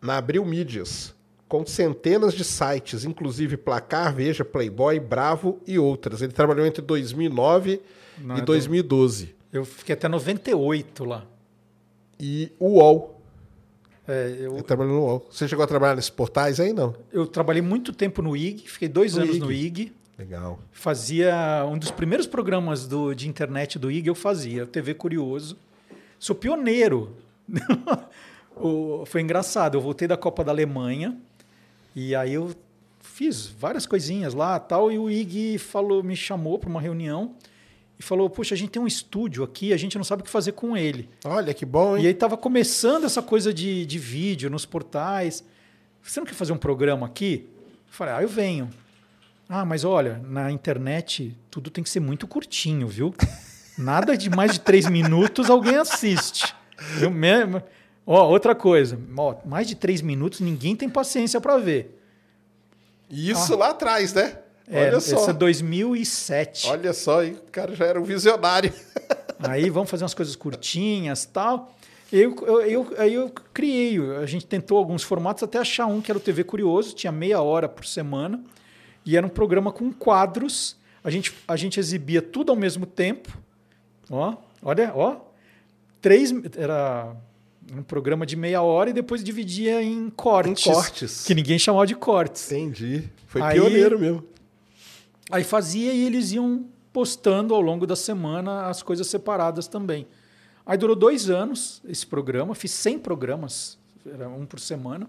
na Abril Mídias, com centenas de sites, inclusive Placar, Veja, Playboy, Bravo e outras. Ele trabalhou entre 2009 Não, e é 2012. Eu fiquei até 98 lá. E o UOL. É, eu, Ele trabalhou no UOL. Você chegou a trabalhar nesses portais aí, não? eu trabalhei muito tempo no IG, fiquei dois No anos IG. no IG. Legal. Fazia um dos primeiros programas do, de internet do IG, eu fazia, TV Curioso. Sou pioneiro. O- foi engraçado, eu voltei da Copa da Alemanha e aí eu fiz várias coisinhas lá tal e o IG falou, me chamou para uma reunião e falou: "Puxa, a gente tem um estúdio aqui, a gente não sabe o que fazer com ele". Olha que bom, hein? E aí estava começando essa coisa de, de vídeo nos portais. Você não quer fazer um programa aqui? Eu falei, ah, eu venho. Ah, mas olha, na internet tudo tem que ser muito curtinho, viu? Nada de mais de três minutos alguém assiste. Eu mesmo. Ó, outra coisa. Ó, mais de três minutos ninguém tem paciência para ver. Isso lá atrás, né? É, Olha só. esse é 2007. Olha só, hein? O cara já era um visionário. Aí vamos fazer umas coisas curtinhas tal. Eu, eu, eu- aí eu criei, a gente tentou alguns formatos até achar um que era o TV Curioso, tinha meia hora por semana, e era um programa com quadros. A gente, a gente exibia tudo ao mesmo tempo. Ó, olha, ó. Três, era um programa de meia hora e depois dividia em cortes. Em cortes. Que ninguém chamava de cortes. Entendi. Foi Aí- pioneiro mesmo. Aí fazia e eles iam postando ao longo da semana as coisas separadas também. Aí durou dois anos esse programa, fiz 100 programas, era um por semana.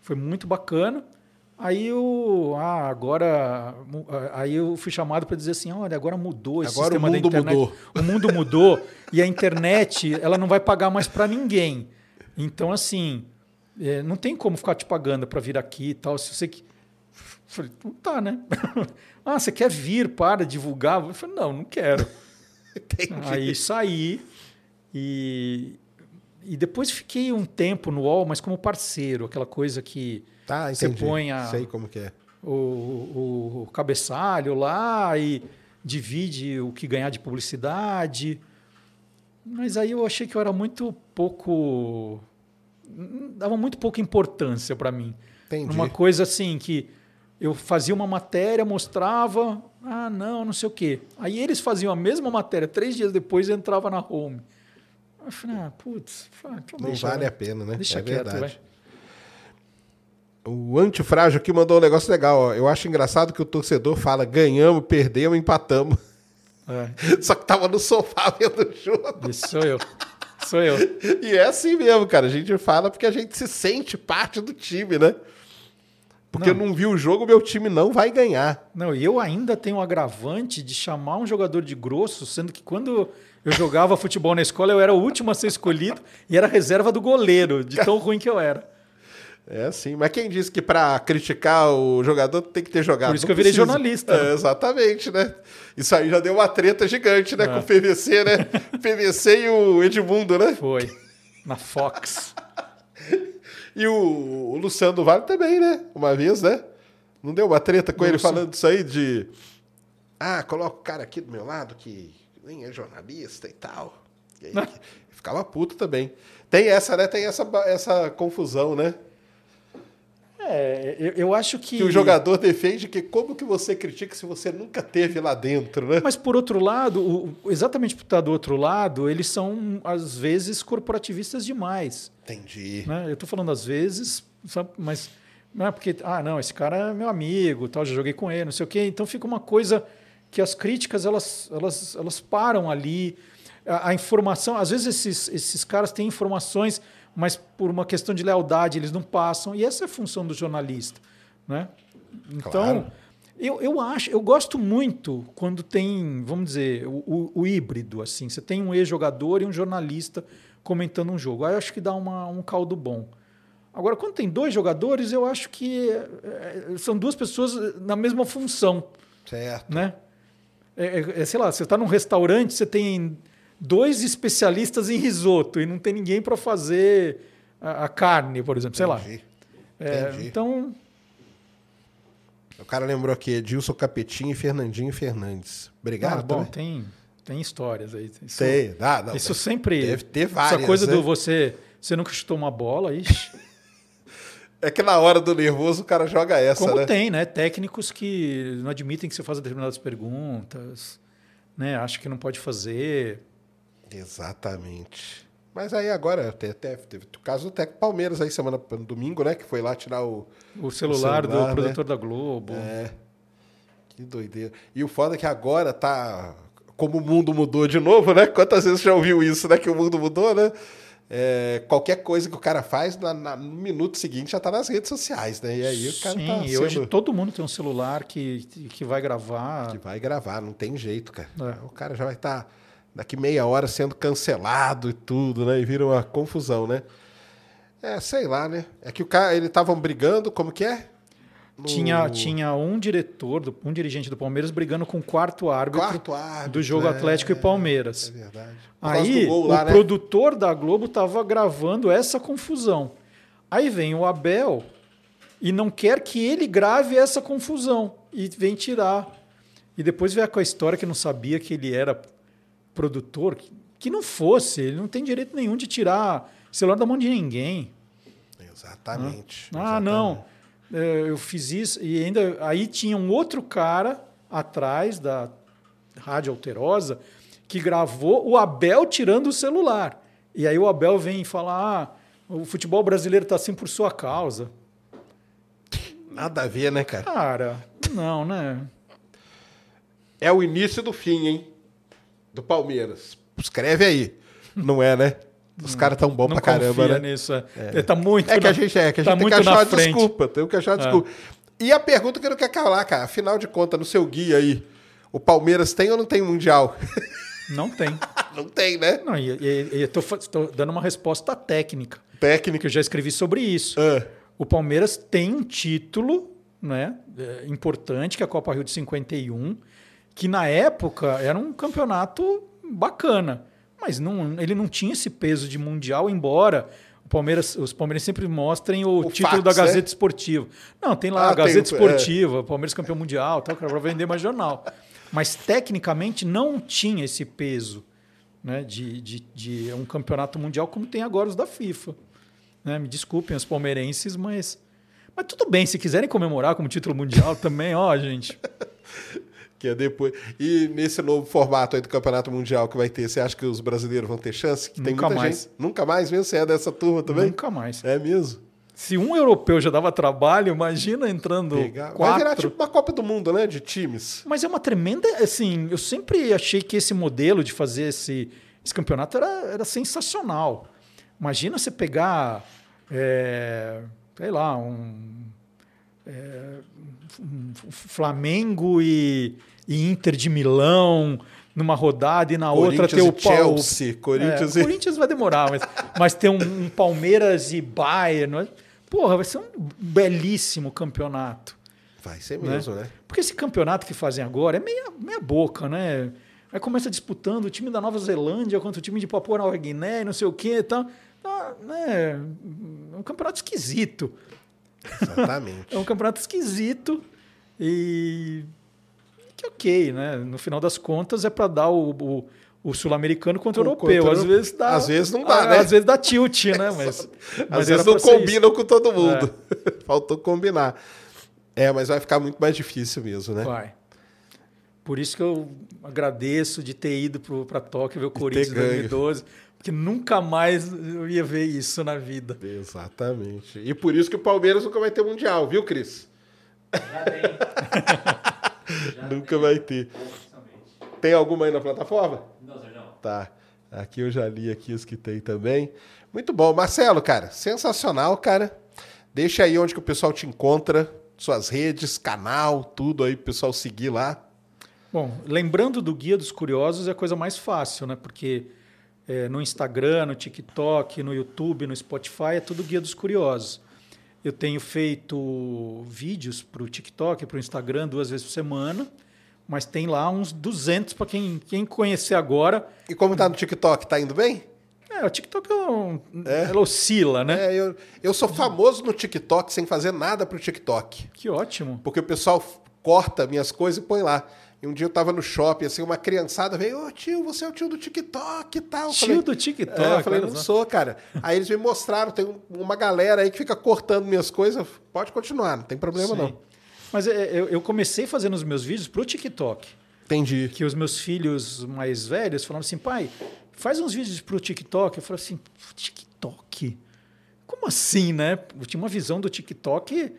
Foi muito bacana. Aí eu, ah, agora, mu- aí eu fui chamado para dizer assim, olha, agora mudou esse Agora o sistema da mundo internet. mudou. O mundo mudou e a internet, ela não vai pagar mais para ninguém. Então assim, é, não tem como ficar te pagando para vir aqui e tal. Se você que Falei, não tá, né? ah, você quer vir para divulgar? Eu falei, não, não quero. Entendi. Aí saí e, e depois fiquei um tempo no UOL, mas como parceiro, aquela coisa que Tá, você entendi. põe a, Sei como que é. o, o, o cabeçalho lá e divide o que ganhar de publicidade. Mas aí eu achei que eu era muito pouco. dava muito pouca importância para mim. Entendi. Uma coisa assim que eu fazia uma matéria, mostrava, ah, não, não sei o quê. Aí eles faziam a mesma matéria, três dias depois entrava na home. Eu falei, ah, putz, Não deixa, vale vai. a pena, né? Deixa é quieto, verdade. vai. O antifrágil aqui mandou um negócio legal. Ó. Eu acho engraçado que o torcedor fala ganhamos, perdemos, empatamos. É, Só que tava no sofá vendo o jogo. isso sou eu. Sou eu. E é assim mesmo, cara. A gente fala porque a gente se sente parte do time, né? Porque Não. eu não vi o jogo, meu time não vai ganhar. Não, e eu ainda tenho o agravante de chamar um jogador de grosso, sendo que quando eu jogava futebol na escola, eu era o último a ser escolhido e era reserva do goleiro, de tão ruim que eu era. É assim. Mas quem disse que pra criticar o jogador tem que ter jogado? Por isso Não que eu virei precisa. jornalista, É, exatamente, né? Isso aí já deu uma treta gigante, né? É. Com o PVC, né? PVC e o Edmundo, né? Foi. Na Fox. E o, o Luciano Vale também, né? Uma vez, né? Não deu uma treta com O ele falando isso aí de. Ah, coloca o cara aqui do meu lado que nem é jornalista e tal. E aí, ficava puto também. Tem essa, né? Tem essa, essa confusão, né? É, eu, eu acho que. Que o jogador defende que como que você critica se você nunca teve lá dentro, né? Mas por outro lado, o- exatamente por estar do outro lado, eles são às vezes corporativistas demais. Entendi. né? Eu estou falando às vezes, sabe, mas não é porque, ah, não, esse cara é meu amigo, tal, já joguei com ele, não sei o quê. Então fica uma coisa que as críticas elas, elas, elas param ali. A, a informação, às vezes esses, esses caras têm informações, mas por uma questão de lealdade eles não passam. E essa é a função do jornalista, né? Então Claro. eu, eu acho, eu gosto muito quando tem, vamos dizer, o, o- o híbrido assim. Você tem um ex-jogador e um jornalista comentando um jogo. Aí eu acho que dá uma- um caldo bom. Agora, quando tem dois jogadores, eu acho que é, é, são duas pessoas na mesma função, Certo. né? É, é- é, sei lá, você está num restaurante, você tem dois especialistas em risoto e não tem ninguém para fazer a, a carne, por exemplo, sei lá. Entendi. É, Entendi. então, O cara lembrou aqui, Edilson Capetinho e Fernandinho Fernandes. Obrigado. ah, bom, também. tem, tem histórias aí. Isso. Ah, não, isso sempre. Deve ter várias. Essa coisa né? do você. Você nunca chutou uma bola, ixi. É que na hora do nervoso o cara joga essa, Como né? tem, né? Técnicos que não admitem que você faça determinadas perguntas, né? Acha que não pode fazer. Exatamente. Mas aí agora, até, até, teve o caso do Tec Palmeiras aí semana no domingo, né? Que foi lá tirar o. O celular, celular, do produtor da Globo. É. Que doideira. E o foda é que agora tá. Como o mundo mudou de novo, né? Quantas vezes você já ouviu isso, né? Que o mundo mudou, né? É, qualquer coisa que o cara faz, na- na- no minuto seguinte já tá nas redes sociais, né? E aí o cara Sim, tá e sendo- hoje todo mundo tem um celular que, que vai gravar. que vai gravar, não tem jeito, cara. É. O cara já vai estar daqui meia hora sendo cancelado e tudo, né? E vira uma confusão, né? É, sei lá, né? É que o cara, eles estavam brigando, como que é? No Tinha, tinha um diretor, um dirigente do Palmeiras brigando com o quarto árbitro quarto árbitro, do jogo é, Atlético e Palmeiras. É verdade. Por Aí o lá, né? produtor da Globo estava gravando essa confusão. Aí vem o Abel e não quer que ele grave essa confusão e vem tirar. E depois vem com a história que não sabia que ele era produtor, que, que não fosse, ele não tem direito nenhum de tirar celular da mão de ninguém. Exatamente. Ah, não, é, eu fiz isso e ainda aí tinha um outro cara atrás da Rádio Alterosa que gravou o Abel tirando o celular. E aí o Abel vem e fala: ah, o futebol brasileiro está assim por sua causa. Nada a ver, né, cara? Cara, não, né? É o início do fim, hein? Do Palmeiras. Escreve aí. Não é, né? Os caras tão bons não pra caramba, né? nisso. É. Ele tá muito É que na- a gente é, que a tá gente tem que muito na achar uma frente. desculpa. Tem que achar uma É. desculpa. E a pergunta que eu não quero calar, cara. Afinal de contas, no seu guia aí, o Palmeiras tem ou não tem Mundial? Não tem. não tem, né? Não, e, e, e eu tô, tô dando uma resposta técnica, Técnica. que eu já escrevi sobre isso. Ah, O Palmeiras tem um título né, é, importante, que é a Copa Rio de 51, que na época era um campeonato bacana. mas não, ele não tinha esse peso de mundial, embora o Palmeiras, os Palmeirenses sempre mostrem o, O título fax, da Gazeta né? Esportiva. Não, tem lá Ah, a Gazeta tem o- é. Esportiva, Palmeiras campeão mundial, tal, para vender mais jornal. Mas tecnicamente não tinha esse peso né, de, de, de um campeonato mundial como tem agora os da FIFA. né? Me desculpem os palmeirenses, mas, mas tudo bem, se quiserem comemorar como título mundial também, ó, gente. Que é depois. E nesse novo formato aí do Campeonato Mundial que vai ter, você acha que os brasileiros vão ter chance? Que tem Nunca muita mais. gente. Nunca mais mesmo? Você é dessa turma também? Nunca mais. É mesmo? Se um europeu já dava trabalho, imagina entrando Pegar- Vai quatro. virar tipo uma Copa do Mundo, né? De times. Mas é uma tremenda. Assim, eu sempre achei que esse modelo de fazer esse, esse campeonato era, era sensacional. Imagina você pegar, é, sei lá, um, é, um Flamengo e, e Inter de Milão numa rodada e na outra ter o e pau. Chelsea. Corinthians É, e. Corinthians vai demorar, mas, mas ter um, um Palmeiras e Bayern. Porra, vai ser um belíssimo campeonato. Vai ser mesmo, né? Porque esse campeonato que fazem agora é meia, meia boca, né? Aí começa disputando o time da Nova Zelândia contra o time de Papua Nova Guiné, não sei o quê e tal. Ah, né? É um campeonato esquisito. Exatamente. É um campeonato esquisito e que ok, né? No final das contas é para dar o, o, o sul-americano contra o O europeu. contra Às vezes dá. Às vezes não dá, ah, né? Às vezes dá tilt, né? Mas, Às vezes não combinam com todo mundo. É. Faltou combinar. É, mas vai ficar muito mais difícil mesmo, né? Vai. Por isso que eu agradeço de ter ido para Tóquio ver o Corinthians em ganho. 2012, porque nunca mais eu ia ver isso na vida. Exatamente. E por isso que o Palmeiras nunca vai ter Mundial, viu, Cris? Já tem. Já Nunca tem, vai ter. Tem alguma aí na plataforma? Não, Sérgio. Tá. Aqui eu já li aqui os que tem também. Muito bom. Marcelo, cara, sensacional, cara. Deixa aí onde que o pessoal te encontra, suas redes, canal, tudo aí pro pessoal seguir lá. Bom, lembrando do Guia dos Curiosos é a coisa mais fácil, né? Porque é, no Instagram, no TikTok, no YouTube, no Spotify é tudo Guia dos Curiosos. Eu tenho feito vídeos para o TikTok, para o Instagram duas vezes por semana, mas tem lá uns 200 para quem, quem conhecer agora. E como tá no TikTok, tá indo bem? É, o TikTok é um- É? ela oscila, né? É, eu, eu sou famoso no TikTok sem fazer nada pro TikTok. Que ótimo. Porque o pessoal corta minhas coisas e põe lá. E um dia eu tava no shopping, assim, uma criançada veio, ô tio, você é o tio do TikTok e tal. Tio falei, do TikTok. É, eu falei, não sou, cara. Aí eles me mostraram, tem um- uma galera aí que fica cortando minhas coisas. Pode continuar, não tem problema Sim. não. Mas é, eu, eu comecei fazendo os meus vídeos pro TikTok. Entendi. Que os meus filhos mais velhos falaram assim, pai, faz uns vídeos pro TikTok. Eu falei assim, TikTok? Como assim, né? Eu tinha uma visão do TikTok.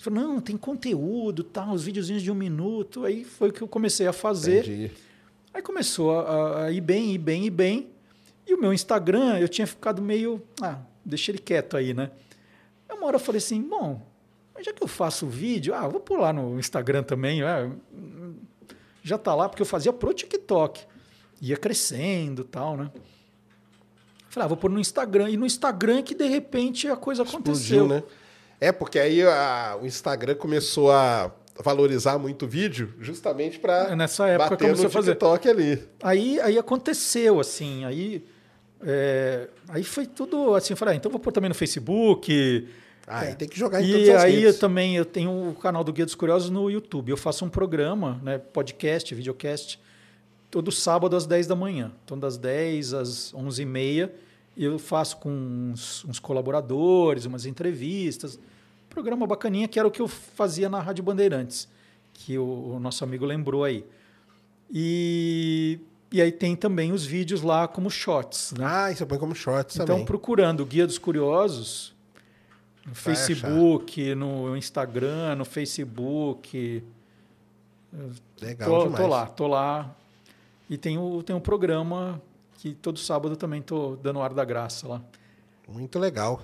Eu falei, não, tem conteúdo, tal, os videozinhos de um minuto. Aí foi o que eu comecei a fazer. Entendi. Aí começou a, a ir bem, ir bem, ir bem. E o meu Instagram, eu tinha ficado meio. Ah, deixa ele quieto aí, né? Aí Uma hora eu falei assim: bom, mas já que eu faço vídeo, ah, vou pôr lá no Instagram também. é, já tá lá, porque eu fazia pro TikTok. Ia crescendo e tal, né? Falei, ah, vou pôr no Instagram. E no Instagram é que de repente a coisa aconteceu. Explodiu, né? É, porque aí a- o Instagram começou a valorizar muito o vídeo, justamente para Nessa época bater começou no a fazer. TikTok ali. Aí, aí aconteceu, assim, aí, é, aí foi tudo assim, eu falei, ah, então vou pôr também no Facebook. Ah, aí tem que jogar em todas E as aí eu também eu tenho o canal do Guia dos Curiosos no YouTube. Eu faço um programa, né, podcast, videocast, todo sábado às 10 da manhã. Então, das 10 às 11h30, eu faço com uns, uns colaboradores, umas entrevistas. Programa bacaninha, que era o que eu fazia na Rádio Bandeirantes, que o, o nosso amigo lembrou aí. E, e aí tem também os vídeos lá como shots, né? Ah, você põe como shorts Então, também. procurando o Guia dos Curiosos no Vai Facebook, no Instagram, no Facebook. Legal Tô, demais. tô lá, tô lá. E tem o, tem um programa que todo sábado também tô dando ar da graça lá. Muito legal.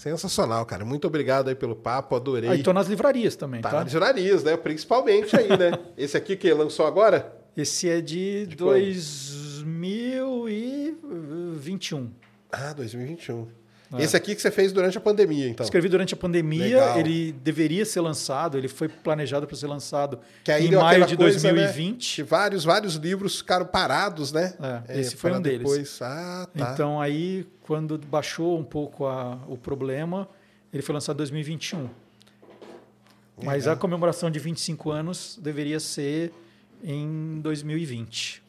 Sensacional, cara. Muito obrigado aí pelo papo, adorei. Aí tô nas livrarias também, Tá tá? nas livrarias, né? Principalmente aí, né? Esse aqui que lançou agora? Esse é de, De quando? 2021. Ah, 2021. É. Esse aqui que você fez durante a pandemia, então. Escrevi durante a pandemia, Legal. ele deveria ser lançado, ele foi planejado para ser lançado Que aí em maio de coisa, né? 2020. Que vários, vários livros ficaram parados, né? É, esse foi para um deles. Depois. Ah, tá. Então aí, quando baixou um pouco a- o problema, ele foi lançado em 2021. Mas Legal. a comemoração de 25 anos deveria ser em 2020.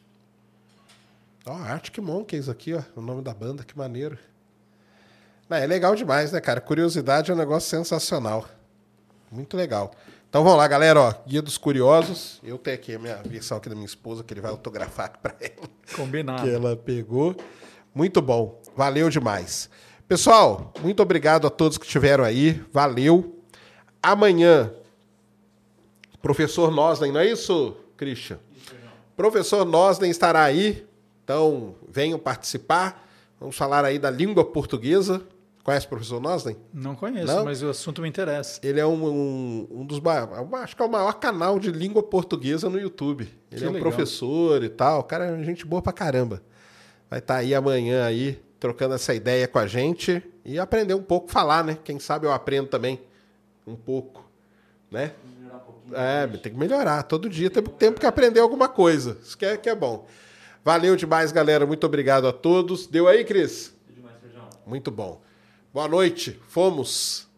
Ó, Arctic Monkeys aqui, ó. O nome da banda, que maneiro. É legal demais, né, cara? Curiosidade é um negócio sensacional. Muito legal. Então vamos lá, galera, ó. Guia dos Curiosos. Eu tenho aqui a minha versão aqui da minha esposa, que ele vai autografar aqui pra ela. Combinado. que ela pegou. Muito bom. Valeu demais. Pessoal, muito obrigado a todos que estiveram aí. Valeu. Amanhã, professor Noslen, não é isso, Christian? Professor Noslen estará aí. Então, venham participar. Vamos falar aí da língua portuguesa. Conhece o professor Noslen? Não conheço, Não? mas o assunto me interessa. Ele é um, um, um dos. Acho que é o maior canal de língua portuguesa no YouTube. Ele Que é um legal. professor e tal. O cara é gente boa pra caramba. Vai estar aí amanhã aí, trocando essa ideia com a gente e aprender um pouco a falar, né? Quem sabe eu aprendo também um pouco, né? Melhorar um pouquinho. É, tem que melhorar. Todo dia tem tempo que aprender alguma coisa. Isso que é, que é bom. Valeu demais, galera. Muito obrigado a todos. Deu aí, Cris? Tudo demais, feijão. Muito bom. Boa noite. Fomos.